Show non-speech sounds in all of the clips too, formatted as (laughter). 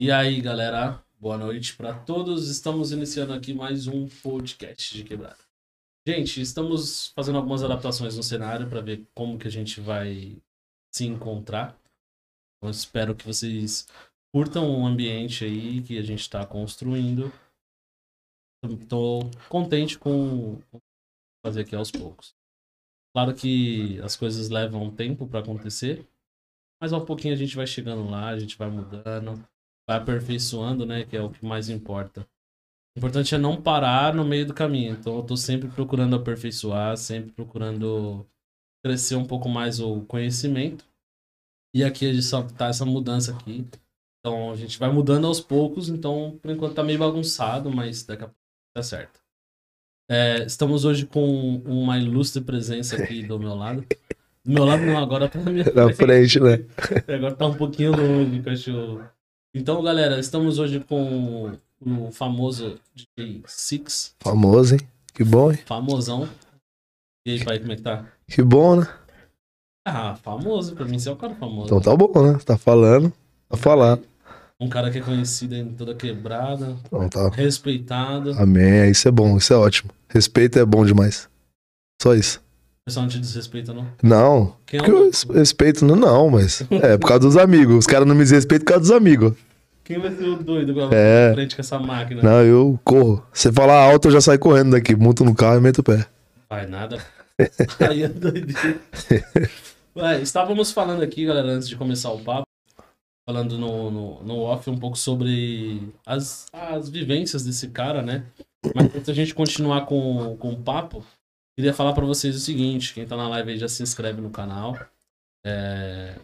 E aí, galera, boa noite para todos. Estamos iniciando aqui mais um podcast de quebrada. Gente, estamos fazendo algumas adaptações no cenário para ver como que a gente vai se encontrar. Eu espero que vocês curtam o ambiente aí que a gente está construindo. Estou contente com fazer aqui aos poucos. Claro que as coisas levam tempo para acontecer, mas ao pouquinho a gente vai chegando lá, a gente vai mudando, vai aperfeiçoando, né? Que é o que mais importa. O importante é não parar no meio do caminho. Então eu tô sempre procurando aperfeiçoar, sempre procurando crescer um pouco mais o conhecimento. E aqui a gente só tá essa mudança aqui. Então a gente vai mudando aos poucos, então por enquanto tá meio bagunçado, mas daqui a pouco tá certo. É, estamos hoje com uma ilustre presença aqui do meu lado. Do meu lado não, agora tá na minha Na frente, né? Agora tá um pouquinho longe, cachorro. Então, galera, estamos hoje com o famoso DJ Six, Famoso, hein? Que bom, hein? famosão. E aí, pai, como é que tá? Que bom, né? Ah, famoso, pra mim você é o cara famoso. Então tá bom, né? Tá falando, tá falando. Um cara que é conhecido em toda quebrada, Então tá. respeitado. Amém. Isso é bom, isso é ótimo. Respeito é bom demais. Só isso. Pessoal não te desrespeita, não? Não. Quem é respeito, não, não, mas. É, por causa dos amigos. Os caras não me desrespeitam por causa dos amigos. Quem vai ser o doido com a É. frente com essa máquina? Não, eu corro. Você falar alto, eu já saio correndo daqui. Monto no carro e meto o pé. Vai nada. (laughs) Aí é doideira. Ué, estávamos falando aqui, galera, antes de começar o papo, falando no, no, no off um pouco sobre as, as vivências desse cara, né? Mas antes da gente continuar com, com o papo, queria falar pra vocês o seguinte: quem tá na live aí já se inscreve no canal, é,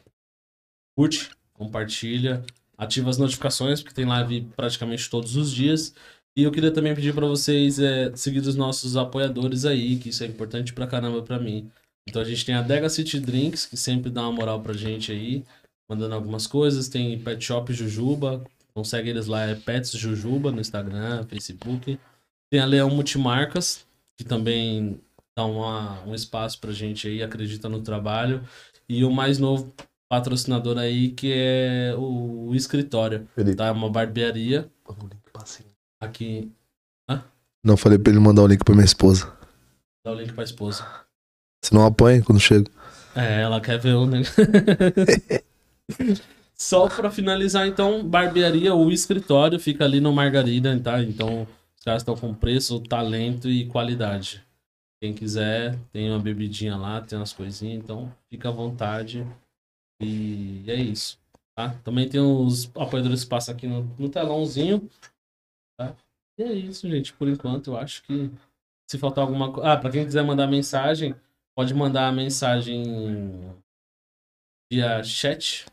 curte, compartilha, ativa as notificações, porque tem live praticamente todos os dias. E eu queria também pedir pra vocês é, seguir os nossos apoiadores aí, que isso é importante pra caramba pra mim. Então a gente tem a Dega City Drinks, que sempre dá uma moral pra gente aí, mandando algumas coisas. Tem Pet Shop Jujuba, então segue eles lá, é Pets Jujuba no Instagram, Facebook. Tem a Leão Multimarcas, que também dá uma, um espaço pra gente aí, acredita no trabalho. E o mais novo patrocinador aí, que é o, o escritório, Felipe. tá? Uma barbearia aqui. Não, falei pra ele mandar o link pra minha esposa. Dá o link pra esposa. Senão apanha quando chega. É, ela quer ver o negócio. (laughs) Só pra finalizar, então, barbearia, o escritório fica ali no Margarida, tá? Então, os caras estão com preço, talento e qualidade. Quem quiser, tem uma bebidinha lá, tem umas coisinhas, então fica à vontade. E é isso, tá? Também tem os apoiadores que passam aqui no, no telãozinho, tá? E é isso, gente, por enquanto, eu acho que se faltar alguma coisa... Ah, pra quem quiser mandar mensagem, pode mandar a mensagem via chat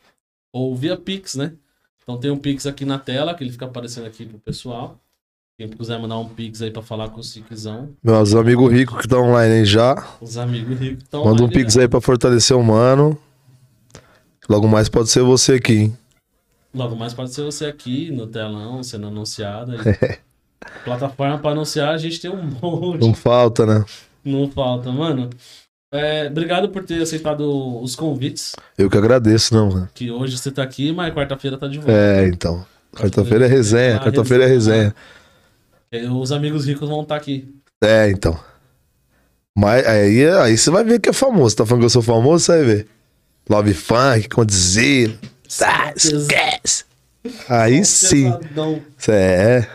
ou via Pix, né? Então tem um Pix aqui na tela, que ele fica aparecendo aqui pro pessoal. Quem quiser mandar um Pix aí pra falar com o Siquizão, Meus amigos ricos que estão online aí já. os amigos ricos estão Manda um pix né? aí pra fortalecer o mano. Logo mais pode ser você aqui, hein? Logo mais pode ser você aqui no telão, sendo anunciado. (laughs) Plataforma pra anunciar, a gente tem um monte. Não falta, né? Não falta, mano. É, obrigado por ter aceitado os convites. Eu que agradeço, não, mano. Que hoje você tá aqui, mas quarta-feira tá de volta. É, então. Quarta-feira é resenha, Ah, quarta-feira é resenha. E Os amigos ricos vão estar aqui. É, então. Mas aí, aí você vai ver que é famoso. Tá falando que eu sou famoso, você vai ver. Love Funk, Condizila. Ah, esquece. Aí sim. Cê é.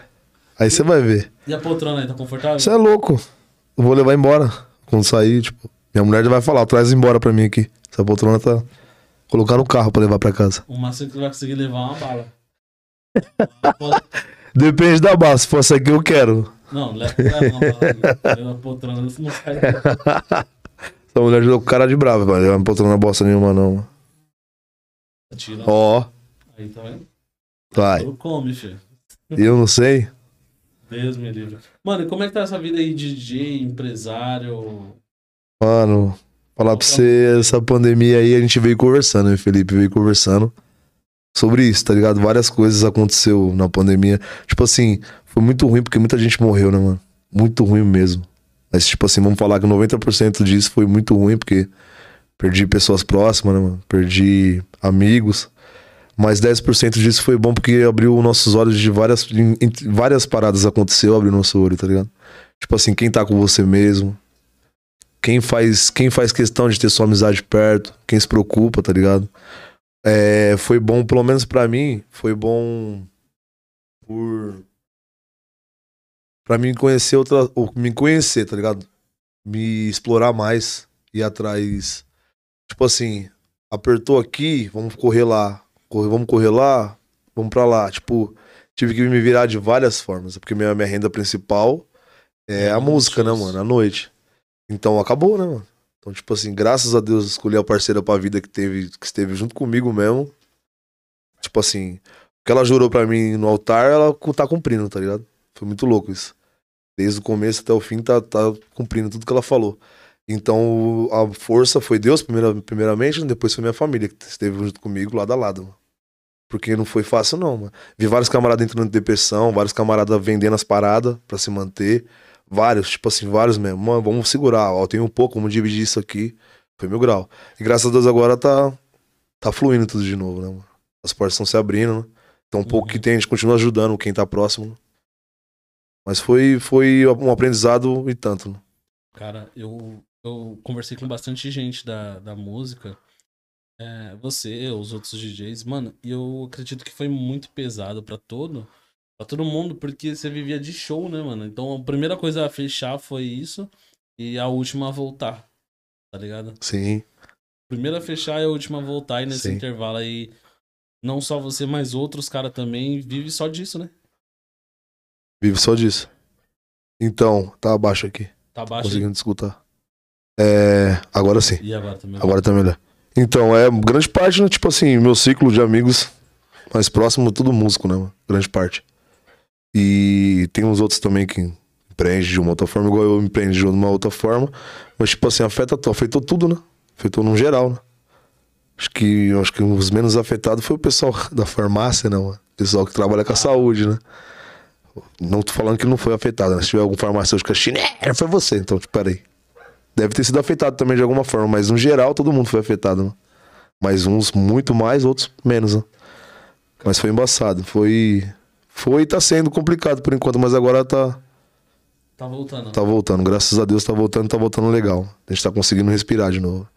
Aí você vai ver. E a poltrona aí, tá confortável? Você é louco. Eu vou levar embora. Quando sair, tipo, minha mulher já vai falar, traz embora pra mim aqui. Essa poltrona tá. Colocar no carro pra levar pra casa. O máximo que você vai conseguir levar é uma bala. (laughs) Depende da base. Se fosse aqui, eu quero. Não, leva leva uma poltrona, não sai. (laughs) Essa mulher jogou com cara de brava, vai levar poltrona bosta nenhuma, não. Ó, Aí, tá vendo? vai. Eu come, filho. Eu não sei. Deus me livre. Mano, e como é que tá essa vida aí de DJ, empresário? Mano, falar pra você, essa pandemia aí, a gente veio conversando, o Felipe veio conversando sobre isso, tá ligado? Várias coisas aconteceu na pandemia. Tipo assim, foi muito ruim porque muita gente morreu, né, mano? Muito ruim mesmo. Mas, tipo assim, vamos falar que 90% disso foi muito ruim porque perdi pessoas próximas, né, mano? Perdi amigos. Mas 10% disso foi bom porque abriu nossos olhos de várias, várias paradas aconteceu, abriu nosso olho, tá ligado? Tipo assim, quem tá com você mesmo. Quem faz, quem faz questão de ter sua amizade perto, quem se preocupa, tá ligado? É, foi bom, pelo menos pra mim, foi bom por. Pra mim conhecer outra. ou Me conhecer, tá ligado? Me explorar mais, ir atrás. Tipo assim, apertou aqui, vamos correr lá. Correr, vamos correr lá, vamos pra lá. Tipo, tive que me virar de várias formas, porque minha, minha renda principal é a música, né, mano? À noite. Então acabou, né, mano? Então, tipo assim, graças a Deus escolhi a parceira pra vida que teve, que esteve junto comigo mesmo. Tipo assim, o que ela jurou pra mim no altar, ela tá cumprindo, tá ligado? Foi muito louco isso. Desde o começo até o fim, tá, tá cumprindo tudo que ela falou. Então, a força foi Deus, primeira, primeiramente, depois foi minha família, que esteve junto comigo, lado a lado, mano. Porque não foi fácil, não, mano. Vi vários camaradas entrando em depressão, vários camaradas vendendo as paradas pra se manter. Vários, tipo assim, vários mesmo. Mano, vamos segurar, ó, tenho um pouco, vamos dividir isso aqui. Foi meu grau. E graças a Deus agora tá, tá fluindo tudo de novo, né, mano? As portas estão se abrindo, né? Então, um pouco Uhum. que tem, a gente continua ajudando quem tá próximo. né? Mas foi, foi um aprendizado e tanto, né? Cara, eu, eu conversei com bastante gente da, da música. É, você, os outros DJs, mano, e eu acredito que foi muito pesado pra todo, para todo mundo, porque você vivia de show, né, mano? Então a primeira coisa a fechar foi isso e a última a voltar, tá ligado? Sim. Primeira a fechar e a última a voltar, e nesse Sim. intervalo aí, não só você, mas outros caras também vive só disso, né? Vive só disso. Então, tá abaixo aqui. Tá baixo. Conseguindo escutar. É. Agora sim. E agora também. Agora tá melhor. Então, é grande parte, né? Tipo assim, meu ciclo de amigos mais próximo, tudo músico, né? mano? Grande parte. E tem uns outros também que empreendem de uma outra forma, igual eu empreendo de uma outra forma. Mas, tipo assim, afeta, afetou tudo, né? Afetou no geral, né? Acho que, acho que os menos afetados foi o pessoal (laughs) da farmácia, né, mano? O pessoal que trabalha com a saúde, né? Não tô falando que não foi afetado, né? Se tiver algum farmacêutico chinês, foi você. Então, tipo, peraí. Deve ter sido afetado também de alguma forma, mas no geral todo mundo foi afetado, né? Mas uns muito mais, outros menos, né? Mas foi embaçado. Foi. Foi e tá sendo complicado por enquanto, mas agora tá, Tá voltando. tá voltando. Graças a Deus tá voltando, tá voltando legal. A gente tá conseguindo respirar de novo.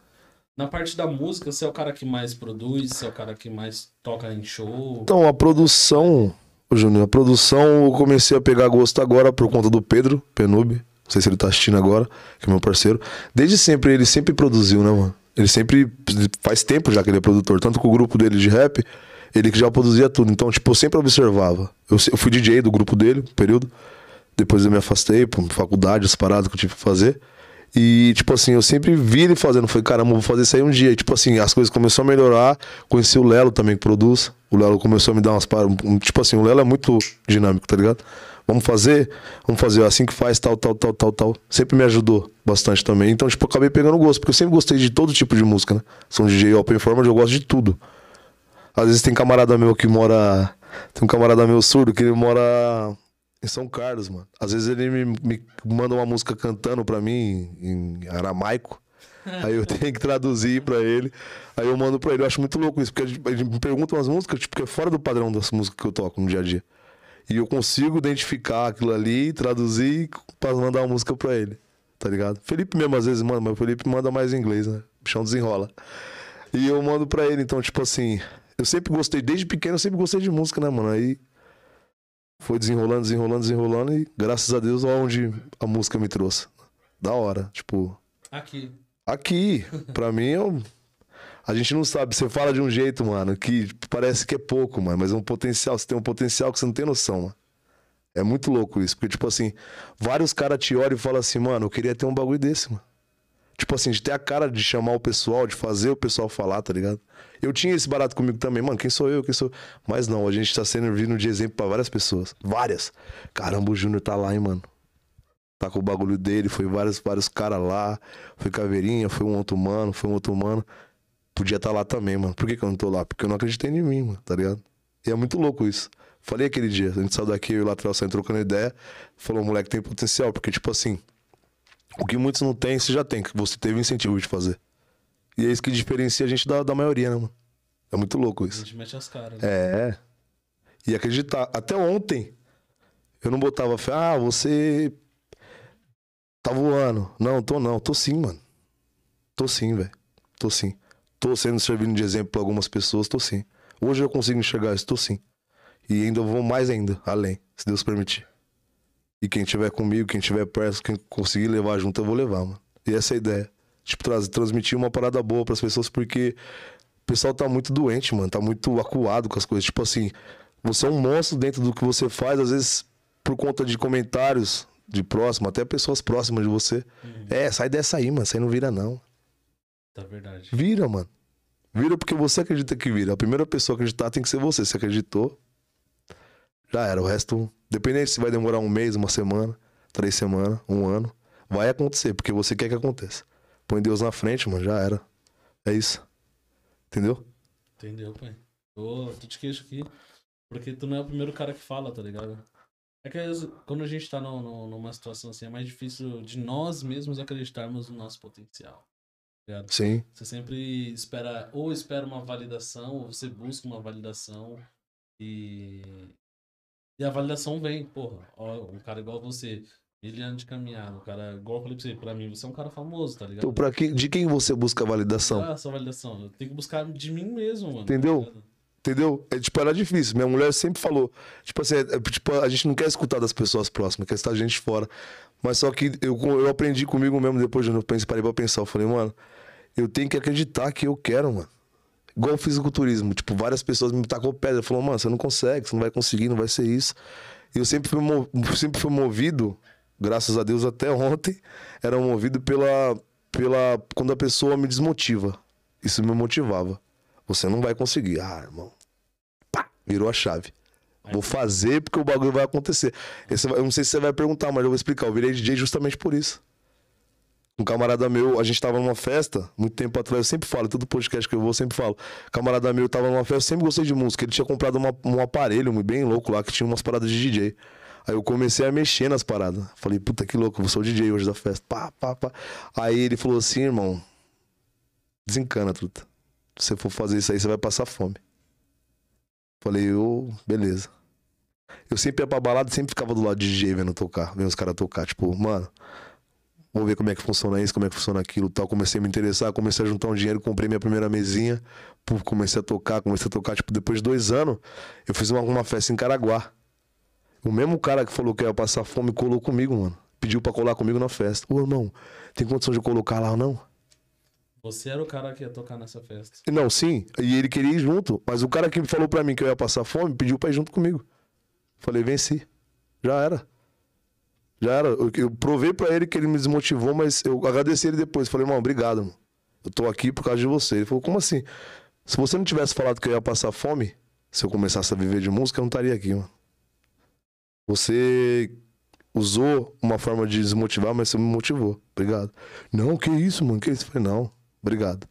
Na parte da música, você é o cara que mais produz, você é o cara que mais toca em show. Então, a produção, Júnior, a produção eu comecei a pegar gosto agora por conta do Pedro Penube. Não sei se ele tá assistindo agora, que é meu parceiro. Desde sempre, ele sempre produziu, né, mano? Ele sempre. Faz tempo já que ele é produtor. Tanto com o grupo dele de rap, ele que já produzia tudo. Então, tipo, eu sempre observava. Eu, eu fui DJ do grupo dele, um período. Depois eu me afastei, por faculdade, as paradas que eu tive que fazer. E, tipo assim, eu sempre vi ele fazendo. Falei, caramba, vou fazer isso aí um dia. E, tipo assim, as coisas começaram a melhorar. Conheci o Lelo também, que produz. O Lelo começou a me dar umas paradas. Tipo assim, o Lelo é muito dinâmico, tá ligado? Vamos fazer, vamos fazer assim que faz, tal, tal, tal, tal, tal. Sempre me ajudou bastante também. Então, tipo, acabei pegando gosto, porque eu sempre gostei de todo tipo de música, né? Sou um DJ open format, eu gosto de tudo. Às vezes tem camarada meu que mora. Tem um camarada meu surdo que ele mora em São Carlos, mano. Às vezes ele me, me manda uma música cantando pra mim em aramaico. (laughs) Aí eu tenho que traduzir pra ele. Aí eu mando pra ele. Eu acho muito louco isso, porque ele me pergunta umas músicas, tipo, que é fora do padrão das músicas que eu toco no dia a dia. E eu consigo identificar aquilo ali, traduzir pra mandar uma música pra ele. Tá ligado? Felipe mesmo às vezes manda, mas o Felipe manda mais em inglês, né? O bichão desenrola. E eu mando pra ele, então, tipo assim, eu sempre gostei, desde pequeno eu sempre gostei de música, né, mano? Aí foi desenrolando, desenrolando, desenrolando e graças a Deus aonde a música me trouxe. Da hora, tipo, Aqui. aqui, pra mim eu a gente não sabe, você fala de um jeito, mano, que parece que é pouco, mano, mas é um potencial, você tem um potencial que você não tem noção, mano. É muito louco isso, porque tipo assim, vários caras te olham e falam assim, mano, eu queria ter um bagulho desse, mano. Tipo assim, de ter a cara de chamar o pessoal, de fazer o pessoal falar, tá ligado? Eu tinha esse barato comigo também, mano, quem sou eu, quem sou eu? Mas não, a gente tá sendo vindo de exemplo pra várias pessoas. Várias. Caramba, o Júnior tá lá, hein, mano. Tá com o bagulho dele, foi vários, vários caras lá. Foi Caveirinha, foi um outro mano, foi um outro mano. Podia estar lá também, mano. Por que, que eu não tô lá? Porque eu não acreditei em mim, mano, tá ligado? E é muito louco isso. Falei aquele dia, a gente saiu daqui, eu e o Lateral saindo trocando ideia. Falou, moleque, tem potencial, porque, tipo assim, o que muitos não têm, você já tem, que você teve incentivo de fazer. E é isso que diferencia a gente da, da maioria, né, mano? É muito louco A isso. gente mete as caras. né? É. E acreditar. Até ontem, eu não botava fé. Ah, você tá voando. Não, tô não. Tô sim, mano. Tô sim, velho. Tô sim. Tô sendo servindo de exemplo pra algumas pessoas, tô sim. Hoje eu consigo enxergar isso, tô sim. E ainda vou mais ainda, além, se Deus permitir. E quem tiver comigo, quem tiver perto, quem conseguir levar junto, eu vou levar, mano. E essa é a ideia. Tipo, traz, transmitir uma parada boa pras pessoas, porque o pessoal tá muito doente, mano. Tá muito acuado com as coisas. Tipo assim, você é um monstro dentro do que você faz, às vezes por conta de comentários de próximo, até pessoas próximas de você. É, sai dessa aí, mano. Isso aí não vira, não. Tá verdade. Vira, mano. Vira porque você acredita que vira. A primeira pessoa a acreditar tem que ser você. Se acreditou, já era. O resto, dependendo se vai demorar um mês, uma semana, três semanas, um ano, vai acontecer, porque você quer que aconteça. Põe Deus na frente, mano, já era. É isso. Entendeu? Entendeu, pai? Tô, tô de queixo aqui. Porque tu não é o primeiro cara que fala, tá ligado? É que quando a gente tá no- no- numa situação assim, é mais difícil de nós mesmos acreditarmos no nosso potencial. Tá? Sim. Você sempre espera, ou espera uma validação, ou você busca uma validação e. E a validação vem, porra. Ó, um cara igual você, milhão de caminhada, um cara igual eu falei pra você, pra mim você é um cara famoso, tá ligado? Então, pra que, de quem você busca validação? Ah, essa validação. Eu tenho que buscar de mim mesmo, mano. Entendeu? tá? Entendeu? É, tipo, era difícil. Minha mulher sempre falou. Tipo assim, é, tipo, a gente não quer escutar das pessoas próximas, quer escutar a gente fora. Mas só que eu, eu aprendi comigo mesmo depois de eu parei pra pensar. Eu falei, mano, eu tenho que acreditar que eu quero, mano. Igual fisiculturismo. Tipo, várias pessoas me tacou pedra. Falou, mano, você não consegue, você não vai conseguir, não vai ser isso. E eu sempre fui, sempre fui movido, graças a Deus, até (laughs) ontem, era movido pela, pela. Quando a pessoa me desmotiva. Isso me motivava. Você não vai conseguir. Ah, irmão. Pá, virou a chave. Vou fazer porque o bagulho vai acontecer. Esse eu não sei se você vai perguntar, mas eu vou explicar. Eu virei DJ justamente por isso. Um camarada meu, a gente tava numa festa, muito tempo atrás, eu sempre falo, todo podcast que eu vou, eu sempre falo. Camarada meu tava numa festa, sempre gostei de música. Ele tinha comprado uma- um aparelho bem louco lá, que tinha umas paradas de DJ. Aí eu comecei a mexer nas paradas. Falei, puta que louco, eu sou o DJ hoje da festa. Pá, pá, pá. Aí ele falou assim, irmão, desencana, truta. Se você for fazer isso aí, você vai passar fome. Falei, eu, beleza. Eu sempre ia pra balada, sempre ficava do lado de DJ vendo tocar, vendo os caras tocar. Tipo, mano, vou ver como é que funciona isso, como é que funciona aquilo e tal. Comecei a me interessar, comecei a juntar um dinheiro, comprei minha primeira mesinha, comecei a tocar, comecei a tocar. Tipo, depois de dois anos, eu fiz uma, uma festa em Caraguá. O mesmo cara que falou que ia passar fome colou comigo, mano. Pediu pra colar comigo na festa. Ô, irmão, tem condição de colocar lá ou não? Você era o cara que ia tocar nessa festa. Não, sim. E ele queria ir junto. Mas o cara que falou pra mim que eu ia passar fome pediu pra ir junto comigo. Falei, venci. Já era. Já era. Eu, provei pra ele que ele me desmotivou, mas eu agradeci ele depois. Falei, irmão, obrigado, mano. Eu tô aqui por causa de você. Ele falou, como assim? Se você não tivesse falado que eu ia passar fome, se eu começasse a viver de música, eu não estaria aqui, mano. Você usou uma forma de desmotivar, mas você me motivou. Obrigado. Não, que isso, mano? Que isso? Eu falei, não, obrigado.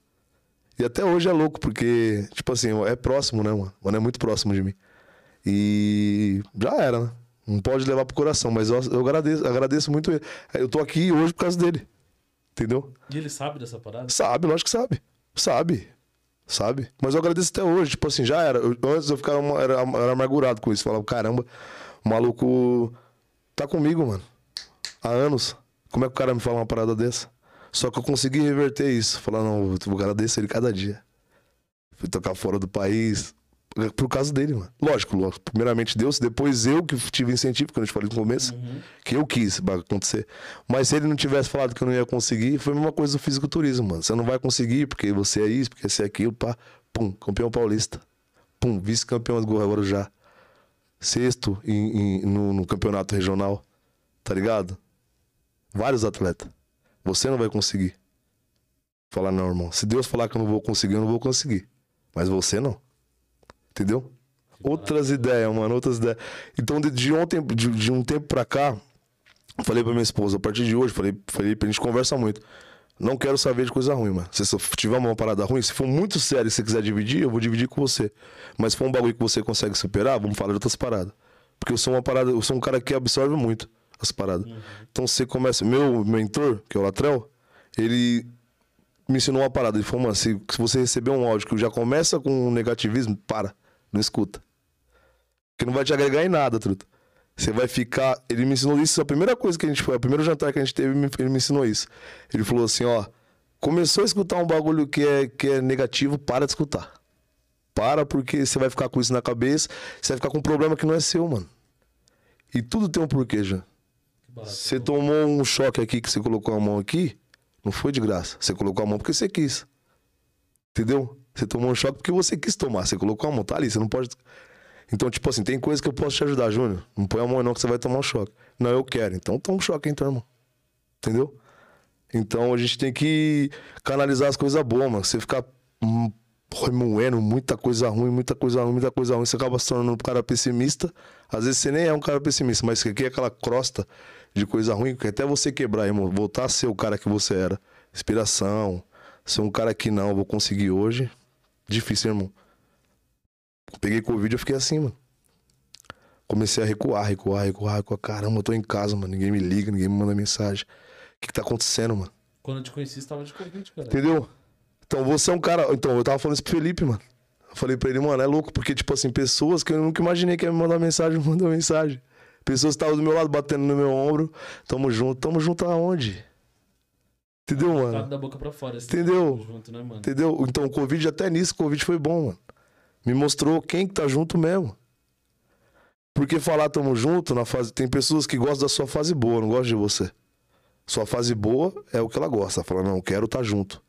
E até hoje é louco, porque, tipo assim, é próximo, né, mano? Mano, é muito próximo de mim. E já era, né? Não pode levar pro coração, mas eu, eu agradeço, agradeço muito ele. Eu tô aqui hoje por causa dele. Entendeu? E ele sabe dessa parada? Sabe, lógico que sabe. Sabe. Sabe? Mas eu agradeço até hoje. Tipo assim, já era. Eu- antes eu ficava era, era amargurado com isso. Falava, caramba, o maluco tá comigo, mano. Há anos. Como é que o cara me fala uma parada dessa? Só que eu consegui reverter isso. Falar, não, eu agradeço ele cada dia. Fui tocar fora do país. Por causa dele, mano. Lógico, lógico. Primeiramente Deus, depois eu que tive incentivo, que eu te falei no começo. Uhum. Que eu quis acontecer. Mas se ele não tivesse falado que eu não ia conseguir, foi a mesma coisa do fisiculturismo, mano. Você não vai conseguir porque você é isso, porque você é aquilo, pá. Pum, campeão paulista. Pum, vice-campeão do Guarujá. Sexto em, em- no, no campeonato regional. Tá ligado? Vários atletas. Você não vai conseguir. Falar, não, irmão. Se Deus falar que eu não vou conseguir, eu não vou conseguir. Mas você não. Entendeu? Outras ideias, mano, outras ideias. Então, de, de ontem, de, de um tempo pra cá, eu falei pra minha esposa, a partir de hoje, falei, falei pra gente conversa muito. Não quero saber de coisa ruim, mano. Se você tiver uma parada ruim, se for muito sério e você quiser dividir, eu vou dividir com você. Mas se for um bagulho que você consegue superar, vamos falar de outras paradas. Porque eu sou uma parada, eu sou um cara que absorve muito as paradas. Então você começa. Meu mentor, que é o Latrell, ele me ensinou uma parada. Ele falou, mano, se, se você receber um áudio que já começa com negativismo, para. Não escuta. Que não vai te agregar em nada, truta. Você vai ficar. Ele me ensinou isso. A primeira coisa que a gente foi, o primeiro jantar que a gente teve, ele me ensinou isso. Ele falou assim: ó, começou a escutar um bagulho que é, que é negativo, para de escutar. Para, porque você vai ficar com isso na cabeça, você vai ficar com um problema que não é seu, mano. E tudo tem um porquê, já. Você tomou um choque aqui que você colocou a mão aqui, não foi de graça. Você colocou a mão porque você quis. Entendeu? Você tomou um choque porque você quis tomar. Você colocou a mão, tá ali, você não pode. Então, tipo assim, tem coisa que eu posso te ajudar, Júnior. Não põe a mão não que você vai tomar um choque. Não, eu quero. Então toma um choque então, irmão. Entendeu? Então a gente tem que canalizar as coisas boas, mano. Você ficar hum, remoendo muita coisa ruim, muita coisa ruim, muita coisa ruim, você acaba se tornando um cara pessimista. Às vezes você nem é um cara pessimista, mas você quer aquela crosta de coisa ruim, que até você quebrar, irmão, voltar a ser o cara que você era. Inspiração, ser um cara que não, vou conseguir hoje. Difícil, irmão. Peguei Covid eu fiquei assim, mano. Comecei a recuar, recuar, recuar, recuar. Caramba, eu tô em casa, mano. Ninguém me liga, ninguém me manda mensagem. O que, que tá acontecendo, mano? Quando eu te conheci, você tava de Covid, cara. Entendeu? Então você é um cara. Então, eu tava falando isso pro Felipe, mano. Eu falei pra ele, mano, é louco, porque, tipo assim, pessoas que eu nunca imaginei que ia me mandar mensagem, (laughs) mandou mensagem. Pessoas que estavam do meu lado, batendo no meu ombro. Tamo junto. Tamo junto aonde? Entendeu, mano? da boca pra fora. Entendeu? Junto, né, mano? Entendeu? Então, o Covid, até nisso, o Covid foi bom, mano. Me mostrou quem que tá junto mesmo. Porque falar tamo junto na fase. Tem pessoas que gostam da sua fase boa, não gostam de você. Sua fase boa é o que ela gosta. Fala, não, quero tá junto.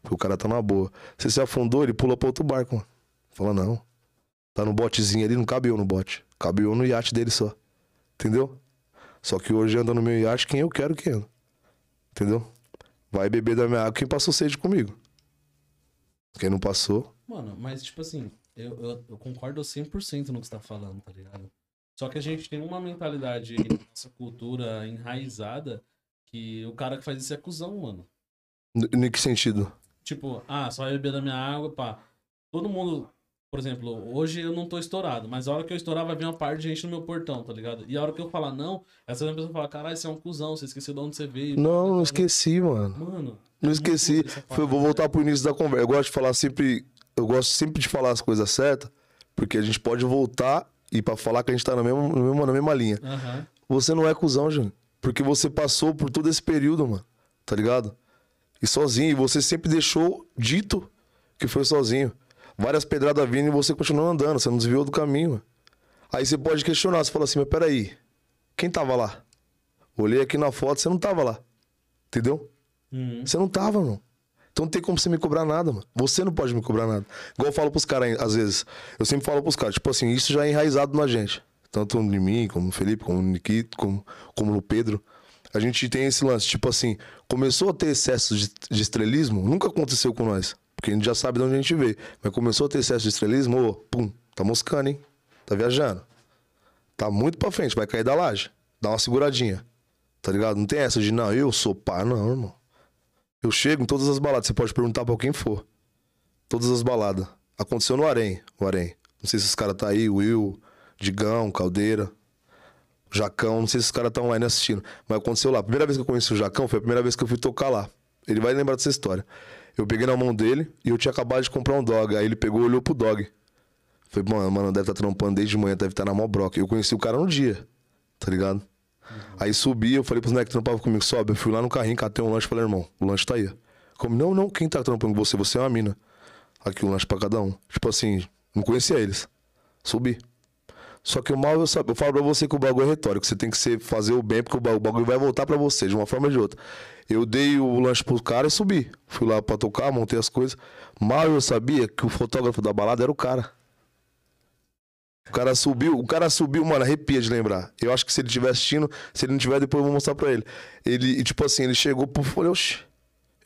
Porque o cara tá na boa. Você se afundou, ele pula pra outro barco, mano. Fala, não. Tá no botezinho ali, não cabe eu no bote. Cabe eu no iate dele só. Entendeu? Só que hoje anda no meu iate quem eu quero que anda. Entendeu? Vai beber da minha água quem passou sede comigo. Quem não passou. Mano, mas tipo assim, eu, eu, eu concordo 100% no que você tá falando, tá ligado? Só que a gente tem uma mentalidade nossa cultura enraizada que o cara que faz isso é cuzão, mano. Em que sentido? Tipo, ah, só vai beber da minha água, pá. Todo mundo, por exemplo, hoje eu não tô estourado, mas a hora que eu estourar vai vir uma parte de gente no meu portão, tá ligado? E a hora que eu falar não, essa pessoa fala, caralho, você é um cuzão, você esqueceu de onde você veio. Não, não esqueci, mano. Mano. Não é esqueci. Foi, vou voltar pro início da conversa. Eu gosto de falar sempre. Eu gosto sempre de falar as coisas certas, porque a gente pode voltar e para falar que a gente tá na mesma, na mesma, na mesma linha. Uhum. Você não é cuzão, Júnior. Porque você passou por todo esse período, mano. Tá ligado? E sozinho. E você sempre deixou dito que foi sozinho. Várias pedradas vindo e você continuou andando. Você não desviou do caminho. Aí você pode questionar. Você fala assim, mas peraí. Quem tava lá? Olhei aqui na foto, você não tava lá. Entendeu? Uhum. Você não tava, mano. Então não tem como você me cobrar nada, mano. Você não pode me cobrar nada. Igual eu falo pros caras, às vezes. Eu sempre falo pros caras, tipo assim, isso já é enraizado na gente. Tanto em mim, como no Felipe, como no Nikito, como, como no Pedro. A gente tem esse lance, tipo assim, começou a ter excesso de, de estrelismo, nunca aconteceu com nós. Porque a gente já sabe de onde a gente veio. Mas começou a ter excesso de estrelismo, ô, pum, tá moscando, hein? Tá viajando. Tá muito pra frente, vai cair da laje. Dá uma seguradinha. Tá ligado? Não tem essa de, não, eu sou pá, não, irmão. Eu chego em todas as baladas, você pode perguntar pra quem for. Todas as baladas. Aconteceu no Arém, o Arém. Não sei se os caras tá aí, Will, Digão, Caldeira, Jacão, não sei se os caras estão online assistindo. Mas aconteceu lá. A primeira vez que eu conheci o Jacão foi a primeira vez que eu fui tocar lá. Ele vai lembrar dessa história. Eu peguei na mão dele e eu tinha acabado de comprar um dog. Aí ele pegou e olhou pro dog. Falei, mano, mano, deve estar tá trampando desde manhã, deve estar tá na mó broca. Eu conheci o cara no dia, tá ligado? Uhum. Aí subi, eu falei pros moleques que trampavam comigo, sobe. Eu fui lá no carrinho, catei um lanche e falei, irmão, o lanche tá aí. Como, não, não, quem tá trampando com você? Você é uma mina. Aqui um lanche pra cada um. Tipo assim, não conhecia eles. Subi. Só que o mal eu, eu falo pra você que o bagulho é retórico. Você tem que ser, fazer o bem, porque o bagulho vai voltar pra você, de uma forma ou de outra. Eu dei o lanche pro cara e subi. Fui lá pra tocar, montei as coisas. Mal eu sabia que o fotógrafo da balada era o cara. O cara subiu, o cara subiu, mano, arrepia de lembrar. Eu acho que se ele estiver assistindo, se ele não tiver, depois eu vou mostrar pra ele. Ele, tipo assim, ele chegou pro. Falei, oxi.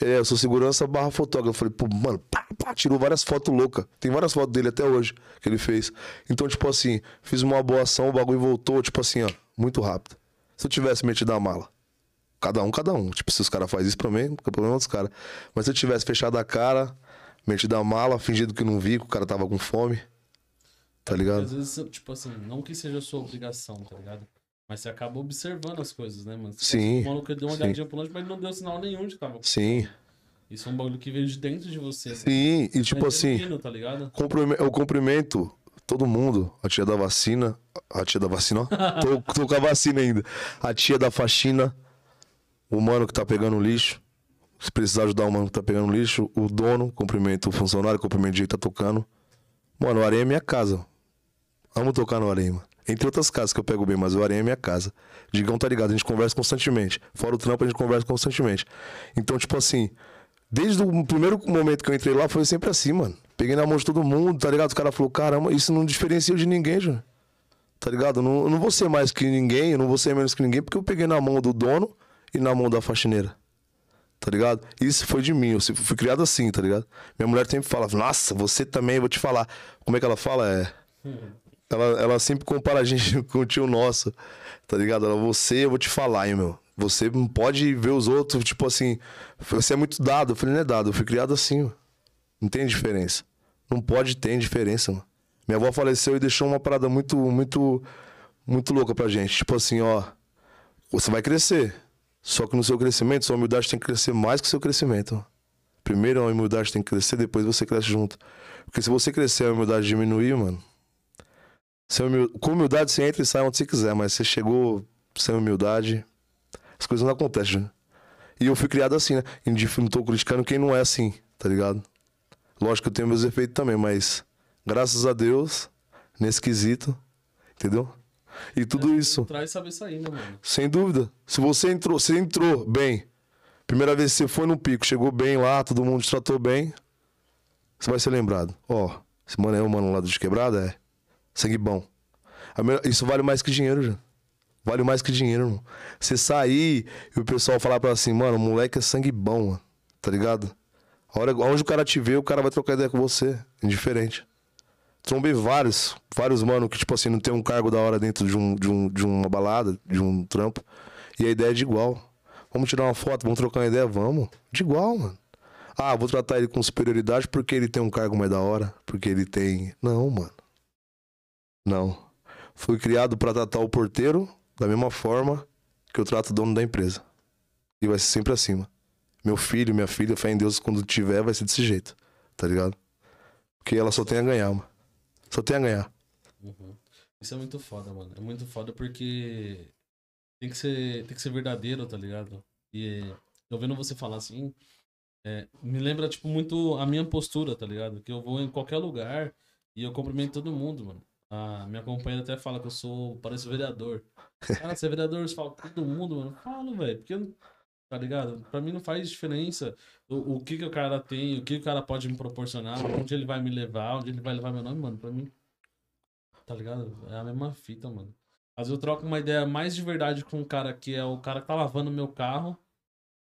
É, eu sou segurança barra fotógrafo. Falei, pô, mano, pá, pá, tirou várias fotos loucas. Tem várias fotos dele até hoje que ele fez. Então, tipo assim, fiz uma boa ação, o bagulho voltou, tipo assim, ó, muito rápido. Se eu tivesse metido a mala, cada um, cada um. Tipo, se os caras fazem isso pra mim, é problema dos caras. Mas se eu tivesse fechado a cara, metido a mala, fingido que não vi, que o cara tava com fome. Tá ligado? Às vezes, tipo assim, não que seja sua obrigação, tá ligado? Mas você acaba observando as coisas, né, mano? Você sim. O maluco deu uma olhadinha pro lanche, mas não deu sinal nenhum de que tava. Sim. Isso é um bagulho que veio de dentro de você. Sim, e tipo É assim, genuíno, tá Eu cumprimento todo mundo. A tia da vacina. A tia da vacina, ó. (laughs) tô, tô com a vacina ainda. A tia da faxina. O mano que tá pegando lixo. Se precisar ajudar o mano que tá pegando lixo. O dono, cumprimento o funcionário, cumprimento o dia que tá tocando. Mano, o Areia é minha casa. Amo tocar no Areia, mano. Entre outras casas que eu pego bem, mas o Areia é minha casa. Digão tá ligado, a gente conversa constantemente. Fora o trampo, a gente conversa constantemente. Então, tipo assim, desde o primeiro momento que eu entrei lá, foi sempre assim, mano. Peguei na mão de todo mundo, tá ligado? Os caras falaram, caramba, isso não diferencia de ninguém, Júnior. Tá ligado? Não, eu não vou ser mais que ninguém, eu não vou ser menos que ninguém, porque eu peguei na mão do dono e na mão da faxineira. Tá ligado? Isso foi de mim, eu fui criado assim, tá ligado? Minha mulher sempre fala, nossa, você também, vou te falar. Como é que ela fala? É. Ela, ela sempre compara a gente (laughs) com o tio nosso, tá ligado? Ela, você, eu vou te falar, hein, meu. Você não pode ver os outros, tipo assim, você é muito dado. Eu falei, não é dado, eu fui criado assim, mano. Não tem diferença. Não pode ter diferença, mano. Minha avó faleceu e deixou uma parada muito, muito, muito louca pra gente. Tipo assim, ó, você vai crescer. Só que no seu crescimento, sua humildade tem que crescer mais que o seu crescimento. Primeiro a humildade tem que crescer, depois você cresce junto. Porque se você crescer a humildade diminuir, mano, sem humil- Com humildade você entra e sai onde você quiser, mas você chegou sem humildade, as coisas não acontecem, né? E eu fui criado assim, né? E não tô criticando quem não é assim, tá ligado? Lógico que eu tenho meus efeitos também, mas graças a Deus, nesse quesito, entendeu? E tudo isso, Traz saber sair, né, mano? sem dúvida. Se você entrou, você entrou bem. Primeira vez que você foi no pico, chegou bem lá, todo mundo te tratou bem, você vai ser lembrado. Ó, esse mano é o mano lá de quebrada, é. Sangue bom. Isso vale mais que dinheiro, já. Vale mais que dinheiro, irmão. Você sair e o pessoal falar pra assim, mano, o moleque é sangue bom, mano. Tá ligado? A hora, onde o cara te vê, o cara vai trocar ideia com você. Indiferente. Trombei vários, vários mano que, tipo assim, não tem um cargo da hora dentro de, um, de, um, de uma balada, de um trampo. E a ideia é de igual. Vamos tirar uma foto, vamos trocar uma ideia? Vamos. De igual, mano. Ah, vou tratar ele com superioridade porque ele tem um cargo mais da hora. Porque ele tem. Não, mano. Não. Fui criado pra tratar o porteiro da mesma forma que eu trato o dono da empresa. E vai ser sempre mano. Meu filho, minha filha, fé em Deus, quando tiver, vai ser desse jeito. Tá ligado? Porque ela só tem a ganhar, mano. Só tem a ganhar. Uhum. Isso é muito foda, mano. É muito foda porque tem que ser, tem que ser verdadeiro, tá ligado? E eu vendo você falar assim, é, me lembra, tipo, muito a minha postura, tá ligado? Que eu vou em qualquer lugar e eu cumprimento todo mundo, mano. A minha companheira até fala que eu sou, pareço vereador. Cara, você é vereador, você fala com todo mundo, mano. Falo, velho, porque, tá ligado? Pra mim não faz diferença o, o que que o cara tem, o que o cara pode me proporcionar, onde ele vai me levar, onde ele vai levar meu nome, mano. Pra mim, tá ligado? É a mesma fita, mano. Às vezes eu troco uma ideia mais de verdade com um cara que é o cara que tá lavando meu carro.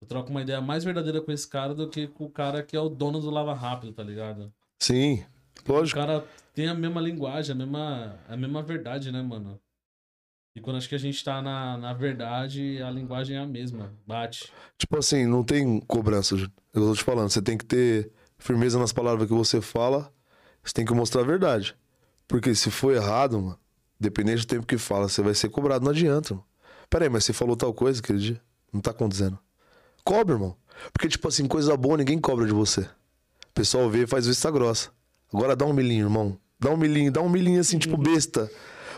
Eu troco uma ideia mais verdadeira com esse cara do que com o cara que é o dono do Lava Rápido, tá ligado? Sim, O lógico. cara tem a mesma linguagem, a mesma, a mesma verdade, né, mano? E quando acho que a gente tá na, na verdade, a linguagem é a mesma. Bate. Tipo assim, não tem cobrança. Eu tô te falando, você tem que ter firmeza nas palavras que você fala. Você tem que mostrar a verdade. Porque se for errado, mano, dependente do tempo que fala, você vai ser cobrado. Não adianta, mano. Pera aí, mas você falou tal coisa aquele dia? Não tá acontecendo. Cobra, irmão. Porque, tipo assim, coisa boa ninguém cobra de você. O pessoal vê e faz vista grossa. Agora dá um milhinho, irmão. Dá um milhinho, dá um milhinho assim, tipo besta.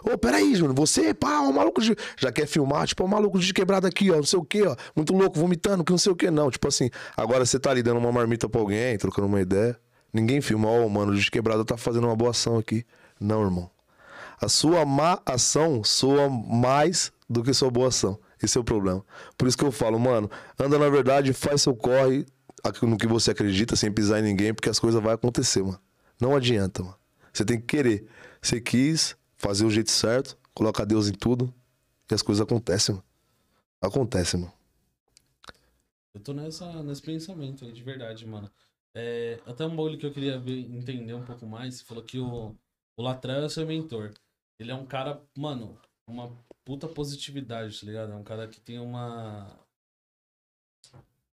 Ô, peraí, Júnior, você, pá, um maluco de. Já quer filmar, tipo, um maluco de quebrada aqui, ó, não sei o quê, ó. Muito louco, vomitando, que não sei o quê, não. Tipo assim, agora você tá ali dando uma marmita pra alguém, trocando uma ideia. Ninguém filma, ó, mano, de quebrada tá fazendo uma boa ação aqui. Não, irmão. A sua má ação soa mais do que sua boa ação. Esse é o problema. Por isso que eu falo, mano, anda na verdade, faz seu corre no que você acredita, sem pisar em ninguém, porque as coisas vão acontecer, mano. Não adianta, mano. Você tem que querer. Você quis fazer o jeito certo, coloca Deus em tudo, e as coisas acontecem, mano. Acontecem, mano. Eu tô nessa, nesse pensamento aí, de verdade, mano. É, até um bagulho que eu queria ver, entender um pouco mais. Você falou que o, o Latrell é seu mentor. Ele é um cara, mano, uma puta positividade, tá ligado? É um cara que tem uma.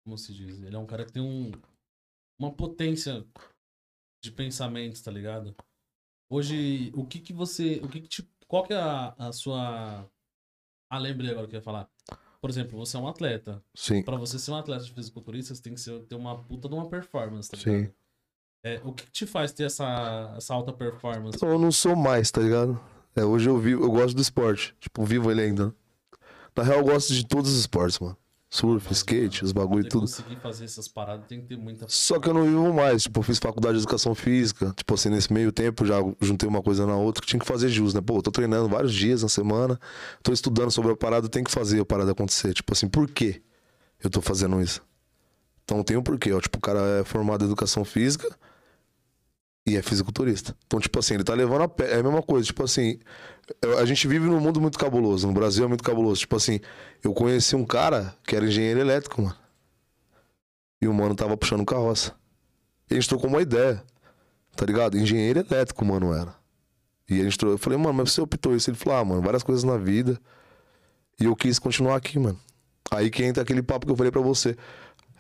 Como se diz? Ele é um cara que tem um, uma potência de pensamentos, tá ligado? Hoje, o que que você. O que que te, qual que é a, a sua. Ah, lembrei agora que eu ia falar. por exemplo, você é um atleta. Sim. Pra você ser um atleta de fisiculturista, você tem que ser, ter uma puta de uma performance, tá Sim. ligado? É, o que, que te faz ter essa, essa alta performance? Eu não sou mais, tá ligado? É, hoje eu vivo, eu gosto do esporte. Tipo, vivo ele ainda. Na real, eu gosto de todos os esportes, mano. Surf, skate, os bagulho e tudo. conseguir fazer essas paradas tem que ter muita. Só que eu não vivo mais. Tipo, eu fiz faculdade de educação física. Tipo assim, nesse meio tempo já juntei uma coisa na outra que tinha que fazer jus, né? Pô, eu tô treinando vários dias na semana, tô estudando sobre a parada, eu tenho que fazer a parada acontecer. Tipo assim, por quê eu tô fazendo isso? Então tem um porquê, ó. Tipo, o cara é formado em educação física e é fisiculturista. Então, tipo assim, ele tá levando a pé. É a mesma coisa. Tipo assim, eu- a gente vive num mundo muito cabuloso. No Brasil é muito cabuloso. Tipo assim, eu conheci um cara que era engenheiro elétrico, mano. E o mano tava puxando carroça. E a gente trocou uma ideia. Tá ligado? Engenheiro elétrico, mano, era. E a gente trocou. Eu falei, mano, mas você optou isso? Ele falou, ah, mano, várias coisas na vida. E eu quis continuar aqui, mano. Aí que entra aquele papo que eu falei pra você.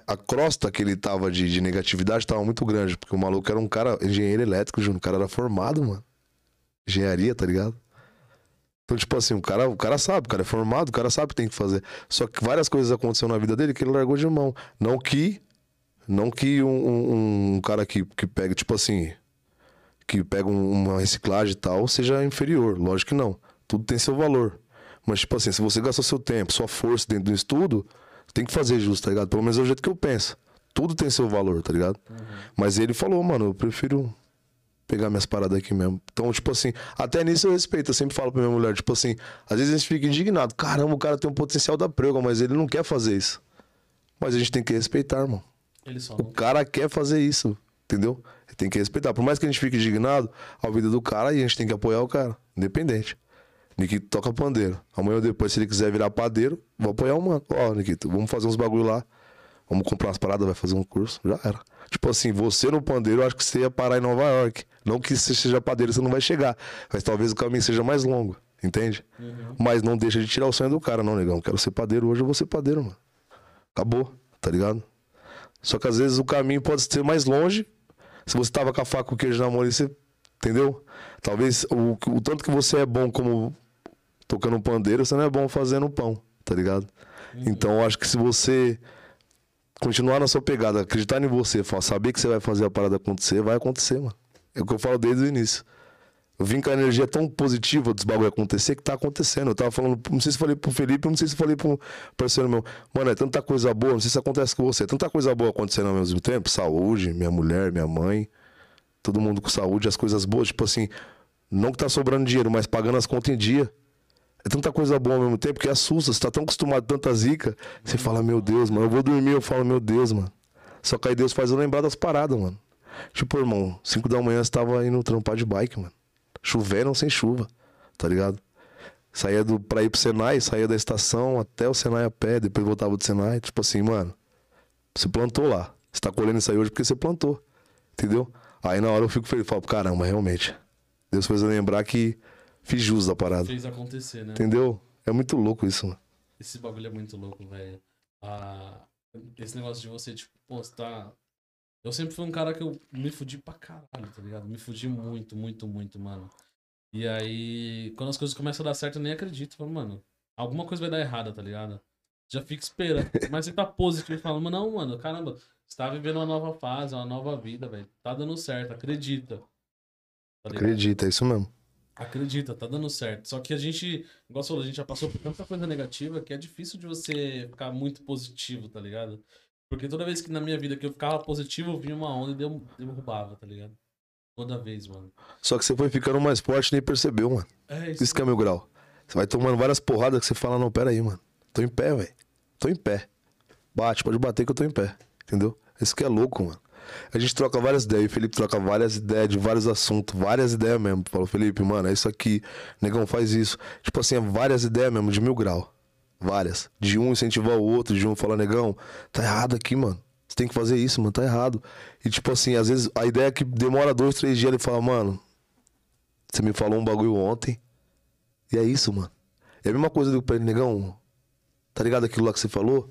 A crosta que ele tava de, de negatividade tava muito grande. Porque o maluco era um cara, engenheiro elétrico, Júnior. O cara era formado, mano. Engenharia, tá ligado? Então, tipo assim, o cara, o cara sabe, o cara é formado, o cara sabe o que tem que fazer. Só que várias coisas aconteceram na vida dele que ele largou de mão. Não que. Não que um, um, um cara que, que pega, tipo assim. Que pega um- uma reciclagem e tal, seja inferior. Lógico que não. Tudo tem seu valor. Mas, tipo assim, se você gastou seu tempo, sua força dentro do estudo, tem que fazer justo, tá ligado? Pelo menos é o jeito que eu penso. Tudo tem seu valor, tá ligado? Mas ele falou, mano, eu prefiro pegar minhas paradas aqui mesmo. Então, tipo assim, até nisso eu respeito. Eu sempre falo pra minha mulher, tipo assim, às vezes a gente fica indignado. Caramba, o cara tem um potencial da prega, mas ele não quer fazer isso. Mas a gente tem que respeitar, irmão. Ele só O cara quer fazer isso, entendeu? Tem que respeitar. Por mais que a gente fique indignado, a vida do cara e a gente tem que apoiar o cara, independente. Nikito toca pandeiro. Amanhã ou depois, se ele quiser virar padeiro, vou apoiar o mano. Ó, Nikito, vamos fazer uns bagulho lá. Vamos comprar umas paradas, vai fazer um curso. Já era. Tipo assim, você no pandeiro, eu acho que você ia parar em Nova York. Não que você seja padeiro, você não vai chegar. Mas talvez o caminho seja mais longo, entende? Mas não deixa de tirar o sonho do cara, não, negão. Quero ser padeiro hoje, eu vou ser padeiro, mano. Acabou, tá ligado? Só que às vezes o caminho pode ser mais longe. Se você tava com a faca com o queijo na mão ali, você. Entendeu? Talvez o, o tanto que você é bom como tocando pandeiro, você não é bom fazendo pão, tá ligado? Então eu acho que se você continuar na sua pegada, acreditar em você, saber que você vai fazer a parada acontecer, vai acontecer, mano. É o que eu falo desde o início. Eu vim com a energia tão positiva dos bagulho acontecer que tá acontecendo. Eu tava falando, não sei se falei pro Felipe, não sei se falei pro parceiro meu. Mano, é tanta coisa boa, não sei se acontece com você. é Tanta coisa boa acontecendo ao mesmo tempo. Saúde, minha mulher, minha mãe. Todo mundo com saúde, as coisas boas. Tipo assim, não que tá sobrando dinheiro, mas pagando as contas em dia. É tanta coisa boa ao mesmo tempo que assusta. Você tá tão acostumado a tanta zica. Você fala, meu Deus, mano. Eu vou dormir, eu falo, meu Deus, mano. Só que aí Deus faz eu lembrar das paradas, mano. Tipo, irmão, 5 da manhã você tava indo trampar de bike, mano. Chovendo ou sem chuva, tá ligado? Saía do, pra ir pro Senai, saía da estação até o Senai a pé, depois voltava do Senai. Tipo assim, mano, você plantou lá. Você tá colhendo isso aí hoje porque você plantou. Entendeu? Aí na hora eu fico feliz, falo, caramba, realmente. Deus fez eu lembrar que fiz jus da parada. Fez acontecer, né? Entendeu? É muito louco isso, mano. Esse bagulho é muito louco, velho. Ah, esse negócio de você, tipo, postar. Eu sempre fui um cara que eu me fudi pra caralho, tá ligado? Me fudi muito, muito, muito, mano. E aí, quando as coisas começam a dar certo, eu nem acredito. Falo, mano, alguma coisa vai dar errada, tá ligado? Já fica esperando. Mas você tá positivo e fala, não, mano, caramba, você tá vivendo uma nova fase, uma nova vida, velho. Tá dando certo, acredita. Tá? Acredita, é isso mesmo. Acredita, tá dando certo. Só que a gente, igual você falou, a gente já passou por tanta coisa negativa que é difícil de você ficar muito positivo, tá ligado? Porque toda vez que na minha vida que eu ficava positivo, eu vinha uma onda e derrubava, tá ligado? Toda vez, mano. Só que você foi ficando mais forte e nem percebeu, mano. É isso. Isso que é meu grau. Você vai tomando várias porradas que você fala, não, pera aí, mano. Tô em pé, velho. Tô em pé. Bate, pode bater que eu tô em pé. Entendeu? Isso que é louco, mano. A gente troca várias ideias, o Felipe troca várias ideias de vários assuntos, várias ideias mesmo. Falou, Felipe, mano, é isso aqui, negão, faz isso. Tipo assim, é várias ideias mesmo, de mil grau. Várias. De um incentivar o outro, de um falar, negão, tá errado aqui, mano. Você tem que fazer isso, mano, tá errado. E tipo assim, às vezes a ideia é que demora dois, três dias, ele fala, mano, você me falou um bagulho ontem, e é isso, mano. É a mesma coisa do pra ele, negão. Tá ligado aquilo lá que você falou?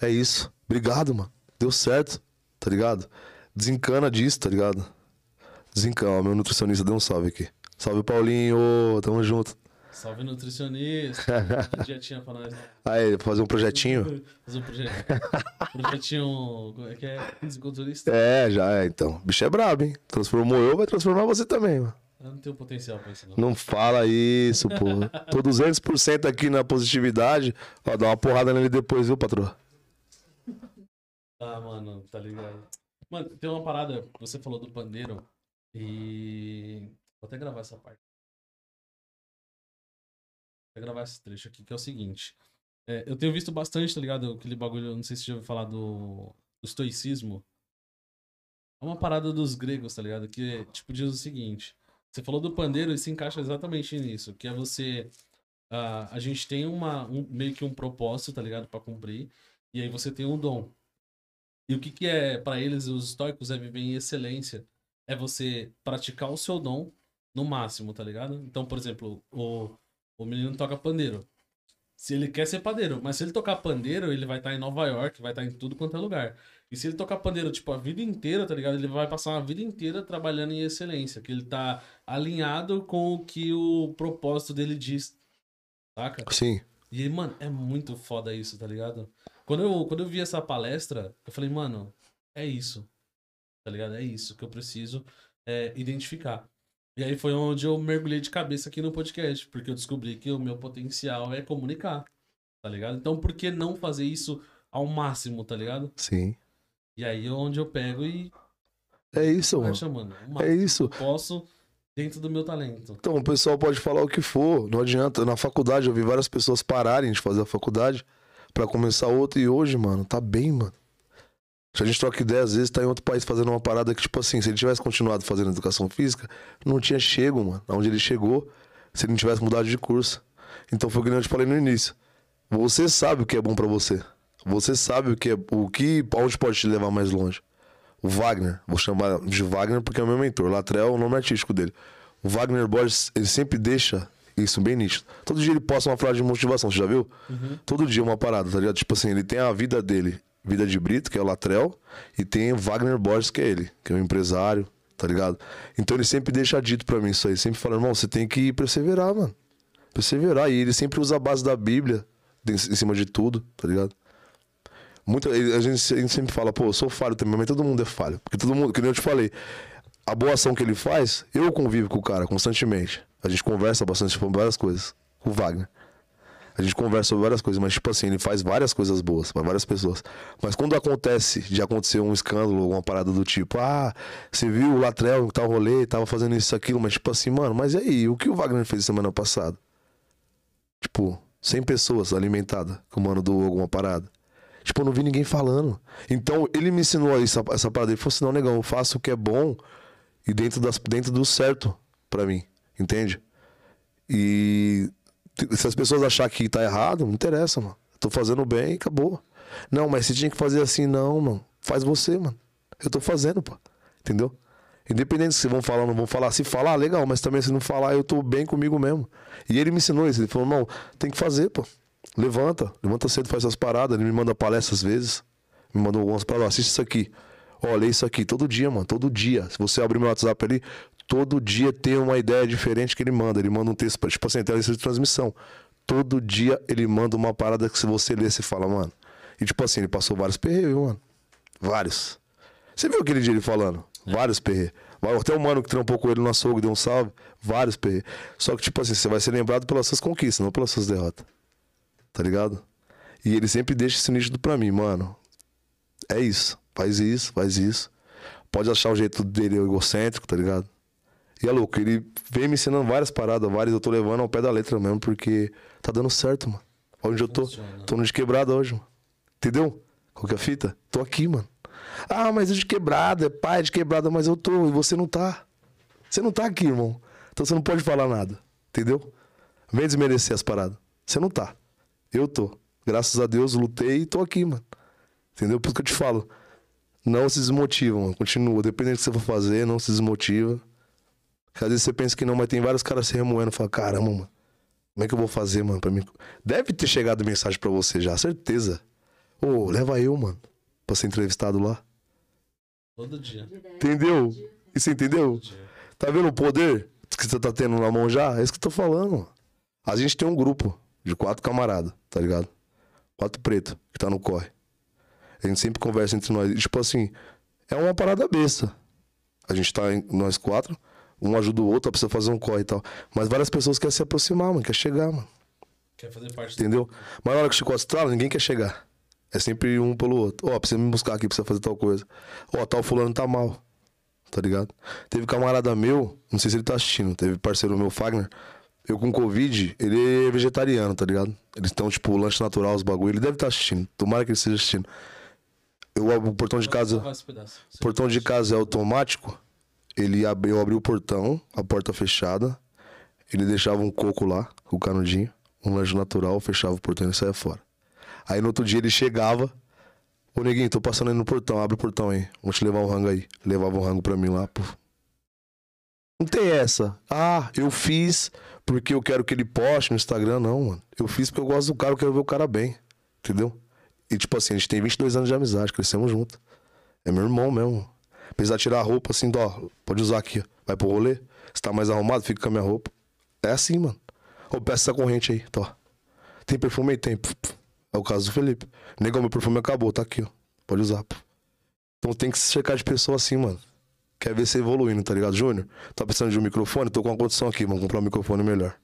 É isso. Obrigado, mano. Deu certo, tá ligado? Desencana disso, tá ligado? Desencana. Ó, meu nutricionista deu um salve aqui. Salve, Paulinho. Tamo junto. Salve nutricionista. Que dia tinha pra nós. né? Aí, fazer um projetinho? Fazer um projeto. (laughs) Projetinho. Como é que é? Fisiculturista. É, já é, então. O bicho é brabo, hein? Transformou eu, vai transformar você também, mano. Eu não tenho potencial pra isso, não. Não fala isso, pô. Tô 200% aqui na positividade. Ó, dá uma porrada nele depois, viu, patroa? Ah, mano, tá ligado. Mano, tem uma parada, você falou do pandeiro e. Vou até gravar essa parte. Vou gravar esse trecho aqui, que é o seguinte. É, eu tenho visto bastante, tá ligado? Aquele bagulho, não sei se você já ouviu falar do, do estoicismo. É uma parada dos gregos, tá ligado? Que, tipo, diz o seguinte. Você falou do pandeiro e se encaixa exatamente nisso. Que é você. ah, a gente tem uma, um- meio que um propósito, tá ligado? Pra cumprir. E aí você tem um dom. E o que, que é, pra eles, os estoicos, é viver em excelência? É você praticar o seu dom no máximo, tá ligado? Então, por exemplo, o, o menino toca pandeiro. Se ele quer ser pandeiro, mas se ele tocar pandeiro, ele vai estar em Nova York, vai estar em tudo quanto é lugar. E se ele tocar pandeiro, tipo, a vida inteira, tá ligado? Ele vai passar uma vida inteira trabalhando em excelência, que ele tá alinhado com o que o propósito dele diz. Saca? Sim. E, mano, é muito foda isso, tá ligado? Quando eu, quando eu vi essa palestra, eu falei, mano, é isso. Tá ligado? É isso que eu preciso é, identificar. E aí foi onde eu mergulhei de cabeça aqui no podcast, porque eu descobri que o meu potencial é comunicar, tá ligado? Então por que não fazer isso ao máximo, tá ligado? Sim. E aí é onde eu pego e É isso, mano. acha, mano, É máximo isso. posso dentro do meu talento. Então, o pessoal pode falar o que for, não adianta. Na faculdade, eu vi várias pessoas pararem de fazer a faculdade pra começar outra e hoje, mano, tá bem, mano. Se a gente troca ideia, às vezes tá em outro país fazendo uma parada que, tipo assim, se ele tivesse continuado fazendo educação física, não tinha chego, mano, aonde ele chegou, se ele não tivesse mudado de curso. Então foi o que eu te falei no início. Você sabe o que é bom pra você. Você sabe o que é, o que, aonde pode te levar mais longe. O Wagner, vou chamar de Wagner porque é o meu mentor. Latrell é o nome artístico dele. O Wagner Borges, ele sempre deixa isso bem nítido. Todo dia ele posta uma frase de motivação, você já viu? Todo dia uma parada, tá ligado? Tipo assim, ele tem a vida dele, vida de Brito, que é o Latrell, e tem Wagner Borges, que é ele, que é o empresário, tá ligado? Então ele sempre deixa dito pra mim isso aí, sempre fala, irmão, você tem que perseverar, mano. Perseverar. E ele sempre usa a base da Bíblia em cima de tudo, tá ligado? Muita, ele- a, gente, a gente sempre fala, pô, eu sou falho também, mas todo mundo é falho. Porque todo mundo, que nem eu te falei, a boa ação que ele faz, eu convivo com o cara constantemente. A gente conversa bastante sobre várias coisas. Com o Wagner. A gente conversa sobre várias coisas, mas tipo assim, ele faz várias coisas boas para várias pessoas. Mas quando acontece de acontecer um escândalo, alguma parada do tipo, ah, você viu o Latrell que tal rolê, tava fazendo isso, aquilo, mas tipo assim, mano, mas e aí, o que o Wagner fez semana passada? Tipo, 100 pessoas alimentadas com o mano do alguma parada. Tipo, eu não vi ninguém falando. Então, ele me ensinou essa, essa parada. Ele falou assim: não, negão, eu faço o que é bom e dentro, das, dentro do certo pra mim. Entende? E se as pessoas achar que tá errado, não interessa, mano. Tô fazendo bem e acabou. Não, mas se tinha que fazer assim, não, mano. Faz você, mano. Eu tô fazendo, pô. Entendeu? Independente se vão falar ou não vão falar. Se falar, legal, mas também se não falar, eu tô bem comigo mesmo. E ele me ensinou isso. Ele falou, não, tem que fazer, pô. Levanta, levanta cedo, faz essas paradas. Ele me manda palestras às vezes. Me mandou algumas paradas, assiste isso aqui. Olha isso aqui, todo dia, mano, todo dia. Se você abrir meu WhatsApp ali, todo dia tem uma ideia diferente que ele manda. Ele manda um texto, pra- tipo assim, tem lista de transmissão. Todo dia ele manda uma parada que se você ler, você fala, mano. E tipo assim, ele passou vários perreios, viu, mano. Vários. Você viu aquele dia ele falando? Vários perreios. Até o mano que trampou com ele no açougue, deu um salve. Vários perreios. Só que, tipo assim, você vai ser lembrado pelas suas conquistas, não pelas suas derrotas. Tá ligado? E ele sempre deixa isso nítido pra mim, mano. É isso. Faz isso, faz isso. Pode achar o jeito dele egocêntrico, tá ligado? E é louco, ele vem me ensinando várias paradas, várias eu tô levando ao pé da letra mesmo, porque tá dando certo, mano. Onde eu tô? Tô no de quebrada hoje, mano. Entendeu? Qual que é a fita? Tô aqui, mano. Ah, mas eu de quebrada, é pai de quebrada, mas eu tô, e você não tá. Você não tá aqui, irmão. Então você não pode falar nada. Entendeu? Vem desmerecer as paradas. Você não tá. Eu tô. Graças a Deus, lutei e tô aqui, mano. Entendeu? Por isso que eu te falo. Não se desmotiva, mano. Continua. Dependendo do que você for fazer, não se desmotiva. Porque às vezes você pensa que não, mas tem vários caras se remoendo. Fala, caramba, mano. Como é que eu vou fazer, mano, pra mim? Deve ter chegado mensagem pra você já, certeza. Ô, leva eu, mano, pra ser entrevistado lá. Todo dia. Entendeu? Você entendeu? Todo dia. Tá vendo o poder que você tá tendo na mão já? É isso que eu tô falando. mano. A gente tem um grupo de quatro camaradas, tá ligado? Quatro preto que tá no corre. A gente sempre conversa entre nós. Tipo assim, é uma parada besta. A gente tá em, nós quatro, um ajuda o outro, precisa fazer um corre e tal. Mas várias pessoas querem se aproximar, mano, quer chegar, mano. Quer fazer parte Entendeu? Mas na hora que o chicote estrala, ninguém quer chegar. É sempre um pelo outro. Ó, precisa me buscar aqui, precisa fazer tal coisa. Ó, tal fulano tá mal. Tá ligado? Teve camarada meu, não sei se ele tá assistindo, teve parceiro meu, Fagner. Eu com Covid, ele é vegetariano, tá ligado? Eles estão, tipo, lanche natural, os bagulho. Ele deve estar tá assistindo. Tomara que ele esteja assistindo. Eu abro o portão de casa. O portão de casa é automático. Ele abriu, eu abri o portão, a porta fechada. Ele deixava um coco lá, o canudinho, um lanche natural, fechava o portão e saia fora. Aí no outro dia ele chegava, ô neguinho, tô passando aí no portão, abre o portão aí, vou te levar um rango aí. Levava um rango pra mim lá, pô. Não tem essa. Ah, eu fiz porque eu quero que ele poste no Instagram, não, mano. Eu fiz porque eu gosto do cara, eu quero ver o cara bem. Entendeu? E tipo assim, a gente tem 22 anos de amizade, crescemos junto. É meu irmão mesmo. Precisar tirar a roupa assim, ó, pode usar aqui, vai pro rolê. Se tá mais arrumado, fica com a minha roupa. É assim, mano. Ou peça essa corrente aí, tá. Tem perfume aí? Tem. É o caso do Felipe. Negão, meu perfume acabou, tá aqui, ó. Pode usar. Então tem que se cercar de pessoa assim, mano. Quer ver você evoluindo, tá ligado, Júnior? Tá precisando de um microfone? Tô com uma condição aqui, vamos comprar um microfone melhor.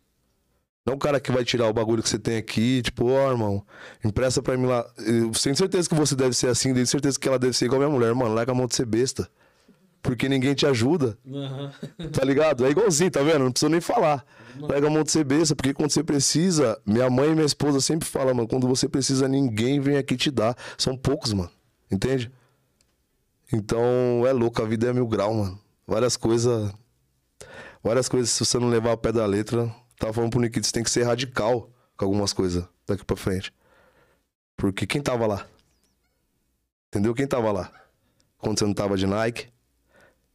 Não o cara que vai tirar o bagulho que você tem aqui, tipo, ó, oh, irmão, empresta pra mim lá. Eu tenho certeza que você deve ser assim, tenho certeza que ela deve ser igual a minha mulher, mano. Larga a mão de ser besta. Porque ninguém te ajuda. Uhum. Tá ligado? É igualzinho, tá vendo? Não precisa nem falar. Uhum. Larga a mão de ser besta, porque quando você precisa, minha mãe e minha esposa sempre falam, mano, quando você precisa, ninguém vem aqui te dar. São poucos, mano. Entende? Então, é louco, a vida é mil grau, mano. Várias coisas. Várias coisas, se você não levar o pé da letra, Tava falando pro Nikito, você tem que ser radical com algumas coisas daqui pra frente. Porque quem tava lá? Entendeu? Quem tava lá? Quando você não tava de Nike?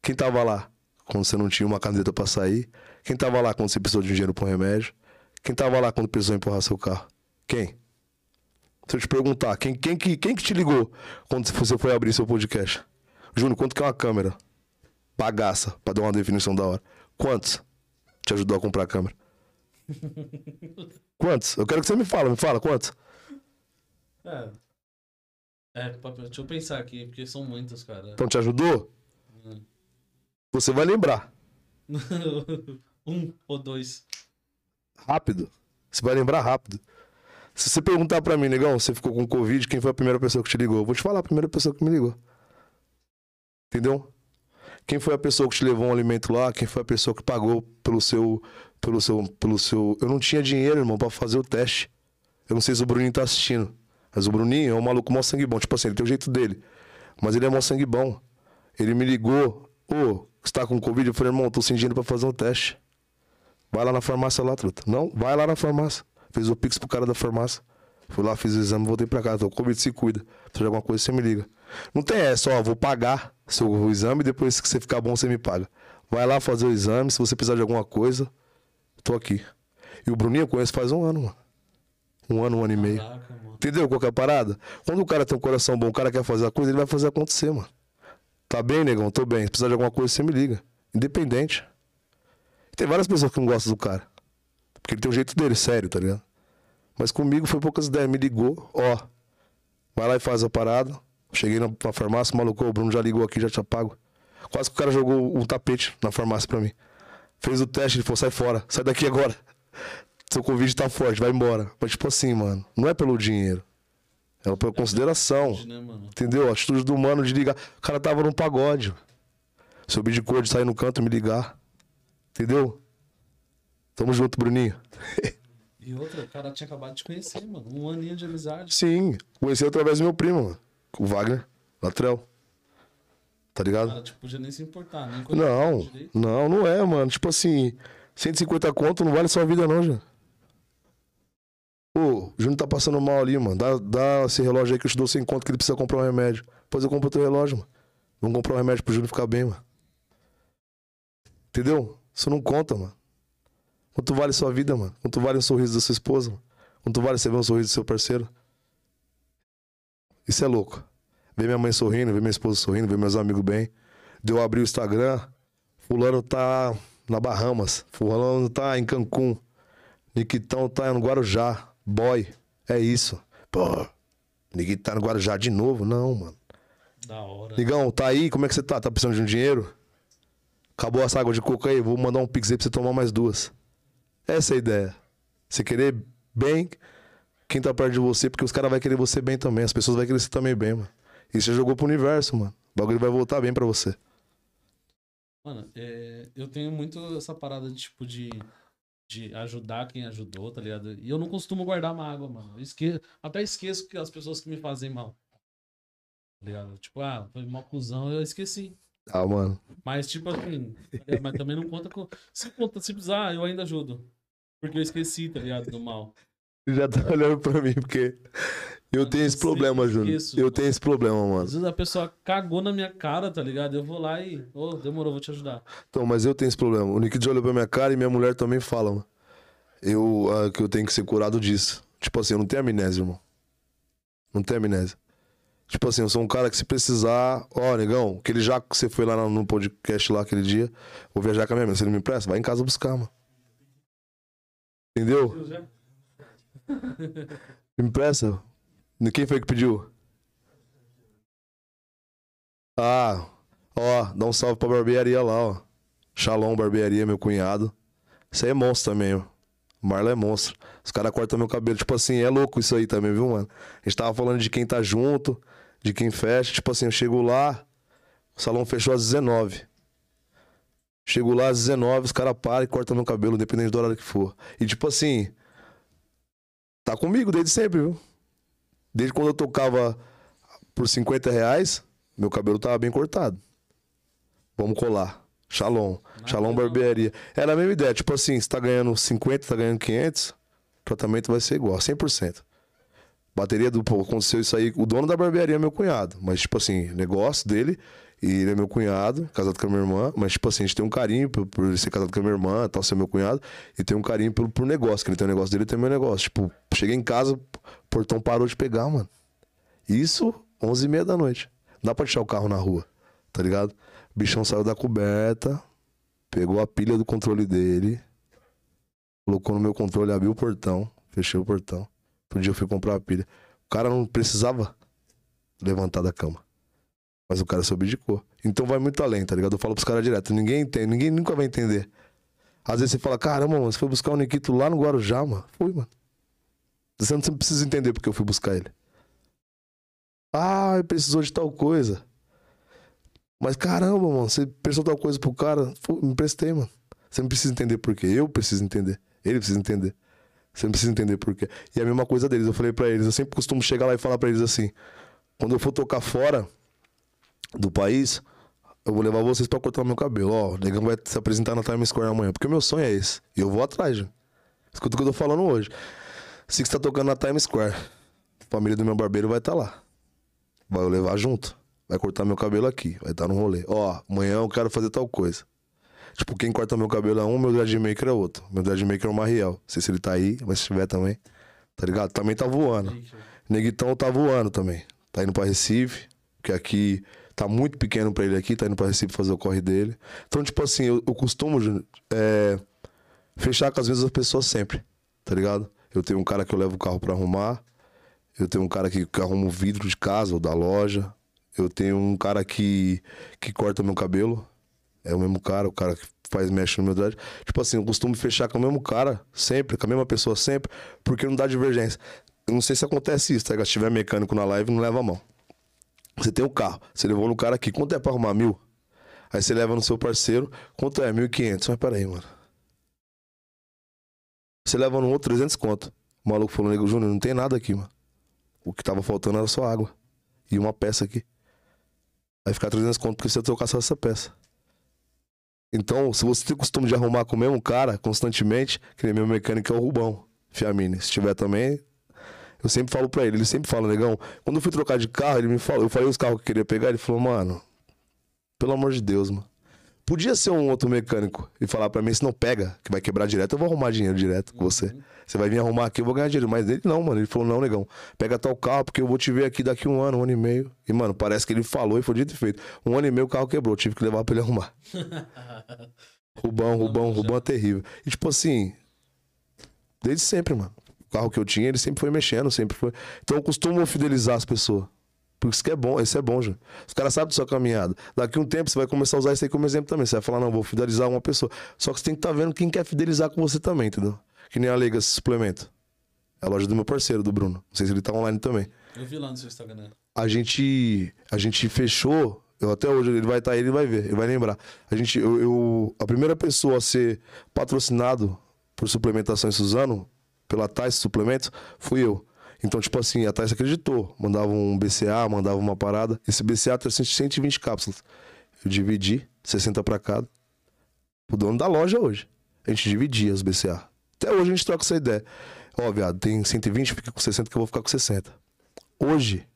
Quem tava lá? Quando você não tinha uma caneta pra sair? Quem tava lá quando você precisou de dinheiro pra um remédio? Quem tava lá quando precisou empurrar seu carro? Quem? Se eu te perguntar, quem, quem, que, quem que te ligou quando você foi abrir seu podcast? Júnior, quanto que é uma câmera? Bagaça, pra dar uma definição da hora. Quantos te ajudou a comprar a câmera? Quantos? Eu quero que você me fale, me fala, quantos? É. É, deixa eu pensar aqui, porque são muitos, cara. Então te ajudou? Hum. Você vai lembrar. (laughs) um ou dois. Rápido. Você vai lembrar rápido. Se você perguntar pra mim, negão, você ficou com Covid, quem foi a primeira pessoa que te ligou? Eu vou te falar a primeira pessoa que me ligou. Entendeu? Quem foi a pessoa que te levou um alimento lá? Quem foi a pessoa que pagou pelo seu. Pelo seu. Pelo seu. Eu não tinha dinheiro, irmão, pra fazer o teste. Eu não sei se o Bruninho tá assistindo. Mas o Bruninho é um maluco mó sangue bom. Tipo assim, ele tem o jeito dele. Mas ele é mó sangue bom. Ele me ligou. Ô, oh, você tá com Covid? Eu falei, irmão, tô sem dinheiro pra fazer um teste. Vai lá na farmácia lá, truta. Não, vai lá na farmácia. Fez o pix pro cara da farmácia. Fui lá, fiz o exame, voltei pra casa. Tô com Covid, se cuida. Se tiver alguma coisa, você me liga. Não tem essa, ó, vou pagar seu exame, depois que você ficar bom, você me paga. Vai lá fazer o exame, se você precisar de alguma coisa, tô aqui. E o Bruninho eu conheço faz um ano, mano. Um ano, um ano e meio. Caraca, Entendeu qual é a parada? Quando o cara tem um coração bom, o cara quer fazer a coisa, ele vai fazer acontecer, mano. Tá bem, negão? Tô bem. Se precisar de alguma coisa, você me liga. Independente. Tem várias pessoas que não gostam do cara. Porque ele tem um jeito dele, sério, tá ligado? Mas comigo foi poucas ideias. Me ligou, ó. Vai lá e faz a parada. Cheguei na, na farmácia, maluco, o Bruno já ligou aqui, já te apago. Quase que o cara jogou um tapete na farmácia pra mim. Fez o teste, ele falou, sai fora, sai daqui agora. Seu convite tá forte, vai embora. Mas tipo assim, mano, não é pelo dinheiro. É pela consideração. Né, entendeu? A atitude do mano de ligar. O cara tava num pagode. Seu de cor de sair no canto e me ligar. Entendeu? Tamo junto, Bruninho. E outra, o cara tinha acabado de conhecer, mano. Um aninho de amizade. Sim, conheci através do meu primo, mano o Wagner Latrell. Tá ligado? Cara, tipo, podia nem se importar, nem Não, não, não é, mano. Tipo assim, 150 conto não vale sua vida, não, já. Pô, o Júnior tá passando mal ali, mano. Dá, dá esse relógio aí que eu te dou sem conto que ele precisa comprar um remédio. Depois eu compro outro relógio, mano. Vamos comprar um remédio pro Júnior ficar bem, mano. Entendeu? Isso não conta, mano. Quanto vale sua vida, mano? Quanto vale o sorriso da sua esposa, mano? Quanto vale você ver um sorriso do seu parceiro? Isso é louco. Ver minha mãe sorrindo, ver minha esposa sorrindo, ver meus amigos bem. Deu de abrir o Instagram, fulano tá na Bahamas, fulano tá em Cancún. Niquitão tá no Guarujá. Boy. É isso. Pô, Niquitão tá no Guarujá de novo? Não, mano. Da hora. Ligão, tá aí? Como é que você tá? Tá precisando de um dinheiro? Acabou essa água de coco aí? Vou mandar um pix aí pra você tomar mais duas. Essa é a ideia. Você querer bem quem tá perto de você, porque os caras vão querer você bem também. As pessoas vão querer você também bem, mano. E você jogou pro universo, mano. O bagulho vai voltar bem pra você. Mano, é, eu tenho muito essa parada de tipo de, de ajudar quem ajudou, tá ligado? E eu não costumo guardar mágoa, mano. Eu esque... Até esqueço que as pessoas que me fazem mal. Tá ligado? Tipo, ah, foi mal cuzão, eu esqueci. Ah, mano. Mas, tipo assim, tá mas também não conta com. Se conta, se precisar, eu ainda ajudo. Porque eu esqueci, tá ligado? Do mal. Já tá olhando pra mim, porque eu tenho esse problema, Júnior. Eu tenho esse problema, mano. Às vezes a pessoa cagou na minha cara, tá ligado? Eu vou lá e. Ô, demorou, vou te ajudar. Então, mas eu tenho esse problema. O Nick olhou pra minha cara e minha mulher também fala, mano. Eu, ah, que eu tenho que ser curado disso. Tipo assim, eu não tenho amnésia, irmão. Não tenho amnésia. Tipo assim, eu sou um cara que se precisar. Ó, negão, aquele jaco que você foi lá no- no podcast lá aquele dia, vou viajar com a minha mãe. Você não me empresta? Vai em casa buscar, mano. Entendeu? Me empresta? Quem foi que pediu? Ah, ó, dá um salve pra barbearia lá, ó. Shalom Barbearia, meu cunhado. Aí é monstro também, ó. O Marlon é monstro. Os caras cortam meu cabelo. Tipo assim, é louco isso aí também, viu, mano? A gente tava falando de quem tá junto, de quem fecha. Tipo assim, eu chego lá, o salão fechou às 19. Chego lá às 19, os caras param e cortam meu cabelo, independente do horário que for. E tipo assim, tá comigo desde sempre, viu? Desde quando eu tocava por 50 reais, meu cabelo tava bem cortado. Vamos colar. Shalom. Shalom barbearia. Era a mesma ideia. Tipo assim, você tá ganhando 50, tá ganhando 500, o tratamento vai ser igual, 100%. Bateria do. Pô, aconteceu isso aí. O dono da barbearia é meu cunhado. Mas, tipo assim, negócio dele. E ele é meu cunhado, casado com a minha irmã. Mas, tipo assim, a gente tem um carinho por, por ele ser casado com a minha irmã, tal, ser meu cunhado. E tem um carinho pelo, por negócio. Que ele tem o negócio dele e tem o meu negócio. Tipo, cheguei em casa, o portão parou de pegar, mano. Isso, 11 e meia da noite. Não dá pra deixar o carro na rua, tá ligado? O bichão saiu da coberta, pegou a pilha do controle dele, colocou no meu controle, abriu o portão, fechei o portão. Outro dia eu fui comprar a pilha. O cara não precisava levantar da cama. Mas o cara se abdicou. Então vai muito além, tá ligado? Eu falo pros caras direto. Ninguém entende, ninguém nunca vai entender. Às vezes você fala, caramba, mano, você foi buscar o Nikito lá no Guarujá, mano. Fui, mano. Você não precisa entender porque eu fui buscar ele. Ah, ele precisou de tal coisa. Mas caramba, mano, você prestou tal coisa pro cara. Me prestei, mano. Você não precisa entender por quê. Eu preciso entender. Ele precisa entender. Você não precisa entender por quê. E é a mesma coisa deles. Eu falei pra eles, eu sempre costumo chegar lá e falar pra eles assim: quando eu for tocar fora do país, eu vou levar vocês pra cortar meu cabelo. Ó, o negão vai se apresentar na Times Square amanhã. Porque o meu sonho é esse. E eu vou atrás, já. Escuta o que eu tô falando hoje. Se você tá tocando na Times Square, a família do meu barbeiro vai estar lá. Vai eu levar junto. Vai cortar meu cabelo aqui. Vai estar no rolê. Ó, amanhã eu quero fazer tal coisa. Tipo, quem corta meu cabelo é um, meu dreadmaker é outro. Meu dreadmaker é o Mariel. Não sei se ele tá aí, mas se tiver também. Tá ligado? Também tá voando. Neguitão tá voando também. Tá indo pra Recife, que aqui tá muito pequeno pra ele aqui, tá indo pra Recife fazer o corre dele. Então, tipo assim, eu, eu costumo é, fechar com as mesmas pessoas sempre, tá ligado? Eu tenho um cara que eu levo o carro pra arrumar, eu tenho um cara que, que arruma o vidro de casa ou da loja, eu tenho um cara que, que corta meu cabelo, é o mesmo cara, o cara que faz mexe no meu dread. Tipo assim, eu costumo fechar com o mesmo cara, sempre, com a mesma pessoa sempre, porque não dá divergência. Eu não sei se acontece isso, tá? Se tiver mecânico na live, não leva a mão. Você tem o carro, você levou no cara aqui, quanto é pra arrumar? Mil? Aí você leva no seu parceiro, quanto é? Mil e quinhentos. Mas peraí, mano. Você leva no outro 300 conto. O maluco falou, nego Júnior, não tem nada aqui, mano. O que tava faltando era só água. E uma peça aqui. Vai ficar 300 conto porque você trocar só essa peça. Então, se você tem costume de arrumar com o mesmo cara constantemente, que nem meu mecânico é o Rubão, Fiamini. Se tiver também, eu sempre falo pra ele, ele sempre fala, negão. Quando eu fui trocar de carro, ele me falou, eu falei os carros que eu queria pegar, ele falou, mano, pelo amor de Deus, mano. Podia ser um outro mecânico e falar pra mim, se não pega, que vai quebrar direto, eu vou arrumar dinheiro direto com você. Você vai vir arrumar aqui, eu vou ganhar dinheiro. Mas ele não, mano. Ele falou, não, negão, pega tal carro, porque eu vou te ver aqui daqui um ano, um ano e meio. E, mano, parece que ele falou e foi dito e feito. Um ano e meio o carro quebrou, tive que levar pra ele arrumar. (laughs) Rubão, Rubão, Rubão é terrível. E tipo assim, Desde sempre, mano. O carro que eu tinha, ele sempre foi mexendo, sempre foi. Então eu costumo fidelizar as pessoas. Porque isso que é bom, isso é bom, já. Os caras sabem da sua caminhada. Daqui a um tempo você vai começar a usar isso aí como exemplo também. Você vai falar, não, vou fidelizar uma pessoa. Só que você tem que estar tá vendo quem quer fidelizar com você também, entendeu? Que nem a Legacy Suplemento. É a loja do meu parceiro, do Bruno. Não sei se ele tá online também. Eu vi lá no seu Instagram. A gente, a gente fechou. Eu até hoje ele vai estar tá aí, ele vai ver, ele vai lembrar. A gente, eu, eu, a primeira pessoa a ser patrocinado por suplementação em Suzano, pela Tais Suplementos, fui eu. Então, tipo assim, a Tais acreditou. Mandava um BCA, mandava uma parada. Esse BCA tem 120 cápsulas. Eu dividi, 60 para cada. O dono da loja hoje. A gente dividia as BCA. Até hoje a gente troca essa ideia. Ó, viado, tem 120, fica com 60 que eu vou ficar com 60. Hoje,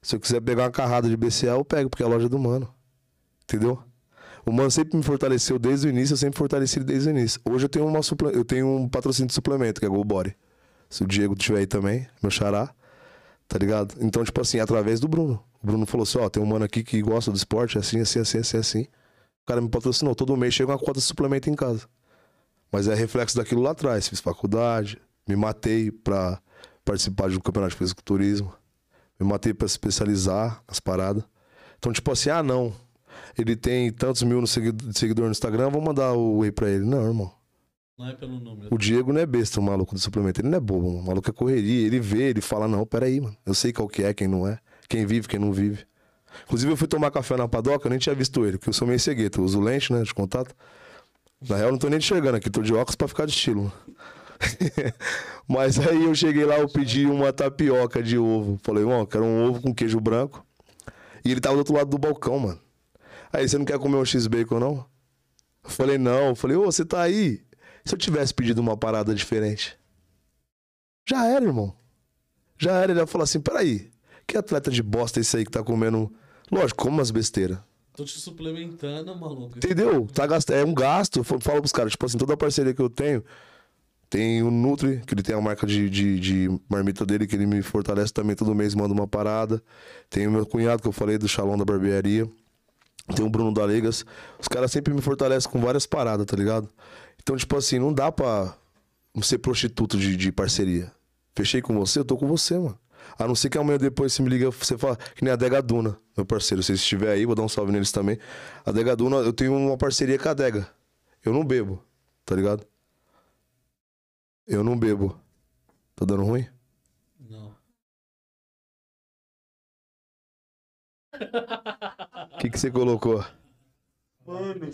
se eu quiser pegar uma carrada de BCA, eu pego, porque é a loja do mano. Entendeu? O mano sempre me fortaleceu desde o início, eu sempre fortaleci desde o início. Hoje eu tenho, uma eu tenho um patrocínio de suplemento, que é Go Body. Se o Diego tiver aí também, meu xará, tá ligado? Então, tipo assim, através do Bruno. O Bruno falou assim: ó, tem um mano aqui que gosta do esporte, assim, assim, assim, assim, assim. O cara me patrocinou. Todo mês chega uma cota de suplemento em casa. Mas é reflexo daquilo lá atrás. Fiz faculdade, me matei pra participar de um campeonato de fisiculturismo. Me matei pra especializar as paradas. Então, tipo assim, ah, não. Ele tem tantos mil no seguidor no Instagram, vou mandar o whey pra ele. Não, irmão. Não é pelo número. O Diego não é besta, o maluco do suplemento. Ele não é bobo, o maluco é correria. Ele vê, ele fala, não, peraí, mano. Eu sei qual que é, quem não é. Quem vive, quem não vive. Inclusive, eu fui tomar café na padoca, eu nem tinha visto ele, porque eu sou meio cegueta. Eu uso lente, né, de contato. Na real, eu não tô nem enxergando aqui, tô de óculos pra ficar de estilo. (laughs) Mas aí eu cheguei lá, eu pedi uma tapioca de ovo. Falei, irmão, quero um ovo com queijo branco. E ele tava do outro lado do balcão, mano. Aí, você não quer comer um X-Bacon, não? Eu falei, não. Eu falei, ô, você tá aí? Se eu tivesse pedido uma parada diferente? Já era, irmão. Já era. Ele ia falar assim, peraí. Que atleta de bosta é esse aí que tá comendo... Lógico, como umas besteiras. Tô te suplementando, maluco. Entendeu? Tá gast... É um gasto. Eu falo pros caras, tipo assim, toda a parceria que eu tenho tem o Nutri, que ele tem a marca de, de, de, marmita dele, que ele me fortalece também todo mês, manda uma parada. Tem o meu cunhado, que eu falei, do Shalom da Barbearia. Tem o Bruno da Legas. Os caras sempre me fortalecem com várias paradas, tá ligado? Então, tipo assim, não dá pra ser prostituto de, de parceria. Fechei com você, eu tô com você, mano. A não ser que amanhã depois você me liga, você fala, que nem a Dega Duna, meu parceiro. Se estiver aí, vou dar um salve neles também. A Dega Duna, eu tenho uma parceria com a Dega. Eu não bebo, tá ligado? Eu não bebo. Tá dando ruim? Não. O que, que você colocou? Mano,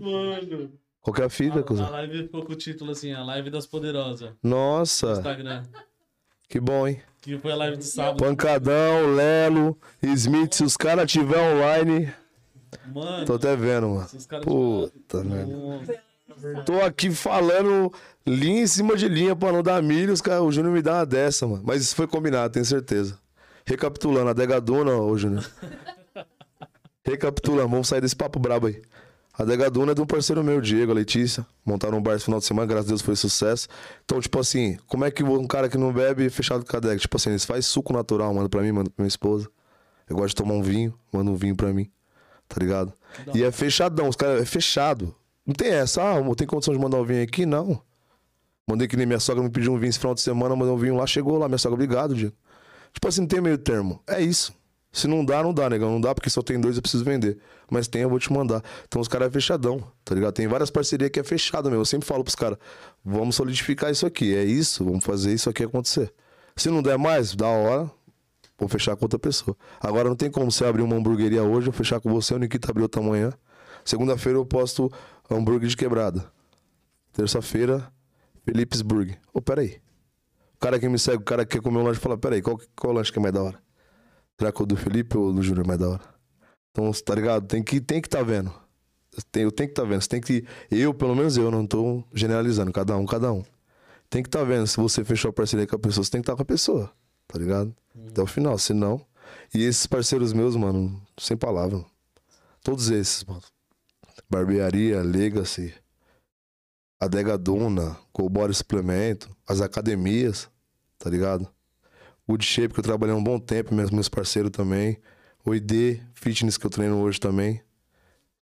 mano. Qual que é a fita, A, cuzão? a live ficou com o título assim, a live das poderosas. No Nossa, Instagram. que bom, hein? Que foi a live do sábado. Pancadão, Lelo, Smith, se os caras tiver online. Mano, Tô até vendo, mano. se os caras Puta, tiverem- velho. Tô aqui falando linha em cima de linha pra não dar milho, os cara, o Júnior me dá uma dessa, mano. Mas isso foi combinado, tenho certeza. Recapitulando, a Degaduna, ô Júnior. (laughs) Recapitulando, vamos sair desse papo brabo aí. A Degaduna é de um parceiro meu, Diego, a Letícia. Montaram um bar esse final de semana, graças a Deus foi sucesso. Então, tipo assim, como é que um cara que não bebe fechado com a Dega? Tipo assim, eles fazem suco natural, manda pra mim, manda pra minha esposa. Eu gosto de tomar um vinho, manda um vinho pra mim. Tá ligado? E é fechadão, os caras é fechado. Não tem essa, ah, tem condição de mandar um vinho aqui? Não. Mandei que nem minha sogra me pediu um vinho esse final de semana, mandei um vinho lá, chegou lá, minha sogra, obrigado, Diego. Tipo assim, não tem meio termo. É isso. Se não dá, não dá, negão. Não dá porque só tem dois, eu preciso vender. Mas tem, eu vou te mandar. Então os caras é fechadão, tá ligado? Tem várias parcerias que é fechada, meu. Eu sempre falo pros caras, vamos solidificar isso aqui. É isso, vamos fazer isso aqui acontecer. Se não der mais, da hora, vou fechar com outra pessoa. Agora não tem como você abrir uma hamburgueria hoje, eu fechar com você, o Nikita abriu outra manhã. Segunda-feira eu posto hambúrguer de quebrada. Terça-feira, Felipe's Burger. Ô, peraí. O cara que me segue, o cara que quer comer um lanche, fala, peraí, qual, qual lanche que é mais da hora? Será que o do Felipe ou o do Júnior é mais da hora? Então, tá ligado? Tem que, tem que tá vendo. Tenho, eu tenho que tá vendo. Você tem que. Eu, pelo menos eu, não tô generalizando. Cada um, cada um. Tem que tá vendo. Se você fechou a parceria com a pessoa, você tem que estar tá com a pessoa. Tá ligado? Até o final. Se não. E esses parceiros meus, mano, sem palavra. Todos esses, mano. Barbearia, Legacy, Adega Duna, Colbore Suplemento, as academias, tá ligado? Wood Shape, que eu trabalhei um bom tempo, meus, meus parceiros também. O ID Fitness, que eu treino hoje também.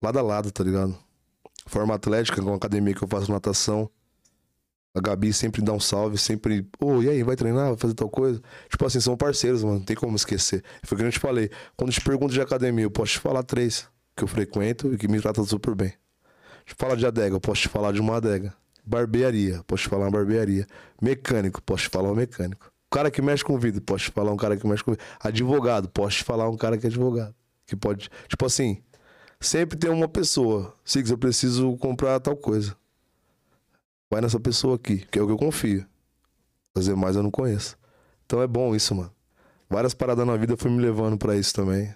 Lado a lado, tá ligado? Forma Atlética, com a academia que eu faço natação. A Gabi sempre dá um salve, sempre, ô, e aí, vai treinar, vai fazer tal coisa? Tipo assim, são parceiros, mano, não tem como esquecer. Foi o que eu te falei. Quando te pergunto de academia, eu posso te falar três que eu frequento e que me tratam super bem. Te falar de adega, eu posso te falar de uma adega. Barbearia, posso te falar uma barbearia. Mecânico, posso te falar um mecânico. Cara que mexe com vidro, posso te falar um cara que mexe com vidro. Advogado, posso te falar um cara que é advogado. Que pode. Tipo assim, sempre tem uma pessoa. Sigs, eu preciso comprar tal coisa. Vai nessa pessoa aqui, que é o que eu confio. Fazer mais eu não conheço. Então é bom isso, mano. Várias paradas na vida foi me levando para isso também.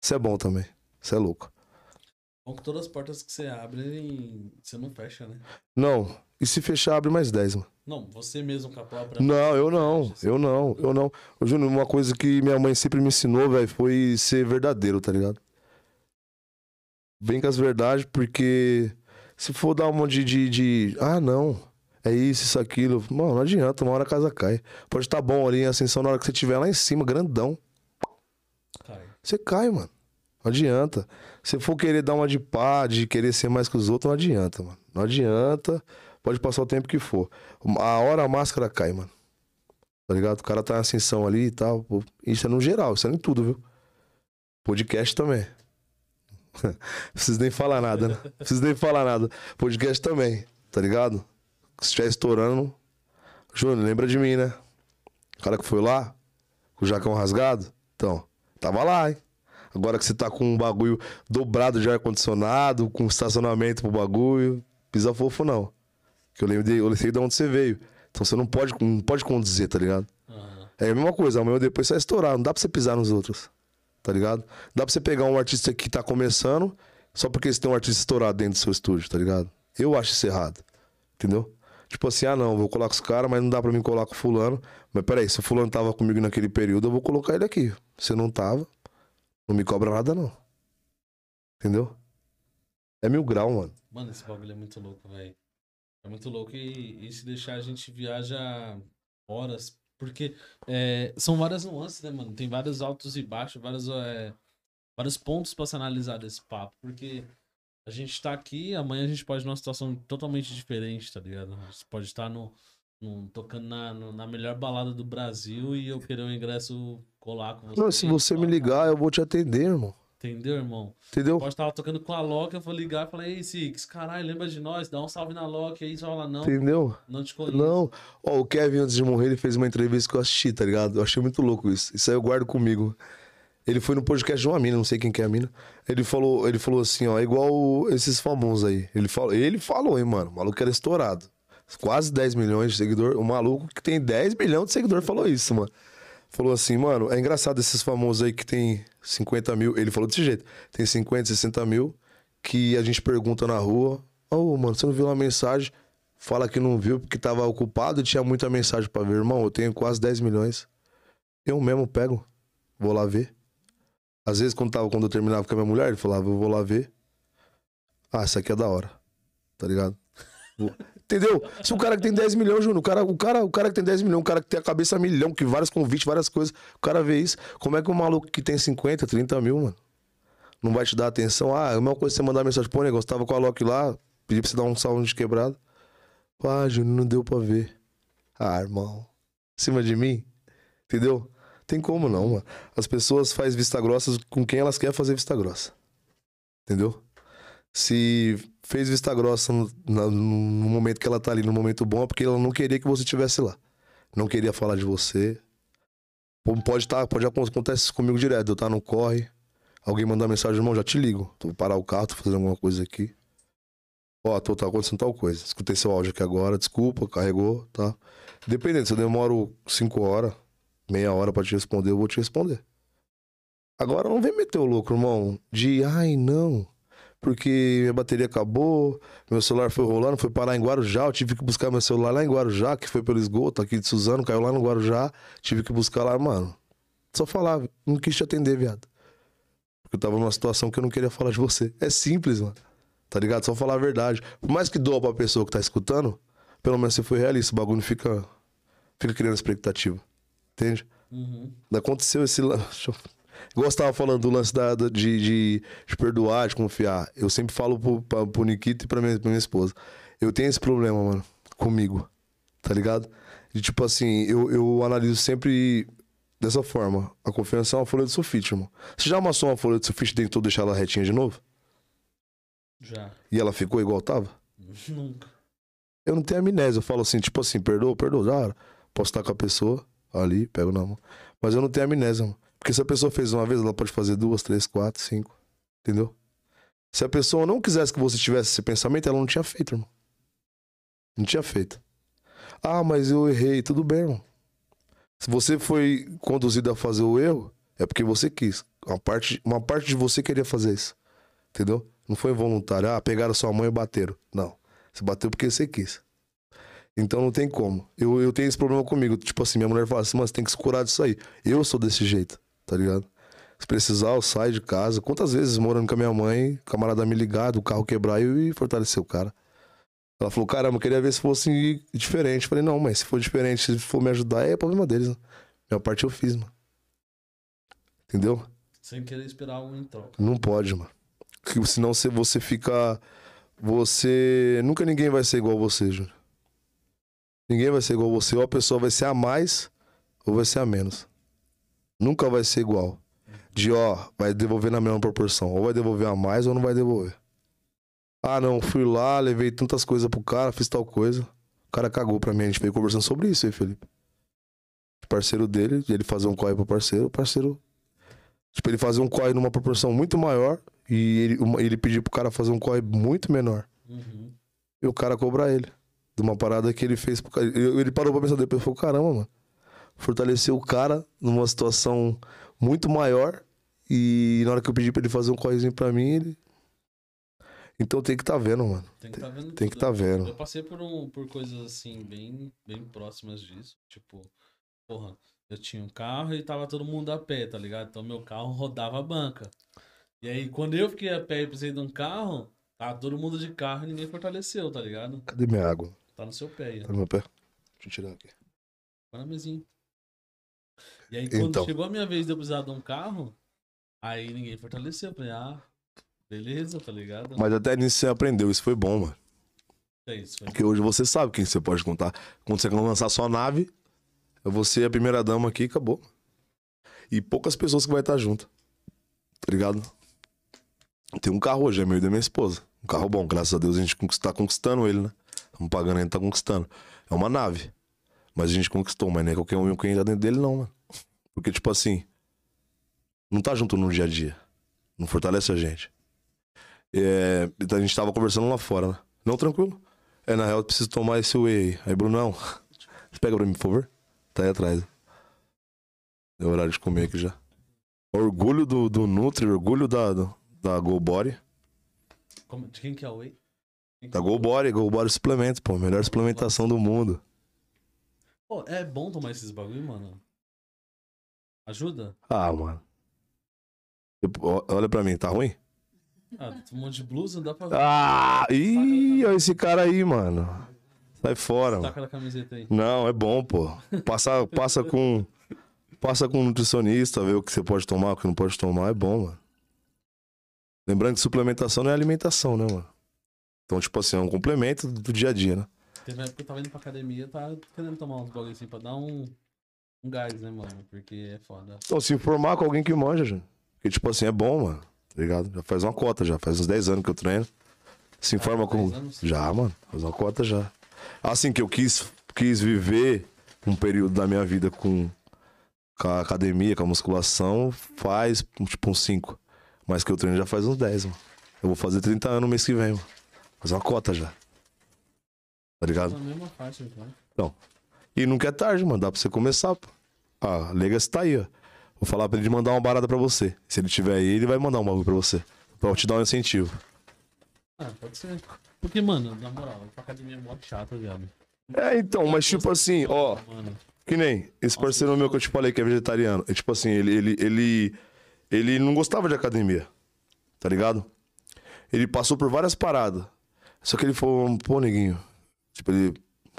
Isso é bom também. Isso é louco. Bom que todas as portas que você abre, você não fecha, né? Não. E se fechar, abre mais 10, mano. Não, você mesmo com a própria. Não, eu não. Eu não. Eu não. Ô, Júnior, uma coisa que minha mãe sempre me ensinou, velho, foi ser verdadeiro, tá ligado? Vem com as verdades, porque se for dar uma de, de, de. Ah, não. É isso, isso, aquilo. Mano, não adianta, uma hora a casa cai. Pode estar tá bom ali em ascensão na hora que você estiver lá em cima, grandão. Cai. Você cai, mano. Não adianta. Se for querer dar uma de pá, de querer ser mais que os outros, não adianta, mano. Não adianta. Pode passar o tempo que for. A hora a máscara cai, mano. Tá ligado? O cara tá em ascensão ali e tal. Isso é no geral, isso é em tudo, viu? Podcast também. (laughs) Preciso nem falar nada, né? Preciso nem falar nada. Podcast também, tá ligado? Se estiver estourando. Júnior, lembra de mim, né? O cara que foi lá, com o jacão rasgado. Então, tava lá, hein? Agora que você tá com um bagulho dobrado de ar-condicionado, com estacionamento pro bagulho, pisa fofo não. Que eu lembro de, eu sei de onde você veio. Então você não pode, não pode conduzir, tá ligado? Uhum. É a mesma coisa, amanhã depois você vai estourar. Não dá pra você pisar nos outros tá ligado? Dá pra você pegar um artista que tá começando só porque você tem um artista estourado dentro do seu estúdio, tá ligado? Eu acho isso errado, entendeu? Tipo assim, ah não, vou colocar os caras, mas não dá pra mim colocar o fulano. Mas peraí, se o fulano tava comigo naquele período, eu vou colocar ele aqui. Se não tava, não me cobra nada não. Entendeu? É mil grau, mano. Mano, esse bagulho é muito louco, velho. É muito louco e, e se deixar a gente viaja horas porque é, são várias nuances, né, mano? Tem vários altos e baixos, vários, é, vários pontos para se analisar desse papo. Porque a gente tá aqui, amanhã a gente pode numa situação totalmente diferente, tá ligado? Você pode estar no, no tocando na, na melhor balada do Brasil e eu querer um ingresso colar com você. Não, se você me ligar, eu vou te atender, irmão. Entendeu, irmão? Entendeu? Pode estar tocando com a Loki, eu vou ligar e falar, ei, Six, caralho, lembra de nós? Dá um salve na Loki aí, fala, não. Entendeu? Não te conheço. Não. Ó, o Kevin, antes de morrer, ele fez uma entrevista que eu assisti, tá ligado? Eu achei muito louco isso. Isso aí eu guardo comigo. Ele foi no podcast de uma mina, não sei quem que é a mina. Ele falou, ele falou assim, ó, igual esses famosos aí. Ele falou, ele falou, hein, mano. O maluco era estourado. Quase 10 milhões de seguidor. O maluco que tem 10 milhões de seguidor falou isso, mano falou assim, mano, é engraçado esses famosos aí que tem 50 mil. Ele falou desse jeito: tem 50, 60 mil que a gente pergunta na rua: Ô, oh, mano, você não viu uma mensagem? Fala que não viu porque tava ocupado e tinha muita mensagem para ver. Irmão, eu tenho quase 10 milhões. Eu mesmo pego, vou lá ver. Às vezes, quando, tava, quando eu terminava com a minha mulher, ele falava: Eu vou lá ver. Ah, isso aqui é da hora. Tá ligado? (laughs) Entendeu? Se o cara que tem 10 milhões, Júnior, o cara, o, cara, o cara que tem 10 milhões, o cara que tem a cabeça milhão, que vários convites, várias coisas, o cara vê isso. Como é que o maluco que tem 50, 30 mil, mano, não vai te dar atenção? Ah, é a mesma coisa você mandar mensagem, pô, negócio, tava com a Loki lá, pedi pra você dar um salve de quebrado. Ah, Júnior, não deu pra ver. Ah, irmão, em cima de mim, entendeu? Tem como não, mano. As pessoas fazem vista grossa com quem elas querem fazer vista grossa. Entendeu? Se fez vista grossa no, no, no, momento que ela tá ali, no momento bom, é porque ela não queria que você estivesse lá. Não queria falar de você. Pode estar, tá, pode acontecer comigo direto. Eu tá no corre, alguém mandar mensagem, irmão, já te ligo. Tô parar o carro, tô fazendo alguma coisa aqui. Ó, tô, tá acontecendo tal coisa. Escutei seu áudio aqui agora, desculpa, carregou, tá? Dependendo, se eu demoro cinco horas, meia hora pra te responder, eu vou te responder. Agora não vem meter o louco, irmão, de ai não porque minha bateria acabou, meu celular foi rolando, foi parar em Guarujá, eu tive que buscar meu celular lá em Guarujá, que foi pelo esgoto aqui de Suzano, caiu lá no Guarujá, tive que buscar lá, mano. Só falava, não quis te atender, viado. Porque eu tava numa situação que eu não queria falar de você. É simples, mano. Tá ligado? Só falar a verdade. Por mais que doa pra pessoa que tá escutando, pelo menos você foi realista, o bagulho fica, fica criando expectativa. Entende? Uhum. Aconteceu esse. (laughs) Igual você tava falando do lance da, de, de, de, perdoar, de confiar. Eu sempre falo pro, pra, pro Nikita e pra minha, pra minha esposa. Eu tenho esse problema, mano, comigo. Tá ligado? E tipo assim, eu, eu analiso sempre dessa forma. A confiança é uma folha de sulfite, irmão. Você já amassou uma folha de sulfite e tentou deixar ela retinha de novo? Já. E ela ficou igual tava? (laughs) Nunca. Eu não tenho amnésia. Eu falo assim, tipo assim, perdoa, perdoa. Já. Posso estar com a pessoa ali, pego na mão. Mas eu não tenho amnésia, mano. Porque se a pessoa fez uma vez, ela pode fazer duas, três, quatro, cinco. Entendeu? Se a pessoa não quisesse que você tivesse esse pensamento, ela não tinha feito, irmão. Não tinha feito. Ah, mas eu errei. Tudo bem, irmão. Se você foi conduzido a fazer o erro, é porque você quis. Uma parte, uma parte de você queria fazer isso. Entendeu? Não foi voluntário. Ah, pegaram sua mãe e bateram. Não. Você bateu porque você quis. Então não tem como. Eu, eu tenho esse problema comigo. Tipo assim, minha mulher fala assim, mano, você tem que se curar disso aí. Eu sou desse jeito, tá ligado? Se precisar, eu saio de casa. Quantas vezes morando com a minha mãe, camarada me ligar, o carro quebrar eu e fortalecer o cara. Ela falou, caramba, eu queria ver se fosse diferente. Eu falei, não, mas se for diferente, se for me ajudar, é problema deles. Né? Minha parte eu fiz, mano. Entendeu? Sem querer esperar algo em troca. Não pode, mano. Porque senão você, você fica. Você. Nunca ninguém vai ser igual você, Júnior. Ninguém vai ser igual você. Ou a pessoa vai ser a mais, ou vai ser a menos. Nunca vai ser igual. De ó, vai devolver na mesma proporção. Ou vai devolver a mais, ou não vai devolver. Ah, não, fui lá, levei tantas coisas pro cara, fiz tal coisa. O cara cagou pra mim. A gente veio conversando sobre isso aí, Felipe. O parceiro dele, ele fazer um corre pro parceiro, o parceiro. Tipo, ele fazer um corre numa proporção muito maior e ele, uma, ele pedir pro cara fazer um corre muito menor. Uhum. E o cara cobrar ele. De uma parada que ele fez pro cara. Ele ele parou pra pensar depois e falou: caramba, mano. Fortaleceu o cara numa situação muito maior. E na hora que eu pedi pra ele fazer um correzinho pra mim, ele. Então tem que tá vendo, mano. Tem que tá vendo Tem que tá vendo. Eu passei por, um, por coisas assim, bem, bem próximas disso. Tipo, porra, eu tinha um carro e tava todo mundo a pé, tá ligado? Então meu carro rodava a banca. E aí, quando eu fiquei a pé e precisei de um carro, tava todo mundo de carro e ninguém fortaleceu, tá ligado? Cadê minha água? Tá no seu pé aí. Tá no meu pé? Deixa eu tirar aqui. Põe na mesinha. E aí, quando Então. chegou a minha vez de eu precisar de um carro, aí ninguém fortaleceu. Eu falei, ah, beleza, tá ligado? Mas até nisso você aprendeu, isso foi bom, mano. É isso, foi. Porque hoje você sabe quem você pode contar. Quando você lançar sua nave, é você e a primeira dama aqui e acabou. E poucas pessoas que vai estar junto. Tá ligado? Tem um carro hoje, é meu e da minha esposa. Um carro bom, graças a Deus a gente tá conquistando ele, né? Estamos pagando, a gente tá conquistando. É uma nave. Mas a gente conquistou, mas não é qualquer um que entra dentro dele, não, mano. Porque, tipo assim, não tá junto no dia a dia. Não fortalece a gente. É, a gente tava conversando lá fora, né? Não, tranquilo. É, na real, eu preciso tomar esse whey aí. Aí, Brunão, você pega pra mim, por favor? Tá aí atrás. Deu horário de comer aqui já. Orgulho do, do Nutri, orgulho da, do- da Go Body. Como- de quem que é o Whey? Quem que Da é Go? Body, Go Body Suplemento, pô. Melhor suplementação do mundo. Pô, é bom tomar esses bagulho, mano. Ajuda? Ah, mano. Eu- olha pra mim, tá ruim? Ah, um monte de blusa, não dá pra ver. Ah, ih, olha esse cara aí, mano. Sai fora, Tá mano. camiseta aí. Não, é bom, pô. Passa, passa com. Passa com um nutricionista, ver o que você pode tomar, o que não pode tomar, é bom, mano. Lembrando que suplementação não é alimentação, né, mano? Então, tipo assim, é um complemento do dia a dia, né? Teve uma época que eu tava indo pra academia, tava querendo tomar uns bagulho assim pra dar um, um gás, né, mano? Porque é foda. Então, se informar com alguém que manja, gente. Porque, tipo assim, é bom, mano. Tá ligado? Já faz uma cota, já. Faz uns 10 anos que eu treino. Se informa Ah, com. 10 anos? Já, mano. Faz uma cota já. Assim que eu quis, quis viver um período da minha vida com, com a academia, com a musculação, faz tipo uns 5. Mas que eu treino já faz uns 10, mano. Eu vou fazer 30 anos no mês que vem, mano. Faz uma cota já. Tá ligado? Faixa, então. E nunca é tarde, mano. Dá pra você começar, pô. Ah, Legas tá aí, ó. Vou falar pra ele mandar uma barata pra você. Se ele tiver aí, ele vai mandar um bagulho pra você. Pra te dar um incentivo. Ah, pode ser. Porque, mano, na moral, pra academia é mó chato, viado. É, então, mas tipo assim, ó. Mano, Que nem esse parceiro meu que eu te falei que é vegetariano. É tipo assim, ele, ele, ele, ele não gostava de academia. Tá ligado? Ele passou por várias paradas. Só que ele falou, pô, neguinho. Tipo, ele.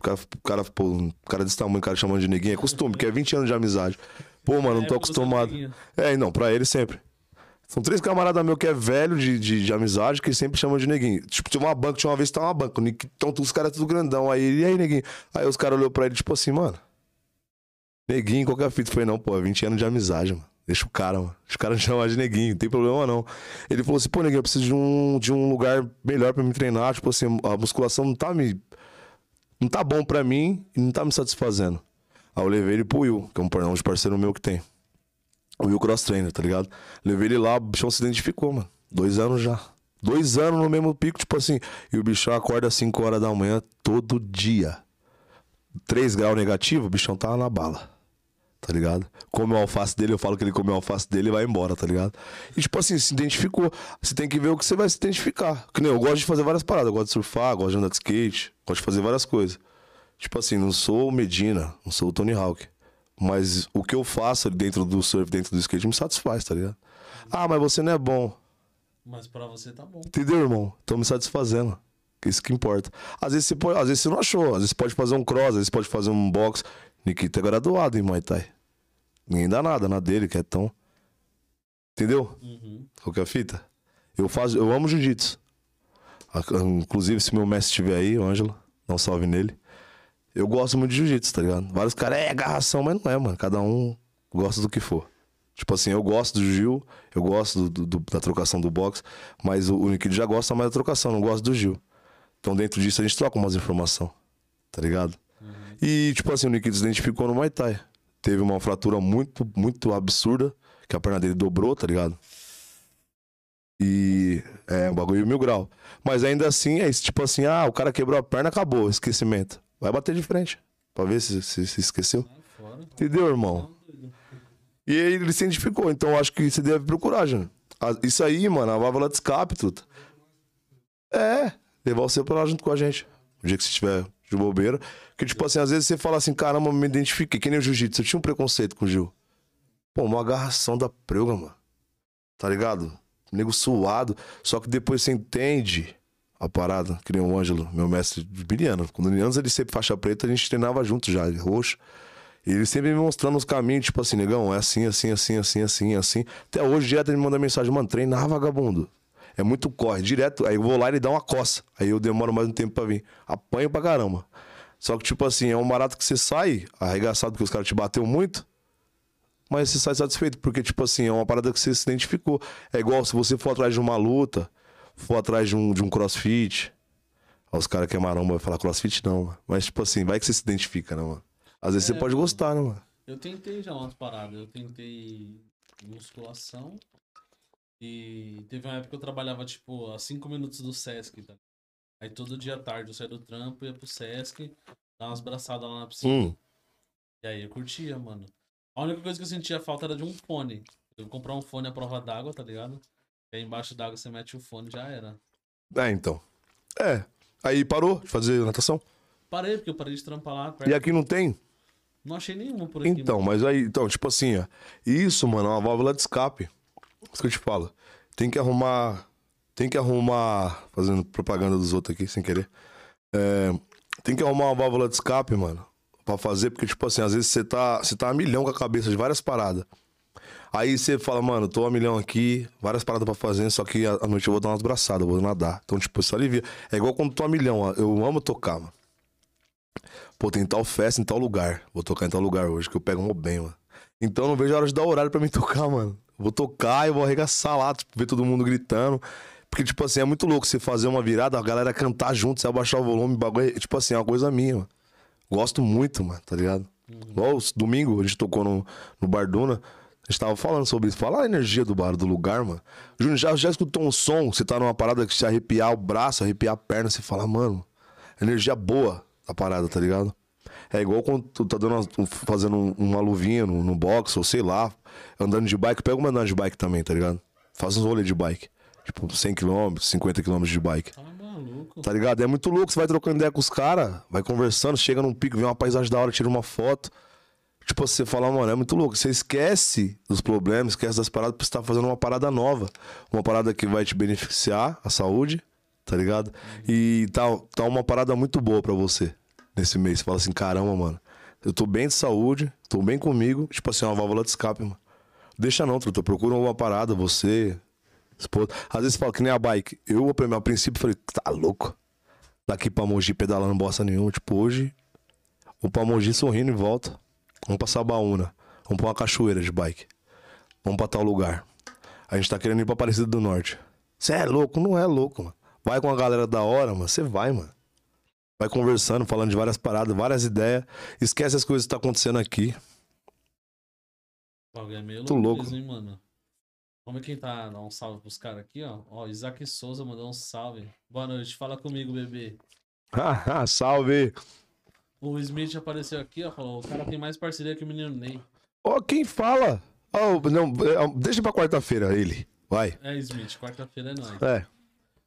O cara, cara, pô, cara desse tamanho, o cara chamando de neguinho, é costume, porque é 20 anos de amizade. Pô, mano, não tô É, acostumado. é neguinho. É, não, pra ele sempre. São três camaradas meus que é velho de, de, de amizade, que sempre chamam de neguinho. Tipo, tinha uma banca, tinha uma vez que tava uma banca. Então os caras tudo grandão. Aí e aí, neguinho? Aí os caras olhou pra ele, tipo assim, mano. Neguinho, qualquer fita. Foi não, pô, 20 anos de amizade, mano. Deixa o cara, mano. Os caras (laughs) chamam de neguinho, não tem problema não. Ele falou assim, pô, neguinho, eu preciso de um, de um lugar melhor pra me treinar. Tipo assim, a musculação não tá me. Não tá bom pra mim e não tá me satisfazendo. Aí eu levei ele pro Will, que é um, de parceiro meu que tem. O Will Cross Trainer, tá ligado? Levei ele lá, o bichão se identificou, mano. Dois anos já. Dois anos no mesmo pico, tipo assim. E o bichão acorda às 5 horas da manhã todo dia. 3 graus negativo, o bichão tá na bala tá ligado? Come o alface dele, eu falo que ele come o alface dele e vai embora, tá ligado? E tipo assim, se identificou. Você tem que ver o que você vai se identificar. Que nem eu gosto de fazer várias paradas, eu gosto de surfar, gosto de andar de skate, gosto de fazer várias coisas. Tipo assim, não sou o Medina, não sou o Tony Hawk. Mas o que eu faço dentro do surf, dentro do skate, me satisfaz, tá ligado? Ah, mas você não é bom. Mas pra você tá bom. Entendeu, irmão? Tô me satisfazendo. Isso que importa. Às vezes você pode, às vezes você não achou, às vezes você pode fazer um cross, às vezes pode fazer um box. Nikita é graduado em Muay Thai. Ninguém dá nada na dele, que é tão. Entendeu? Uhum. Qual que é a fita? Eu, faço, eu amo jiu-jitsu. Inclusive, se meu mestre estiver aí, o Ângelo, dá um salve nele. Eu gosto muito de jiu-jitsu, tá ligado? Vários caras, é agarração, mas não é, mano. Cada um gosta do que for. Tipo assim, eu gosto do Gil, eu gosto do, do, da trocação do box, mas o, o já gosta mais da trocação, não gosta do Gil. Então dentro disso a gente troca umas informações, tá ligado? Uhum. E tipo assim, o Nikito se identificou no Muay Thai teve uma fratura muito, muito absurda, que a perna dele dobrou, tá ligado? E é um bagulho mil grau. Mas ainda assim, é tipo assim, ah, o cara quebrou a perna, acabou, esquecimento. Vai bater de frente, pra ver se, se, se esqueceu. Entendeu, irmão? E aí ele se identificou, então eu acho que você deve procurar, Júnior. Isso aí, mano, a válvula de escape, tudo. É, levar você pra lá junto com a gente. O dia que você estiver de bobeira. Que, tipo assim, às vezes você fala assim, caramba, me identifiquei. Que nem o jiu-jitsu. Eu tinha um preconceito com o Gil. Pô, uma agarração da preuga, mano. Tá ligado? Nego suado. Só que depois você entende a parada. Que nem o Ângelo, meu mestre de biliano. Quando antes ele sempre faixa preta, a gente treinava junto já, roxo. E ele sempre me mostrando os caminhos, tipo assim, negão, é assim, assim, assim, assim, assim, assim. Até hoje, direto ele me manda mensagem, mano, treinar vagabundo. É muito corre, direto. Aí eu vou lá e ele dá uma coça. Aí eu demoro mais um tempo pra vir. Apanho pra caramba. Só que, tipo assim, é um barato que você sai arregaçado porque os caras te bateu muito. Mas você sai satisfeito, porque, tipo assim, é uma parada que você se identificou. É igual se você for atrás de uma luta, for atrás de um, de um crossfit. Aí os caras que é maromba vai falar crossfit, não, mano. Mas, tipo assim, vai que você se identifica, né, mano? Às vezes é, você pode gostar, né, mano? Eu tentei já umas paradas. Eu tentei musculação, e teve uma época que eu trabalhava, tipo, a 5 minutos do Sesc, tá? Aí todo dia à tarde eu saía do trampo, ia pro Sesc, dar umas braçadas lá na piscina. Hum. E aí eu curtia, mano. A única coisa que eu sentia falta era de um fone. Eu vou comprar um fone à prova d'água, tá ligado? E aí embaixo d'água você mete o fone já era. É, então. É. Aí parou de fazer natação? Parei, porque eu parei de trampar lá. Perto. E aqui não tem? Não achei nenhuma por aqui. Então, mano. mas aí, então, tipo assim, ó. Isso, mano, é uma válvula de escape. Isso que eu te falo. Tem que arrumar. Tem que arrumar. Fazendo propaganda dos outros aqui, sem querer. É, tem que arrumar uma válvula de escape, mano. Pra fazer, porque, tipo assim, às vezes você tá, você tá a milhão com a cabeça de várias paradas. Aí você fala, mano, tô a milhão aqui, várias paradas pra fazer, só que à noite eu vou dar umas braçadas, vou nadar. Então, tipo, isso alivia. É igual quando tô a milhão, ó. Eu amo tocar, mano. Pô, tem tal festa em tal lugar. Vou tocar em tal lugar hoje, que eu pego um bem, mano. Então não vejo a hora de dar horário pra mim (laughs) tocar, mano. Vou tocar e vou arregaçar lá, tipo, ver todo mundo gritando. Porque, tipo assim, é muito louco você fazer uma virada, a galera cantar junto, você abaixar o volume, bagulho. É, tipo assim, é uma coisa minha, mano. Gosto muito, mano, tá ligado? Uhum. Igual domingo, a gente tocou no, no Barduna. A gente tava falando sobre isso. Fala a energia do bar, do lugar, mano. Júnior, já, já escutou um som? Você tá numa parada que se arrepiar o braço, arrepiar a perna, você fala, mano, energia boa da parada, tá ligado? É igual quando tu tá dando uma, fazendo uma luvinha no, no box, ou sei lá, andando de bike, pega uma andando de bike também, tá ligado? Faz uns rolês de bike. Tipo, 100km, 50km de bike. Tá maluco. Tá ligado? É muito louco, você vai trocando ideia com os caras, vai conversando, chega num pico, vê uma paisagem da hora, tira uma foto. Tipo, você fala, mano, é muito louco. Você esquece dos problemas, esquece das paradas, porque você tá fazendo uma parada nova. Uma parada que vai te beneficiar, a saúde, tá ligado? E tá, tá uma parada muito boa para você nesse mês. Você fala assim, caramba, mano, eu tô bem de saúde, tô bem comigo, tipo assim, uma válvula de escape, mano. Deixa não, truta. Procura uma parada, você. esposa. Às vezes fala que nem a bike. Eu, a princípio, falei, tá louco? Daqui pra Mogi pedalando bosta nenhuma. Tipo, hoje, vou pra Mogi sorrindo e volta. Vamos pra Sabaúna. Vamos pra uma cachoeira de bike. Vamos pra tal lugar. A gente tá querendo ir pra Aparecida do Norte. Você é louco? Não é louco, mano. Vai com a galera da hora, mano. Você vai, mano. Vai conversando, falando de várias paradas, várias ideias. Esquece as coisas que tá acontecendo aqui. É meio Tô louco, louco. hein, mano. Vamos ver quem tá dá um salve pros caras aqui, ó. Ó, Isaac Souza mandou um salve. Boa noite, fala comigo, bebê. Haha, (laughs) salve! O Smith apareceu aqui, ó. Falou: o cara tem mais parceria que o menino Ney. Ó, quem fala? Ó, não, é, deixa pra quarta-feira ele. Vai. É, Smith, quarta-feira é nóis. É.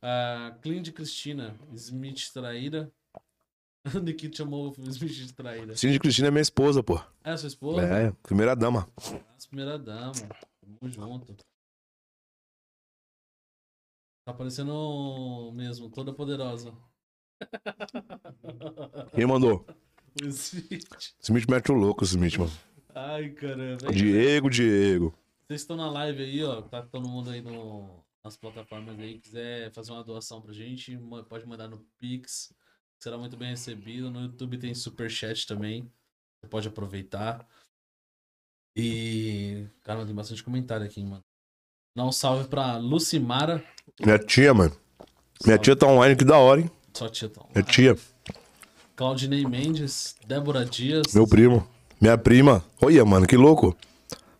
Ah, Clint Cristina, Smith traíra. (laughs) O Nikito chamou o Smith de traíra. Cindy Cristina é minha esposa, pô. É, sua esposa? É, primeira dama. As primeira dama. Tamo junto. Tá parecendo mesmo, toda poderosa. (laughs) Quem mandou? O Smith. Smith mete o louco, Smith, mano. Ai, caramba. Diego, Diego. Vocês estão na live aí, ó. Tá todo mundo aí no, nas plataformas aí. Quiser fazer uma doação pra gente, pode mandar no Pix. Será muito bem recebido. No YouTube tem Superchat também. Você pode aproveitar. E. Cara, tem bastante comentário aqui, mano. Dá um salve pra Lucimara. Minha tia, mano. Minha Salve. tia tá online, que da hora, hein? Só tia Tom. Minha tia, Claudinei Mendes, Débora Dias. meu primo. Minha prima. Olha, mano, que louco.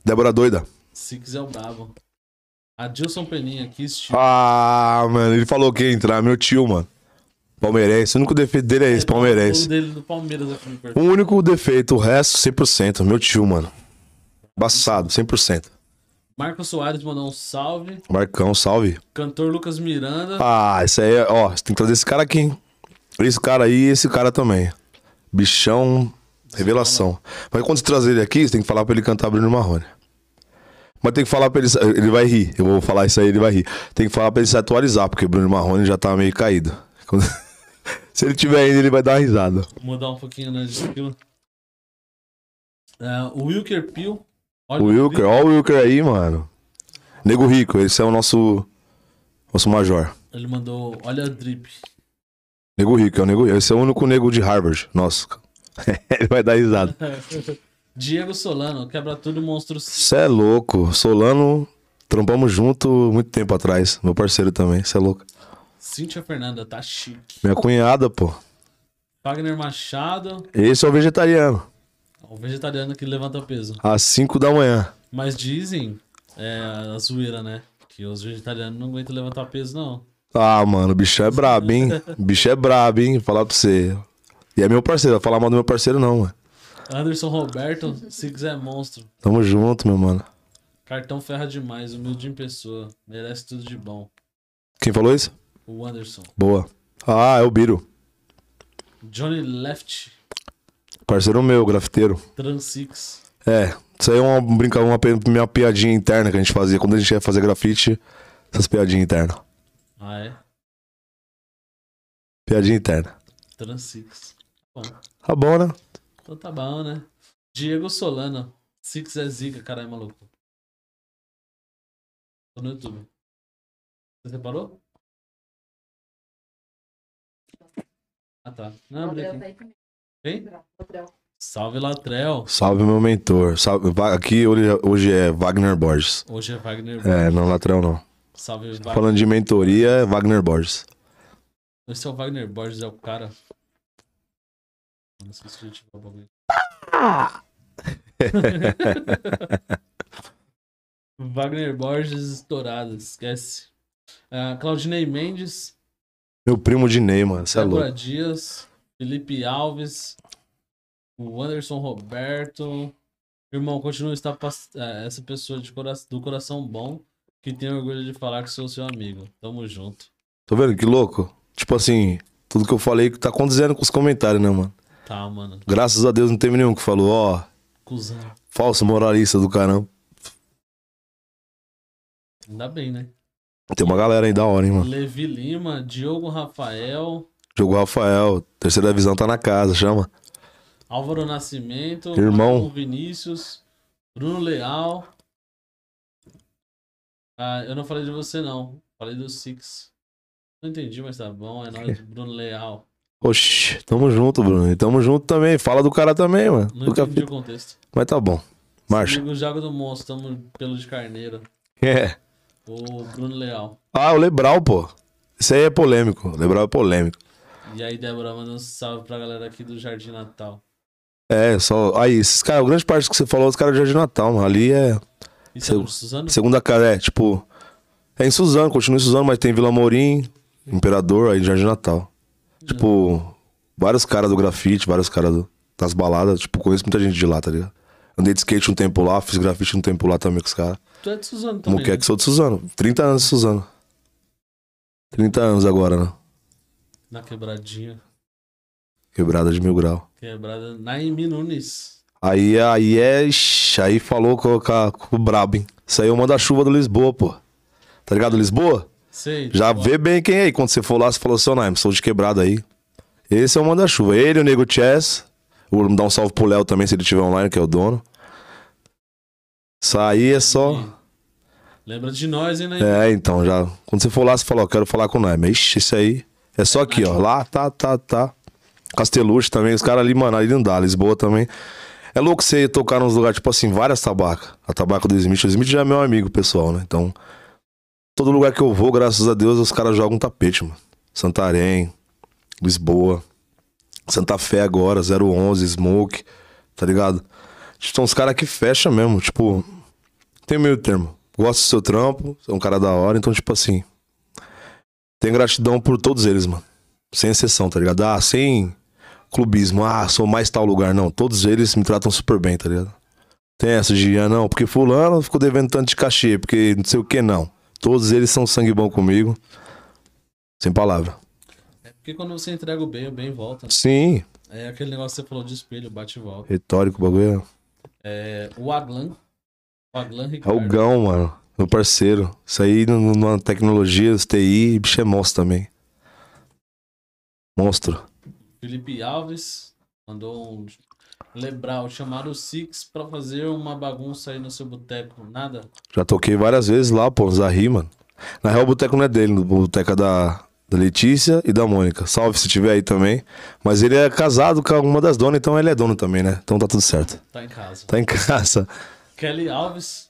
Débora doida. Se quiser o brabo. Adilson Peninha aqui, Steve. Ah, mano, ele falou que ia entrar, meu tio, mano. Palmeirense. O único defeito dele é esse, O palmeirense. dele do Palmeiras aqui no O único defeito, o resto 100%. Meu tio, mano. Embaçado, 100%. Marcos Soares mandou um salve. Marcão, salve. Cantor Lucas Miranda. Ah, isso aí, é- ó, você tem que trazer esse cara aqui, hein? Esse cara aí e esse cara também. Bichão, revelação. Mas quando você trazer ele aqui, você tem que falar pra ele cantar Bruno Marrone. Mas tem que falar pra ele. Ele vai rir. Eu vou falar isso aí, ele vai rir. Tem que falar pra ele se atualizar, porque Bruno Marrone já tá meio caído. Quando- (laughs) se ele tiver ainda, ele vai dar uma risada. Mudar um pouquinho de estilo. É, o Wilker Pio. Olha O Wilker, ó o Wilker aí, mano. Nego Rico, esse é o nosso. Nosso major. Ele mandou. Olha a drip. Nego Rico, é o Nego. Esse é o único nego de Harvard. Nossa. (laughs) ele vai dar risada. (laughs) Diego Solano, quebra tudo monstro. Cê é louco. Solano, trampamos junto muito tempo atrás. Meu parceiro também, cê é louco. Cíntia Fernanda, tá chique. Minha cunhada, pô. Wagner Machado, Esse é o vegetariano. o vegetariano que levanta peso. Às 5 da manhã. Mas dizem, é a zoeira, né? Que os vegetarianos não aguentam levantar peso, não. Ah, mano, o bicho é brabo, hein? O bicho é brabo, hein? Vou falar pra você. E é meu parceiro, vai falar mal do meu parceiro, não, mano. Anderson Roberto, se quiser monstro. Tamo junto, meu mano. Cartão ferra demais, humilde em pessoa. Merece tudo de bom. Quem falou isso? O Anderson. Boa. Ah, é o Biro. Johnny Left, Parceiro meu, grafiteiro. Transix. É, isso aí é uma brincadeira, uma, minha piadinha interna que a gente fazia. Quando a gente ia fazer grafite, essas piadinhas internas. Ah, é? Piadinha interna. Transix. Bom, Tá bom, né? então tá bom, né? Diego Solano. Six é zica, caralho, maluco. Tô no YouTube. Você separou? Ah, tá. Não, aqui. tá aí também. Salve, Latrel. Salve, meu mentor. Salve, aqui hoje, hoje é Wagner Borges. Hoje é Wagner. É, não lateral não. Salve, Wagner. Falando de mentoria, é Wagner Borges. Esse é o Wagner Borges, é o cara. Não sei se a gente vai o bagulho. (laughs) (laughs) Wagner Borges estourado, esquece. Ah, Claudinei Mendes, Meu primo de Ney, mano. Você é louco. Dias, Felipe Alves, o Anderson Roberto. Irmão, continua estar eh, essa pessoa de cora- do coração bom que tem orgulho de falar que sou seu amigo. Tamo junto. Tô vendo que louco? Tipo assim, tudo que eu falei que tá acontecendo com os comentários, né, mano? Tá, mano. Graças a Deus não teve nenhum que falou, ó, Cusão. falso moralista do caramba. Ainda bem, né? Tem uma galera aí da hora, hein, mano. Levi Lima, Diogo Rafael, Jogou Rafael, terceira visão tá na casa, chama. Álvaro Nascimento, Irmão. Marlon Vinícius, Bruno Leal, Ah, eu não falei de você, não. Falei do Six. Não entendi, mas tá bom. É nóis, (laughs) Bruno Leal. Oxi, tamo junto, Bruno. E tamo junto também. Fala do cara também, mano. Não Nunca entendi o contexto. Mas tá bom. Marcha. Amigo Jago do Monstro, tamo pelo de carneiro. (laughs) É. O Bruno Leal. Ah, o Lebral, pô. Isso aí é polêmico. O Lebral é polêmico. E aí, Débora, manda um salve pra galera aqui do Jardim Natal. É, só. Aí, esses caras, a grande parte que você falou, os caras de Jardim Natal, mano. Ali é. Isso é Seu- do Suzano? Segunda casa, é, tipo. É em Suzano, continua em Suzano, mas tem Vila Morim, Imperador, aí Jardim Natal. Tipo, vários caras do grafite, vários caras do- das baladas. Tipo, conheço muita gente de lá, tá ligado? Andei de skate um tempo lá, fiz grafite um tempo lá também com os caras. Tu é de Suzano também. Como que é né? que sou de Suzano? 30 anos de Suzano. 30 anos agora, né? Na quebradinha. Quebrada de mil grau. Quebrada. Naime Nunes. Aí, aí é. Aí falou com, com, com o brabo, hein? Isso aí é o manda-chuva do Lisboa, pô. Tá ligado, Lisboa? Sei. Já Pô, vê bem quem é aí. Quando você for lá, você falou, seu Naime, sou de quebrada aí. Esse é o manda-chuva. Ele, o Nego Chess. Vou dar um salve pro Léo também, se ele tiver online, que é o dono. Isso aí é só. Lembra de nós, hein, né? É, então, já. Quando você for lá, você fala, ó, quero falar com o Naime. Ixi, isso aí. É só aqui, ó. Lá, tá, tá, tá. Casteluche também, os caras ali, mano, ali não dá. Lisboa também. É louco você tocar nos lugares, tipo assim, várias tabacas. A tabaca do Smith. O Smith já é meu amigo, pessoal, né? Então, todo lugar que eu vou, graças a Deus, os caras jogam tapete, mano. Santarém, Lisboa, Santa Fé agora, 011, Smoke, tá ligado? São os caras que fecham mesmo, tipo, tem meio termo. Gosto do seu trampo, é um cara da hora, então, tipo assim, tem gratidão por todos eles, mano. Sem exceção, tá ligado? Ah, sem clubismo, ah, sou mais tal lugar, não. Todos eles me tratam super bem, tá ligado? Tem essa de, ah, não, porque fulano ficou devendo tanto de cachê, porque não sei o que, não. Todos eles são sangue bom comigo. Sem palavra. Porque quando você entrega o bem, o bem volta. Sim, É aquele negócio que você falou de espelho, bate e volta. retórico, o bagulho É, o Aglan. O Aglan é... é Ricardo. o Gão, mano. Meu parceiro. Isso aí numa tecnologia, os TI, bicho é monstro também. Monstro. Felipe Alves mandou um. Lebral, chamaram o Six pra fazer uma bagunça aí no seu boteco. Nada? Já toquei várias vezes lá, pô, Zahri, mano. Na real, o boteco não é dele, o boteco é da, da Letícia e da Mônica. Salve se tiver aí também. Mas ele é casado com uma das donas, então ele é dono também, né? Então tá tudo certo. Tá em casa. Tá em casa. Kelly Alves.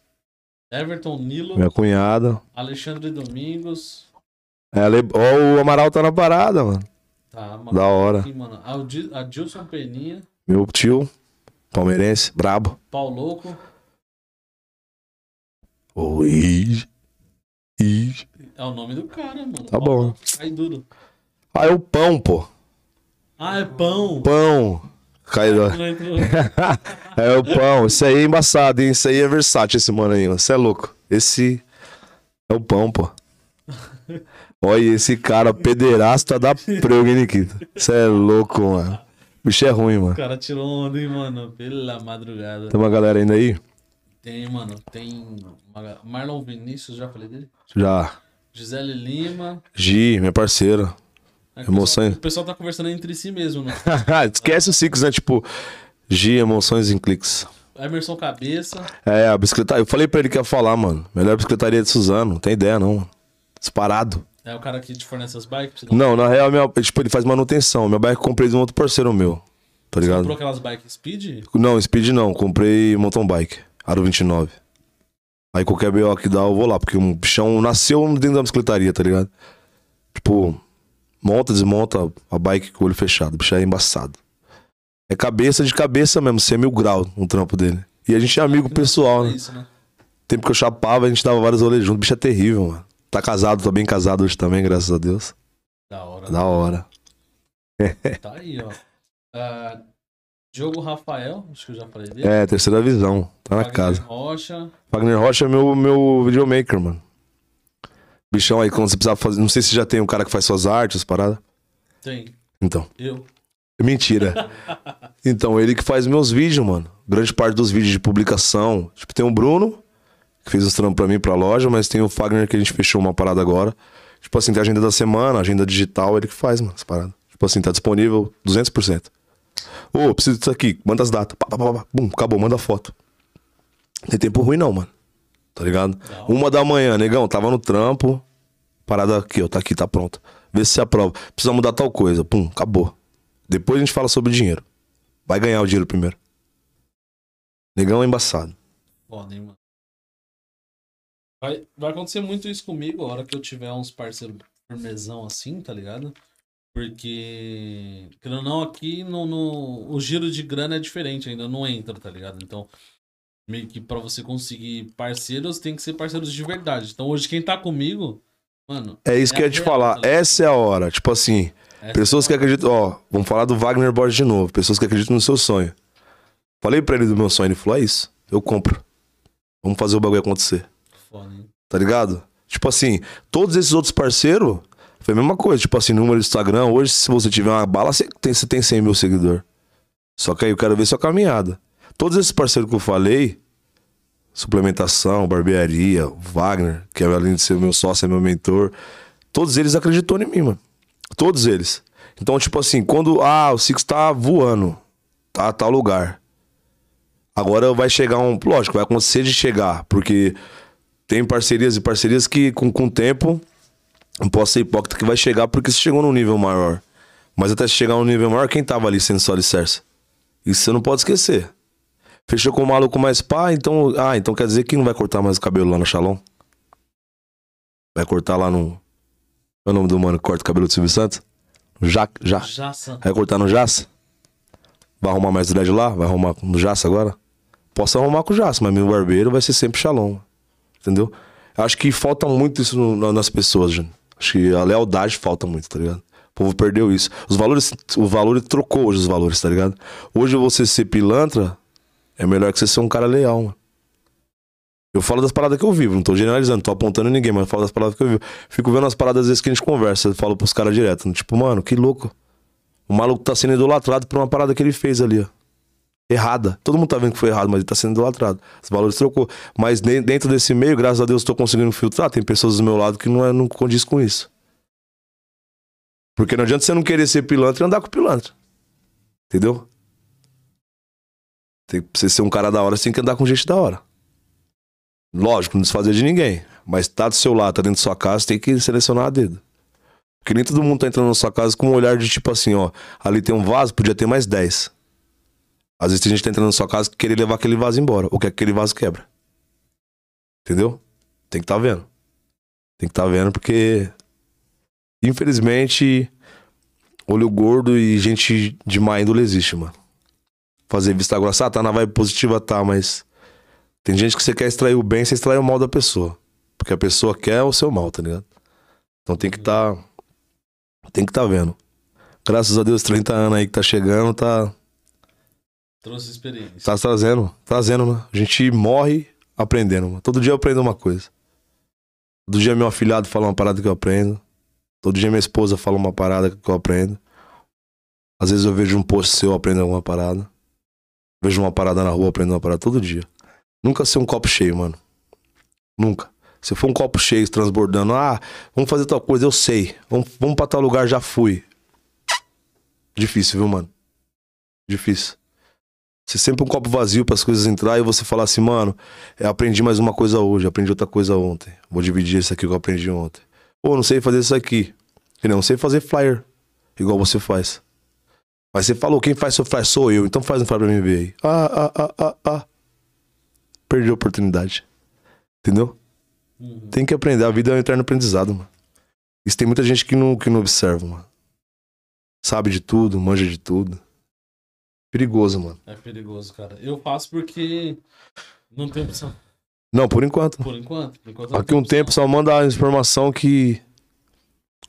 Everton Nilo. Minha cunhada. Alexandre Domingos. É, a Le- Ó, o Amaral tá na parada, mano. Tá, Da hora. Aqui, mano. Adilson Peninha. Meu tio, palmeirense, brabo. Paulo Louco. Oi. Ih. É o nome do cara, mano. Tá bom. Cai duro. Ah, é o pão, pô. Ah, é pão. Pão. Entrou. (laughs) é o pão. Isso aí é embaçado, hein? Isso aí é versátil, esse mano aí, mano. Você é louco. Esse é o pão, pô. Olha esse cara pederasta da prego, hein, Nikita? Você é louco, mano. O bicho é ruim, mano. O cara tirou onda, hein, mano. Pela madrugada. Tem uma galera ainda aí? Tem, mano. Tem Marlon Vinícius, já falei dele? Já. Gisele Lima. Gi, minha parceira. É Emoções. pessoal- O pessoal tá conversando entre si mesmo, né? (laughs) Esquece o Six, né? Tipo, Gi, emoções em cliques. Emerson Cabeça. É, a bicicleta. Eu falei pra ele que ia falar, mano. Melhor bicicletaria de Suzano. Não tem ideia, não. Disparado. É o cara que te fornece as bikes. Você Não, na real, minha, tipo, ele faz manutenção. Meu bike eu comprei de um outro parceiro meu. Tá ligado? comprou aquelas bikes speed? Não, speed não. Comprei mountain bike. Aro 29. Aí qualquer BO que dá, eu vou lá. Porque um bichão nasceu dentro da bicicletaria, tá ligado? Tipo, monta, desmonta a bike com o olho fechado. O bicho é embaçado. É cabeça de cabeça mesmo, 100 mil graus no trampo dele. E a gente é amigo pessoal, É né? isso, né? Tempo que eu chapava, a gente dava vários rolês juntos. O bicho é terrível, mano. Tá casado, tá bem casado hoje também, graças a Deus. Da hora. Da hora. Tá aí, ó. Ah, Diogo Rafael, acho que eu já falei dele. É, terceira visão. Tá na Wagner casa. Rocha. Wagner Rocha é meu, meu videomaker, mano. Bichão aí, quando você precisar fazer. Não sei se já tem um cara que faz suas artes, paradas. Tem. Então. Eu. Mentira. (laughs) então, ele que faz meus vídeos, mano. Grande parte dos vídeos de publicação. Tipo, tem o Bruno, que fez os trampos pra mim pra loja, mas tem o Fagner que a gente fechou uma parada agora. Tipo assim, tem a agenda da semana, agenda digital, ele que faz, mano, essa parada. Tipo assim, tá disponível 200%. Ô, preciso disso aqui, manda as datas. Pá, pá, pá, pá. Bum, acabou, manda a foto. Não tem tempo ruim não, mano. Tá ligado? Hora. Uma da manhã, negão, tava no trampo. Parada aqui, ó, tá aqui, tá pronta. Vê se você aprova. Precisa mudar tal coisa. Pum, acabou. Depois a gente fala sobre dinheiro. Vai ganhar o dinheiro primeiro. Negão é embaçado. Foda, hein, mano. Vai, vai acontecer muito isso comigo a hora que eu tiver uns parceiros firmezão assim, tá ligado? Porque, querendo ou não, aqui no, no, o giro de grana é diferente, ainda não entra, tá ligado? Então, meio que pra você conseguir parceiros, tem que ser parceiros de verdade. Então, hoje, quem tá comigo, mano. É isso É que eu ia te real, falar. tá? Essa é a hora. Tipo assim, essa pessoas que é a- acreditam. Ó, vamos falar do Wagner Borges de novo. Pessoas que acreditam no seu sonho. Falei pra ele do meu sonho, ele falou: é isso. Eu compro. Vamos fazer o bagulho acontecer. Foda, hein? Tá ligado? Tipo assim, todos esses outros parceiros, foi a mesma coisa. Tipo assim, número do Instagram, hoje, se você tiver uma bala, você tem, você tem 100 mil seguidores. Só que aí eu quero ver sua caminhada. Todos esses parceiros que eu falei, suplementação, barbearia, Wagner, que é além de ser meu sócio, é meu mentor, todos eles acreditou em mim, mano. Todos eles. Então, tipo assim, quando. Ah, o Six tá voando, tá a tal lugar. Agora vai chegar um. Lógico, vai acontecer de chegar, porque tem parcerias e parcerias que com, com o tempo, não posso ser hipócrita, que vai chegar porque você chegou num nível maior. Mas até chegar num nível maior, quem tava ali sendo só alicerce? Isso você não pode esquecer. Fechou com o maluco mais pá, então. Ah, então quer dizer que não vai cortar mais o cabelo lá no Shalom? Vai cortar lá no. Qual é o nome do mano que corta o cabelo do Silvio Santos? Já, já. Jaça. Vai cortar no Jaça? Vai arrumar mais dread lá? Vai arrumar no Jaça agora? Posso arrumar com o Jaça, mas meu barbeiro vai ser sempre Shalom. Entendeu? Eu Acho que falta muito isso no- na- nas pessoas, gente. Acho que a lealdade falta muito, tá ligado? O povo perdeu isso. Os valores, o valor trocou hoje os valores, tá ligado? Hoje você ser pilantra é melhor que você ser um cara leal, mano. Eu falo das paradas que eu vivo, não tô generalizando, tô apontando ninguém, mas eu falo das paradas que eu vivo. Fico vendo as paradas às vezes que a gente conversa, eu falo pros caras direto, tipo, mano, que louco. O maluco tá sendo idolatrado por uma parada que ele fez ali, ó. Errada. Todo mundo tá vendo que foi errado, mas ele tá sendo idolatrado. Os valores trocou. Mas de- dentro desse meio, graças a Deus, tô conseguindo filtrar. Tem pessoas do meu lado que não, é, não condiz com isso. Porque não adianta você não querer ser pilantra e andar com pilantra. Entendeu? Tem, pra você ser um cara da hora, você tem que andar com gente da hora. Lógico, não desfazer de ninguém. Mas tá do seu lado, tá dentro da sua casa, tem que selecionar a dedo. Porque nem todo mundo tá entrando na sua casa com um olhar de tipo assim, ó. Ali tem um vaso, podia ter mais 10. Às vezes tem gente tá entrando na sua casa que querer levar aquele vaso embora. Ou que aquele vaso quebra. Entendeu? Tem que tá vendo. Tem que tá vendo porque. Infelizmente. Olho gordo e gente de má índole existe, mano. Fazer vista grossa, ah, tá na vibe positiva, tá, mas. Tem gente que você quer extrair o bem, você extrai o mal da pessoa. Porque a pessoa quer o seu mal, tá ligado? Então tem que tá. Tem que tá vendo. Graças a Deus, 30 anos aí que tá chegando, tá. Trouxe experiência. Tá trazendo, trazendo, né? A gente morre aprendendo, mano. Todo dia eu aprendo uma coisa. Todo dia meu afilhado fala uma parada que eu aprendo. Todo dia minha esposa fala uma parada que eu aprendo. Às vezes eu vejo um post seu, eu aprendo alguma parada. Vejo uma parada na rua, aprendo uma parada todo dia. Nunca ser um copo cheio, mano. Nunca. Se for um copo cheio, transbordando, ah, vamos fazer tal coisa, eu sei. Vamos, vamos pra tal lugar, já fui. Difícil, viu, mano? Difícil. Ser sempre um copo vazio para as coisas entrar e você falar assim, mano, eu aprendi mais uma coisa hoje, aprendi outra coisa ontem. Vou dividir isso aqui que eu aprendi ontem. Pô, não sei fazer isso aqui. Não sei fazer flyer, igual você faz. Mas você falou, quem faz seu flyer sou eu, então faz um flyer pra mim ver aí. Ah, ah, ah, ah, ah. Perdi a oportunidade. Entendeu? Uhum. Tem que aprender, a vida é um eterno aprendizado, mano. Isso tem muita gente que não, que não observa, mano. Sabe de tudo, manja de tudo. Perigoso, mano. É perigoso, cara. Eu faço porque não tem opção. Não, por enquanto. Por enquanto. Por enquanto Aqui um opção. tempo só manda a informação que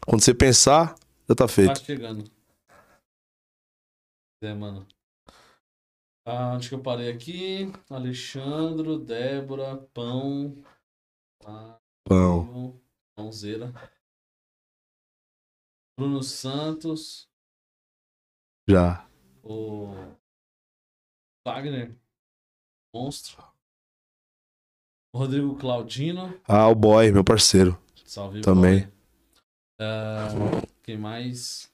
quando você pensar, já tá Tá feito. chegando. É, mano. Ah, onde que eu parei aqui? Alexandro, Débora, Pão. Ah, Pão. Pãozeira. Bruno Santos. Já. O Wagner. Monstro. Rodrigo Claudino. Ah, o boy, meu parceiro. Salve, Também. Ah, quem mais?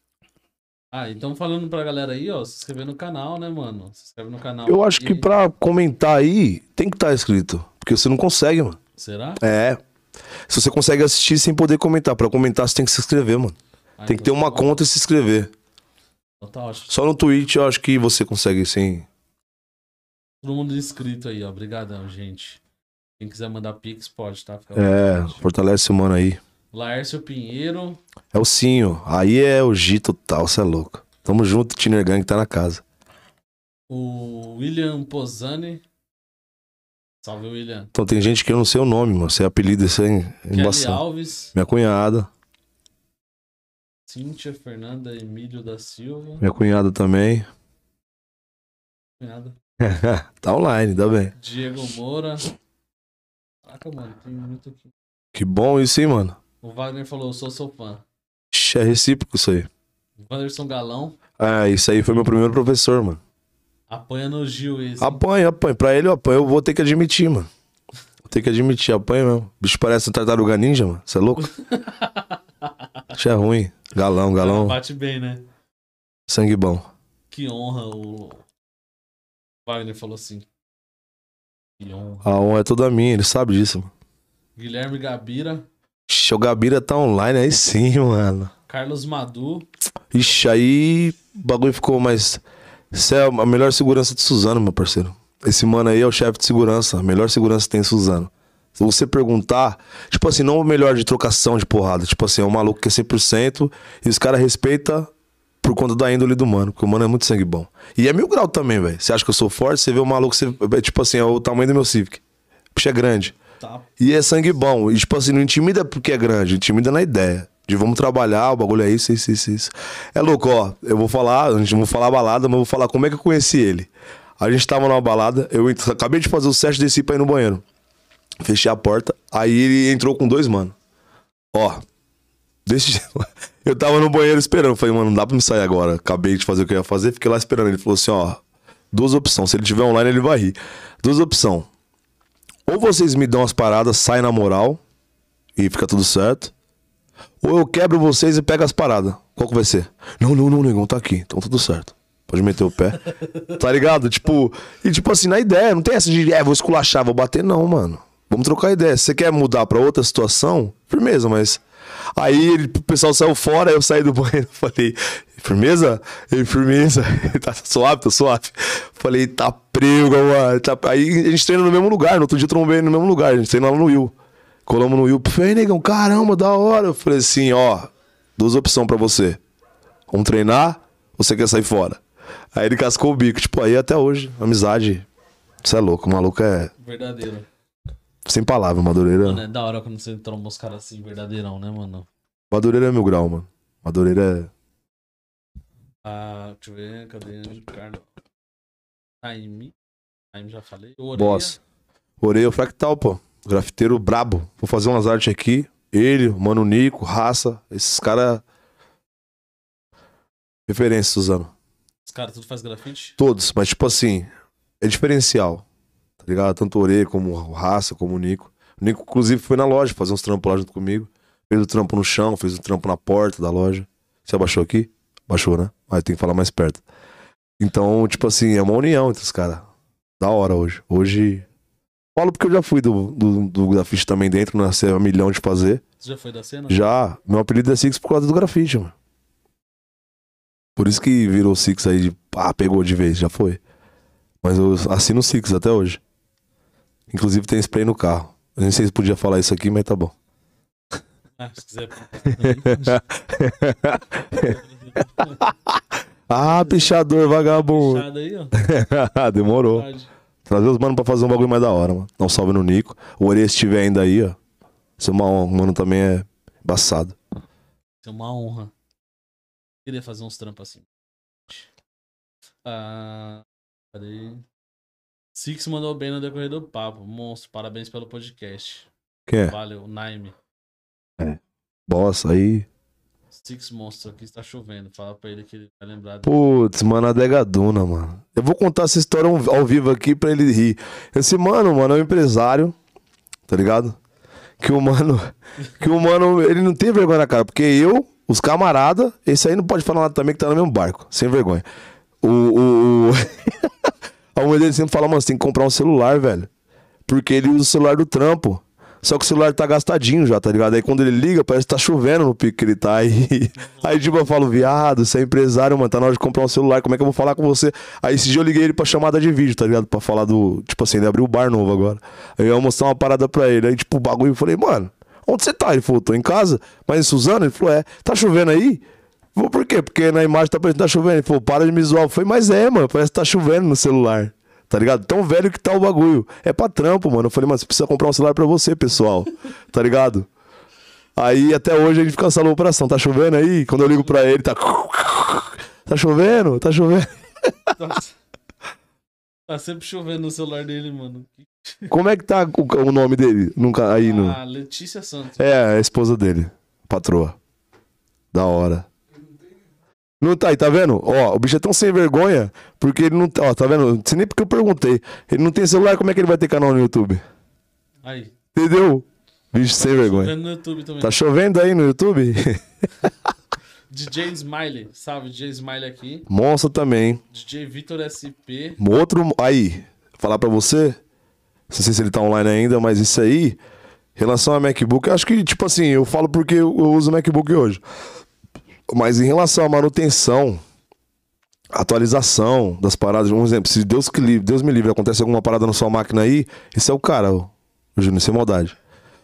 Ah, então falando pra galera aí, ó, se inscrever no canal, né, mano? Se inscreve no canal. Eu acho que pra comentar aí, tem que estar escrito. Porque você não consegue, mano. Será? É. Se você consegue assistir sem poder comentar, pra comentar você tem que se inscrever, mano. Ah, Tem que ter então uma tá conta e se inscrever. Só no Twitch eu acho que você consegue sem. Todo mundo inscrito aí, ó. Obrigadão, gente. Quem quiser mandar pix, pode, tá? Fica É, vontade. fortalece o mano aí. Laércio Pinheiro. É o Cinho. Aí é o G total, você é louco. Tamo junto, Tiner Gang tá na casa. O William Posani. Salve, William. Então tem gente que eu não sei o nome, mano. Você é apelido, isso é Kelly. Alves. Minha cunhada. Cíntia Fernanda Emílio da Silva. Minha cunhada também. Cunhada. (laughs) tá online, dá bem. Diego Moura. Caraca, mano, tem muito aqui. Que bom isso, hein, mano. O Wagner falou, sou seu fã. Ixi, É recíproco isso aí. Wanderson Galão. Ah, isso aí foi meu primeiro professor, mano. Apanha no Gil esse. Apanha, apanha. Pra ele eu apanho, eu vou ter que admitir, mano. Vou ter que admitir, apanha mesmo. O bicho parece um tartaruga ninja, mano. Você é louco? (laughs) Isso é ruim. Galão, galão. Bate bem, né? Sangue bom. Que honra o. Wagner falou assim. Que honra. A honra é toda minha, ele sabe disso, mano. Guilherme Gabira. Ixi, o Gabira tá online aí sim, (laughs) mano. Carlos Madu. Ixi, aí o bagulho ficou mais. Isso é a melhor segurança de Suzano, meu parceiro. Esse mano aí é o chefe de segurança. A melhor segurança que tem em Suzano. Se você perguntar, tipo assim, não o melhor de trocação de porrada. Tipo assim, é um maluco que é 100% e os caras respeitam por conta da índole do mano. Porque o mano é muito sangue bom. E é mil grau também, velho. Você acha que eu sou forte? Você vê o maluco, você, é tipo assim, é o tamanho do meu Civic. Puxa, é grande. Tá. E é sangue bom. E, tipo assim, não intimida porque é grande, intimida na ideia. De vamos trabalhar, o bagulho é isso, isso, isso, isso. É louco, ó. Eu vou falar, a gente não vou falar balada, mas eu vou falar como é que eu conheci ele. A gente tava numa balada, eu acabei de fazer o set, desci pra ir no banheiro. Fechei a porta, aí ele entrou com dois, mano. Ó, desse (laughs) jeito. Eu tava no banheiro esperando. Falei, mano, não dá pra me sair agora. Acabei de fazer o que eu ia fazer, fiquei lá esperando. Ele falou assim, ó, duas opções. Se ele tiver online, ele vai rir. Duas opções. Ou vocês me dão as paradas, sai na moral e fica tudo certo. Ou eu quebro vocês e pego as paradas. Qual que vai ser? Não, não, não, negão, tá aqui. Então tudo certo. Pode meter o pé. (laughs) tá ligado? Tipo, e tipo assim, na ideia, não tem essa de, é, vou esculachar, vou bater, não, mano. Vamos trocar ideia. Se você quer mudar pra outra situação, firmeza, mas. Aí ele- o pessoal saiu fora, eu saí do banheiro (laughs) falei, firmeza? Ele, firmeza. (laughs) tá suave, tá suave. Falei, tá prego, mano. Tá... Aí a gente treina no mesmo lugar, no outro dia trombei no mesmo lugar, a gente treina lá no Will. Colamos no Will. Falei, negão, caramba, da hora. Eu falei assim, ó, duas opções pra você. Vamos treinar ou você quer sair fora? Aí ele cascou o bico. Tipo, aí até hoje, amizade. Você é louco, o maluco é Verdadeiro. Sem palavra, Madureira. Mano, é da hora quando você tromba os caras assim, verdadeirão, né, mano? Madureira é mil grau, mano. Madureira é. Ah, deixa eu ver, cadê? Carlos. Time. Time já falei. Orelha. Boss. Orei o fractal, pô. Grafiteiro brabo. Vou fazer umas artes aqui. Ele, o Mano Nico, Raça. Esses caras. Referência, Suzano. Os caras tudo faz grafite? Todos, mas tipo assim, é diferencial. Tá ligado? Tanto o Orei como o Raça, como o Nico. O Nico, inclusive, foi na loja fazer uns trampos lá junto comigo. Fez o trampo no chão, fez o trampo na porta da loja. Você abaixou aqui? Baixou, né? Aí tem que falar mais perto. Então, tipo assim, é uma união entre os caras. Da hora hoje. Hoje. Falo porque eu já fui do, do, do grafite também dentro, nasceu a milhão de fazer. Você já foi da cena? Já. Meu apelido é Six por causa do grafite, mano. Por isso que virou Six aí de. Pá, pegou de vez, já foi. Mas eu assino Six até hoje. Inclusive tem spray no carro. Eu nem sei se podia falar isso aqui, mas tá bom. Ah, se quiser. (laughs) ah, pichador, vagabundo. Puxado aí, ó. (laughs) Demorou. Trazer os manos pra fazer um bagulho mais da hora, mano. Não salve no Nico. O Ore, se estiver ainda aí, ó. Seu mal, mano, também é embaçado. Isso é uma honra. Queria fazer uns trampos assim. Ah, cadê? Six mandou bem no decorrer do papo. Monstro, parabéns pelo podcast. Quem é? Valeu, Naime. Bossa, aí. Six Monstro aqui está chovendo. Fala pra ele que ele vai lembrar. Putz, mano, a Degaduna, mano. Eu vou contar essa história ao ao vivo aqui pra ele rir. Esse mano, mano, é um empresário, tá ligado? Que o mano, (laughs) que o mano, ele não tem vergonha na cara, porque eu, os camarada, esse aí não pode falar nada também que tá no mesmo barco, sem vergonha. O, o, o... (laughs) a mulher dele sempre fala, mano, você tem que comprar um celular, velho. Porque ele usa o celular do trampo. Só que o celular tá gastadinho já, tá ligado? Aí quando ele liga, parece que tá chovendo no pique que ele tá (laughs) aí. Aí, tipo, eu falo, viado, você é empresário, mano, tá na hora de comprar um celular, como é que eu vou falar com você? Aí esse dia eu liguei ele pra chamada de vídeo, tá ligado? Pra falar do. Tipo assim, ele abriu o bar novo agora. Aí eu ia mostrar uma parada pra ele. Aí, tipo, o bagulho, eu falei, mano, onde você tá? Ele falou, tô em casa. Mas em Suzano? Ele falou, é, tá chovendo aí? Por quê? Porque na imagem tá parecendo que tá chovendo. Ele falou, para de me zoar. Falei, mas é, mano, parece que tá chovendo no celular. Tá ligado? Tão velho que tá o bagulho. É pra trampo, mano. Eu falei, mano, você precisa comprar um celular pra você, pessoal. (laughs) Tá ligado? Aí até hoje a gente fica nessa operação. Tá chovendo aí? Quando eu ligo pra ele, tá. (laughs) Tá chovendo? Tá chovendo? Tá, (laughs) tá sempre chovendo no celular dele, mano. Como é que tá o, o nome dele? Nunca aí no. Ah, Letícia Santos. É, a esposa dele. Patroa. Da hora. Não tá aí, tá vendo? Ó, o bicho é tão sem vergonha, porque ele não. Ó, tá vendo? Não sei nem porque eu perguntei. Ele não tem celular, como é que ele vai ter canal no YouTube? Aí. Entendeu? Bicho sem vergonha. No YouTube também. Tá chovendo aí no YouTube? (laughs) DJ Smiley. Salve, DJ Smiley aqui. Monstro também. DJ Vitor SP. Outro. Aí, falar pra você. Não sei se ele tá online ainda, mas isso aí. Relação a MacBook, acho que, tipo assim, eu falo porque eu eu uso MacBook hoje. Mas em relação à manutenção, atualização das paradas, um exemplo, se Deus, que livre, Deus me livre, acontece alguma parada na sua máquina aí, esse é o cara, ó, Júnior, sem maldade.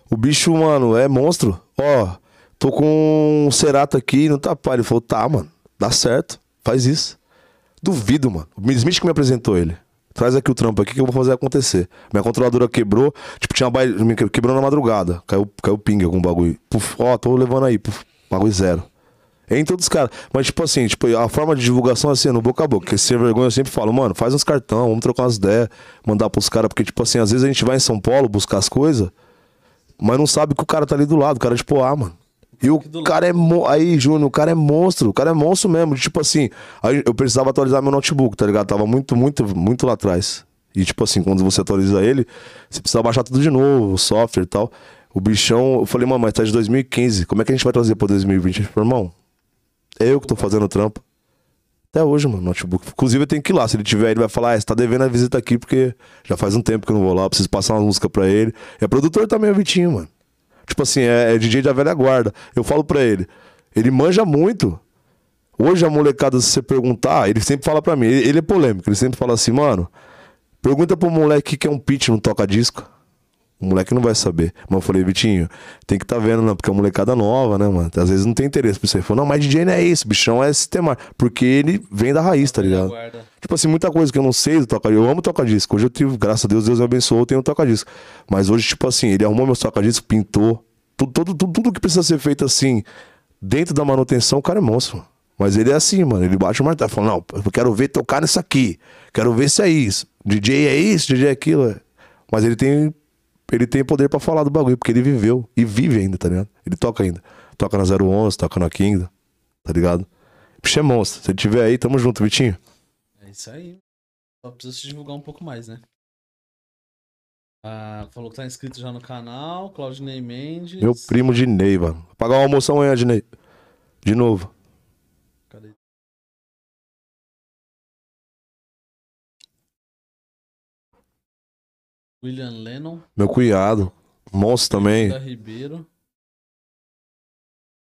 O bicho, mano, é monstro. Ó, tô com um Cerato aqui, não tá pá. Ele falou, tá, mano, dá certo, faz isso. Duvido, mano. O Smith que me apresentou ele. Traz aqui o trampo aqui que eu vou fazer acontecer. Minha controladora quebrou, tipo, tinha uma baile, quebrou na madrugada. Caiu, caiu ping algum bagulho. Puf, ó, tô levando aí, puf, bagulho zero. Entre outros caras. Mas, tipo assim, tipo, a forma de divulgação é assim, no boca a boca. Porque sem vergonha eu sempre falo, mano, faz uns cartão, vamos trocar umas ideias, mandar pros caras. Porque, tipo assim, às vezes a gente vai em São Paulo buscar as coisas, mas não sabe que o cara tá ali do lado. O cara é tipo, ah, mano. E o cara é. Mo... Aí, Júnior, o cara é monstro. O cara é monstro mesmo. Tipo assim, aí eu precisava atualizar meu notebook, tá ligado? Tava muito, muito, muito lá atrás. E, tipo assim, quando você atualiza ele, você precisa baixar tudo de novo, o software e tal. O bichão, eu falei, mano, mas tá de 2015. Como é que a gente vai trazer pra 2020? Ele falou, irmão, é eu que tô fazendo o trampo. Até hoje, mano, notebook. Inclusive, eu tenho que ir lá. Se ele tiver, ele vai falar, ah, você tá devendo a visita aqui, porque já faz um tempo que eu não vou lá, preciso passar uma música pra ele. É produtor também, o Vitinho, mano. Tipo assim, é, é DJ da velha guarda. Eu falo pra ele, ele manja muito. Hoje a molecada, se você perguntar, ele sempre fala pra mim, ele, ele é polêmico, ele sempre fala assim, mano, pergunta pro moleque que é um pitch no toca-disco. O moleque não vai saber. Mas eu falei, Vitinho, tem que tá vendo, né? Porque é uma molecada nova, né, mano? Às vezes não tem interesse pra você. Ele falou, não, mas DJ não é isso, bichão é sistema. Porque ele vem da raiz, tá ligado? Tipo assim, muita coisa que eu não sei do toca-disco. Eu amo toca-disco. Hoje eu tive, graças a Deus, Deus me abençoou, eu tenho um toca-disco. Mas hoje, tipo assim, ele arrumou meus toca-disco, pintou. Tudo, tudo, tudo, tudo que precisa ser feito assim, dentro da manutenção, o cara é monstro. Mas ele é assim, mano. Ele bate o martelo. Fala, não, eu quero ver tocar nisso aqui. Quero ver se é isso. DJ é isso, DJ é aquilo. é. Mas ele tem. Ele tem poder pra falar do bagulho, porque ele viveu. E vive ainda, tá ligado? Ele toca ainda. Toca na 011, toca na Kingdom, tá ligado? Bicho é monstro. Se ele tiver aí, tamo junto, Vitinho. É isso aí. Só precisa se divulgar um pouco mais, né? Ah, falou que tá inscrito já no canal. Claudinei Mendes. Meu primo Dinei, mano. Vou pagar uma almoço amanhã, Dinei. De novo. William Lennon. Meu cunhado. Monstro também. Da Ribeiro.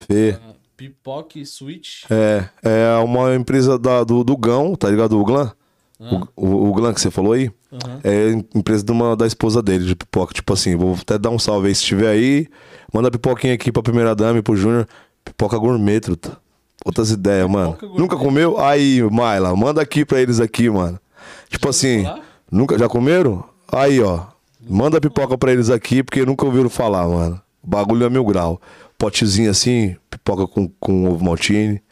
Fê. ah, Pipoque Switch. É, é uma empresa da, do, do Gão, tá ligado? O Glan. Ah, O, o, o Glan que você falou aí. aham. É empresa de uma, da esposa dele, de pipoca. Tipo assim, vou até dar um salve aí se estiver aí. Manda pipoquinha aqui pra primeira dama e pro Júnior. Pipoca gourmet, truta. Outras ideias, mano. gourmet. Nunca comeu? Aí, Maila, manda aqui pra eles aqui, mano. Tipo assim, falar? nunca já comeram? Aí, ó. Manda pipoca pra eles aqui, porque nunca ouviram falar, mano. O bagulho é mil grau. Potezinho assim, pipoca com, com ovo maltine,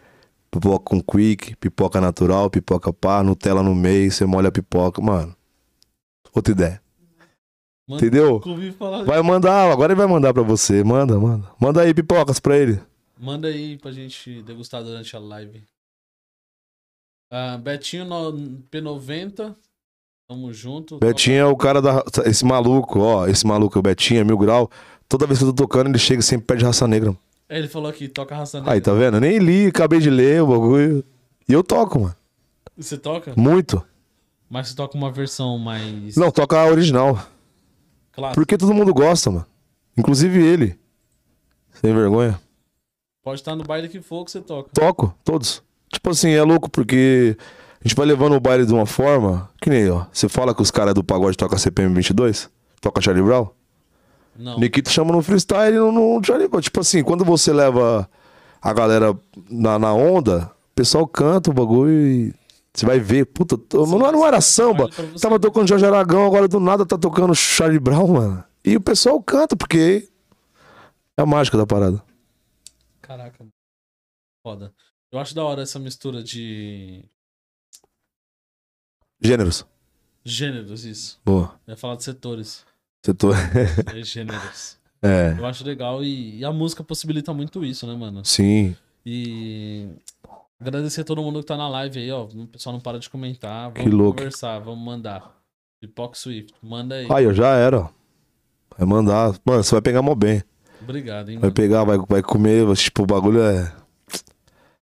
pipoca com quick, pipoca natural, pipoca pá, Nutella no meio, você molha a pipoca, mano. Outra ideia. Mano, Entendeu? Vai mandar, agora ele vai mandar pra você. Manda, manda. Manda aí pipocas pra ele. Manda aí pra gente degustar durante a live. Ah, Betinho no- P90. Tamo junto. Betinho é o cara da. Esse maluco, ó. Esse maluco, o Betinho, é mil grau. Toda vez que eu tô tocando, ele chega e sempre pede raça negra. É, ele falou aqui, toca raça negra. Aí, tá vendo? Eu nem li, acabei de ler o bagulho. E eu toco, mano. Você toca? Muito. Mas você toca uma versão mais Não, toca a original. clássica. Porque todo mundo gosta, mano. Inclusive ele. Sem vergonha. Pode estar no baile que for que você toca. Toco, todos. Tipo assim, é louco porque a gente vai levando o baile de uma forma. Que nem, ó. Você fala que os caras do pagode tocam CPM 22? Toca Charlie Brown? Não. Nikito chama no freestyle no, no Charlie Brown. Tipo assim, quando você leva a galera na, na onda, o pessoal canta o bagulho e. Você vai ver, puta, tô- não, não era samba. Tava tocando Jorge Aragão, agora do nada tá tocando Charlie Brown, mano. E o pessoal canta, porque é a mágica da parada. Caraca. mano. Foda. Eu acho da hora essa mistura de Gêneros. gêneros, isso. Boa. Eu ia falar de setores. Setor. É gêneros. (laughs) É. Eu acho legal e, e a música possibilita muito isso, né, mano? Sim. E agradecer a todo mundo que tá na live aí, ó. O pessoal não para de comentar. Vamos Que louco. conversar, vamos mandar. Pipoca Swift, manda aí. Aí, ó, já era, ó. Vai mandar. Mano, você vai pegar mó bem. Obrigado, hein, Vai mano. pegar, vai, vai comer. Tipo, o bagulho é.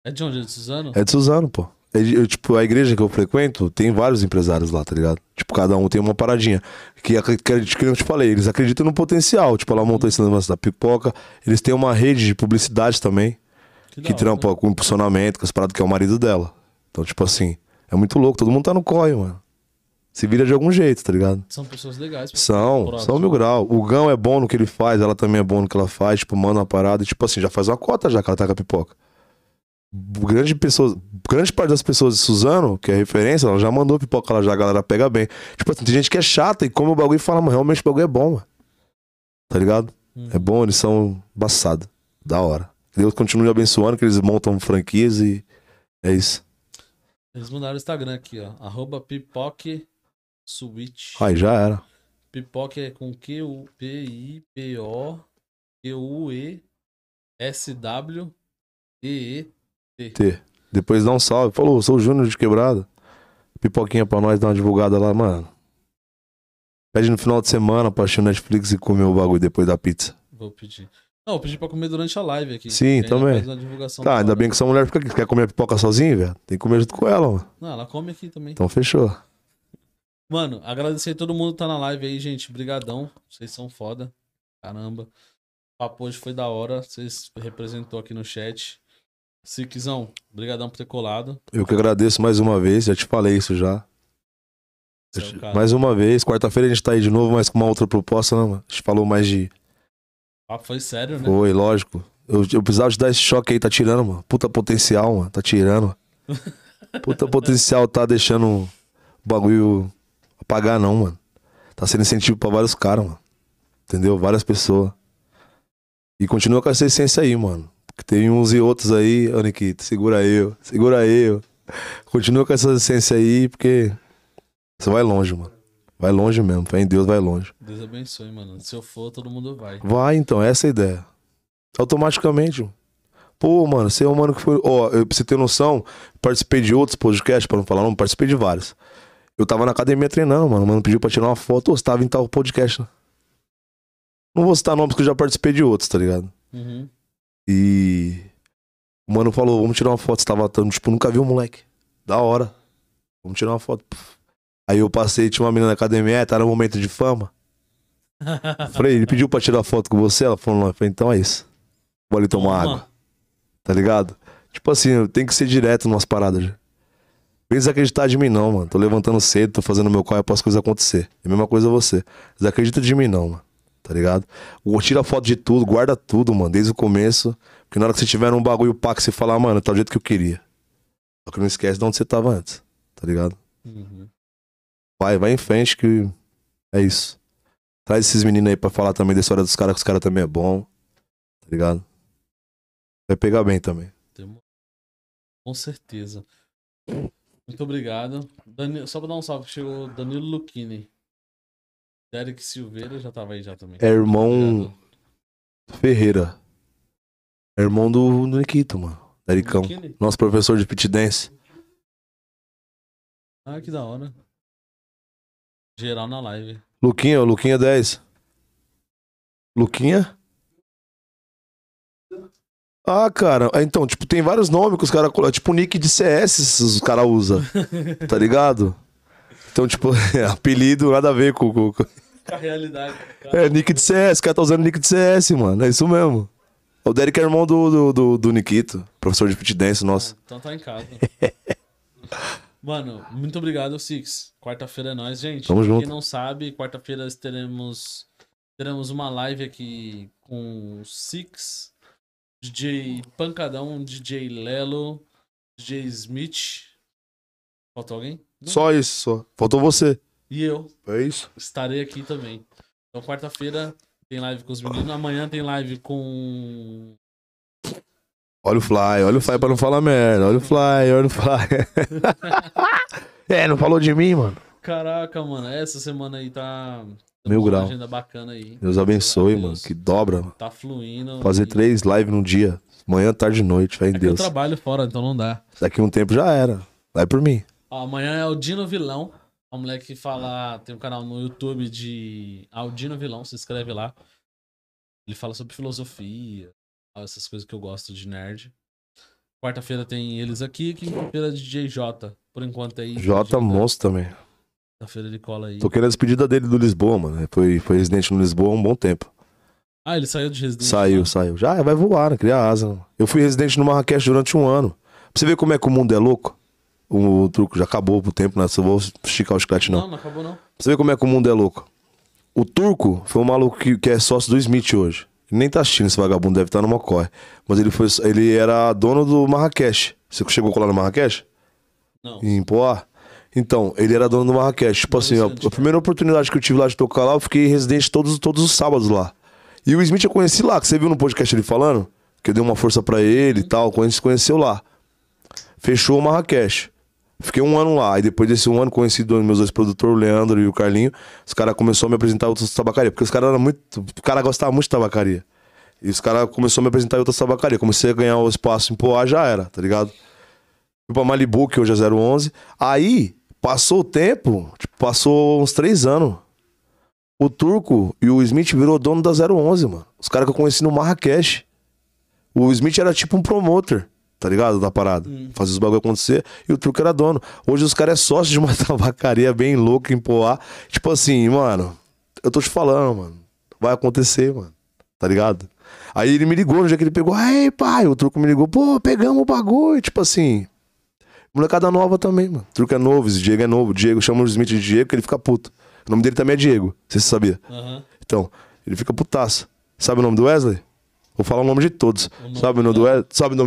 É de onde? É de Suzano? É de Suzano, pô. É eu, tipo, a igreja que eu frequento tem vários empresários lá, tá ligado? Tipo, cada um tem uma paradinha. Que, que, que eu te falei, eles acreditam no potencial. Tipo, ela montou esse negócio da pipoca. Eles têm uma rede de publicidade também. Que, que trampa com impulsionamento, com as paradas que é o marido dela. Então, tipo assim, é muito louco. Todo mundo tá no corre, mano. Se vira de algum jeito, tá ligado? São pessoas legais. São, são mil grau. O Gão é bom no que ele faz, ela também é bom no que ela faz. Tipo, manda uma parada e, tipo assim, já faz uma cota já que ela tá com a pipoca. Grande, pessoas, grande parte das pessoas de Suzano, que é referência, ela já mandou pipoca lá já, a galera pega bem. Tipo assim, tem gente que é chata e come o bagulho e fala, mas realmente o bagulho é bom, mano. Tá ligado? Uhum. É bom, eles são embaçados. Da hora. Deus continue abençoando, que eles montam franquias e é isso. Eles mudaram o Instagram aqui, ó. Arroba pipoque switch. Aí já era. Pipoque é com Q-U-P-I-P-O-Q-U-E-S-W-E-E. T. Depois dá um salve. Falou, sou o Júnior de Quebrada. Pipoquinha pra nós, dá uma divulgada lá, mano. Pede no final de semana pra assistir o Netflix e comer o bagulho depois da pizza. Vou pedir. Não, eu pedi pra comer durante a live aqui. Sim, também. faz uma divulgação Tá, da ainda hora. bem que essa mulher fica aqui. Quer comer pipoca sozinha, velho? Tem que comer junto com ela, mano. Não, ela come aqui também. Então fechou. Mano, agradecer a todo mundo que tá na live aí, gente. Brigadão. Vocês são foda. Caramba. O papo hoje foi da hora. Vocês representou aqui no chat. Siquizão, brigadão por ter colado. Eu que agradeço mais uma vez, já te falei isso já. É. Mais uma vez. Quarta-feira a gente tá aí de novo, mas com uma outra proposta, né, mano? A gente falou mais de. Papo foi sério, né? Foi, lógico. Eu, eu precisava te dar esse choque aí, tá tirando, mano. Puta potencial, mano. Tá tirando. (laughs) Puta potencial tá deixando o bagulho apagar, não, mano. Tá sendo incentivo pra vários caras, mano. Entendeu? Várias pessoas. E continua com essa essência aí, mano. Porque tem uns e outros aí, ô Nikita, segura eu, segura eu. Continua com essa essência aí, porque você vai longe, mano. Vai longe mesmo. Fé em Deus, vai longe. Deus abençoe, mano. Se eu for, todo mundo vai. Vai, então, essa é a ideia. Automaticamente. mano. Pô, mano, você é um mano que foi. Ó, eu, pra você ter noção, participei de outros podcasts, pra não falar não, participei de vários. Eu tava na academia treinando, mano. O mano pediu pra tirar uma foto, ô, você tava em tal podcast, né? Não vou citar nomes porque eu já participei de outros, tá ligado? Uhum. E. O mano falou, vamos tirar uma foto. Você tava, tipo, nunca vi um moleque. Da hora. Vamos tirar uma foto. Puf. Aí eu passei, tinha uma menina na academia, é, tá no momento de fama. Falei, ele pediu pra tirar foto com você? Ela falou, não. Eu falei, então é isso. Vou ali tomar Toma. água. Tá ligado? Tipo assim, tenho que ser direto nas paradas já. Vem desacreditar de mim, não, mano. Tô levantando cedo, tô fazendo meu corre para as coisas acontecer. É a mesma coisa você. Desacredita de mim, não, mano. Tá ligado? Tira foto de tudo, guarda tudo, mano, desde o começo. Porque na hora que você tiver um bagulho pá que você falar, mano, tá do jeito que eu queria. Só que não esquece de onde você tava antes. Tá ligado? Uhum. Vai, vai em frente que é isso. Traz esses meninos aí pra falar também da história dos caras, que os caras também é bom. Tá ligado? Vai pegar bem também. Com certeza. Muito obrigado. Dani- Só pra dar um salve, que chegou Danilo Luchini. Derek Silveira já tava aí já também. É irmão. Ferreira. É irmão do, do Nikito, mano. Dericão. Nosso professor de pit dance. Ah, que da hora. Geral na live. Luquinha, Luquinha 10. Luquinha? Ah, cara, é, então, tipo, tem vários nomes que os caras. Tipo, nick de CS os caras usam, (laughs) tá ligado? Então, tipo, (laughs) apelido nada a ver com. com- com- A realidade. É, nick de CS, o cara tá usando nick de CS, mano. É isso mesmo. O Derek é irmão do, do, do, do Nikito, professor de fit dance nosso. Então tá em casa. (laughs) Mano, muito obrigado, Six. Quarta-feira é nóis, gente. Tamo Quem junto. não sabe, quarta-feira teremos, teremos uma live aqui com o Six, DJ Pancadão, DJ Lelo, DJ Smith. Faltou alguém? Não. Só isso, só. Faltou você. E eu É isso. estarei aqui também. Então, quarta-feira tem live com os meninos. Amanhã tem live com. Olha o fly, olha o fly pra não falar merda. Olha o fly, olha o fly. (laughs) é, não falou de mim, mano. Caraca, mano, essa semana aí tá. Mil temos uma grau. agenda bacana aí. Deus abençoe, a mano. Deus. Que dobra. mano. Tá fluindo. Fazer e- três lives num dia. Manhã, tarde e noite, fé em É que eu Deus. trabalho fora, então não dá. Daqui um tempo já era. Vai por mim. Ó, amanhã é o Dino Vilão. É um moleque que fala. Tem um canal no YouTube de Aldino Vilão, se inscreve lá. Ele fala sobre filosofia, essas coisas que eu gosto de nerd. Quarta-feira tem eles aqui, quinta-feira DJ J. Por enquanto aí. Jota monstro também. Quinta-feira ele cola aí. Tô querendo a despedida dele do Lisboa, mano. Foi, foi residente no Lisboa há um bom tempo. Ah, ele saiu de residência. Saiu, né? saiu. Já vai voar, né? Criar asa. mano. Eu fui residente no Marrakech durante um ano. Pra você ver como é que o mundo é louco. O, truco já acabou pro tempo, né? Só vou esticar o chiclete, não. Não, não acabou não. Você ver como é que o mundo é louco. O turco foi um maluco que, que é sócio do Smith hoje. Ele nem tá assistindo esse vagabundo, deve estar no Mocói. Mas ele, foi, ele era dono do Marrakech. Você chegou a colar no Marrakech? Não. Em Poá? Então, ele era dono do Marrakech. Tipo assim, a, primeira oportunidade que eu tive lá de tocar lá, eu fiquei residente todos, todos os sábados lá. E o Smith eu conheci lá, que você viu no podcast ele falando? Que eu dei uma força pra ele e tal, quando a gente se conheceu lá. Fechou o Marrakech. Fiquei um ano lá. E depois desse um ano, conheci dois, meus dois produtores, o Leandro e o Carlinho. Os caras começaram a me apresentar outras tabacarias. Porque os caras eram muito. O cara gostava muito de tabacaria. E os caras começaram a me apresentar outras tabacarias. Comecei a ganhar o espaço em Poá, já era, tá ligado? Fui pra Malibu, que hoje é 011. Aí, passou o tempo, tipo, passou uns três anos. O Turco e o Smith virou dono da 011, mano. Os caras que eu conheci no Marrakech. O Smith era tipo um promoter, tá ligado? Da parada. Hum. Fazia os bagulho acontecer. E o Turco era dono. Hoje os caras é sócio de uma (laughs) tabacaria bem louca em Poá. Tipo assim, mano, eu tô te falando, mano. Vai acontecer, mano. Tá ligado? Aí ele me ligou no dia que ele pegou. Aí, pai, o Turco me ligou. Pô, pegamos o bagulho. Tipo assim, Molecada nova também, mano. Truque é novo, esse Diego é novo. Diego chama o Smith de Diego, que ele fica puto. O nome dele também é Diego, se você sabia. Aham. Então, ele fica putaço. Sabe o nome do Wesley? Vou falar o nome de todos. O Sabe o nome do? Wesley? Sabe o nome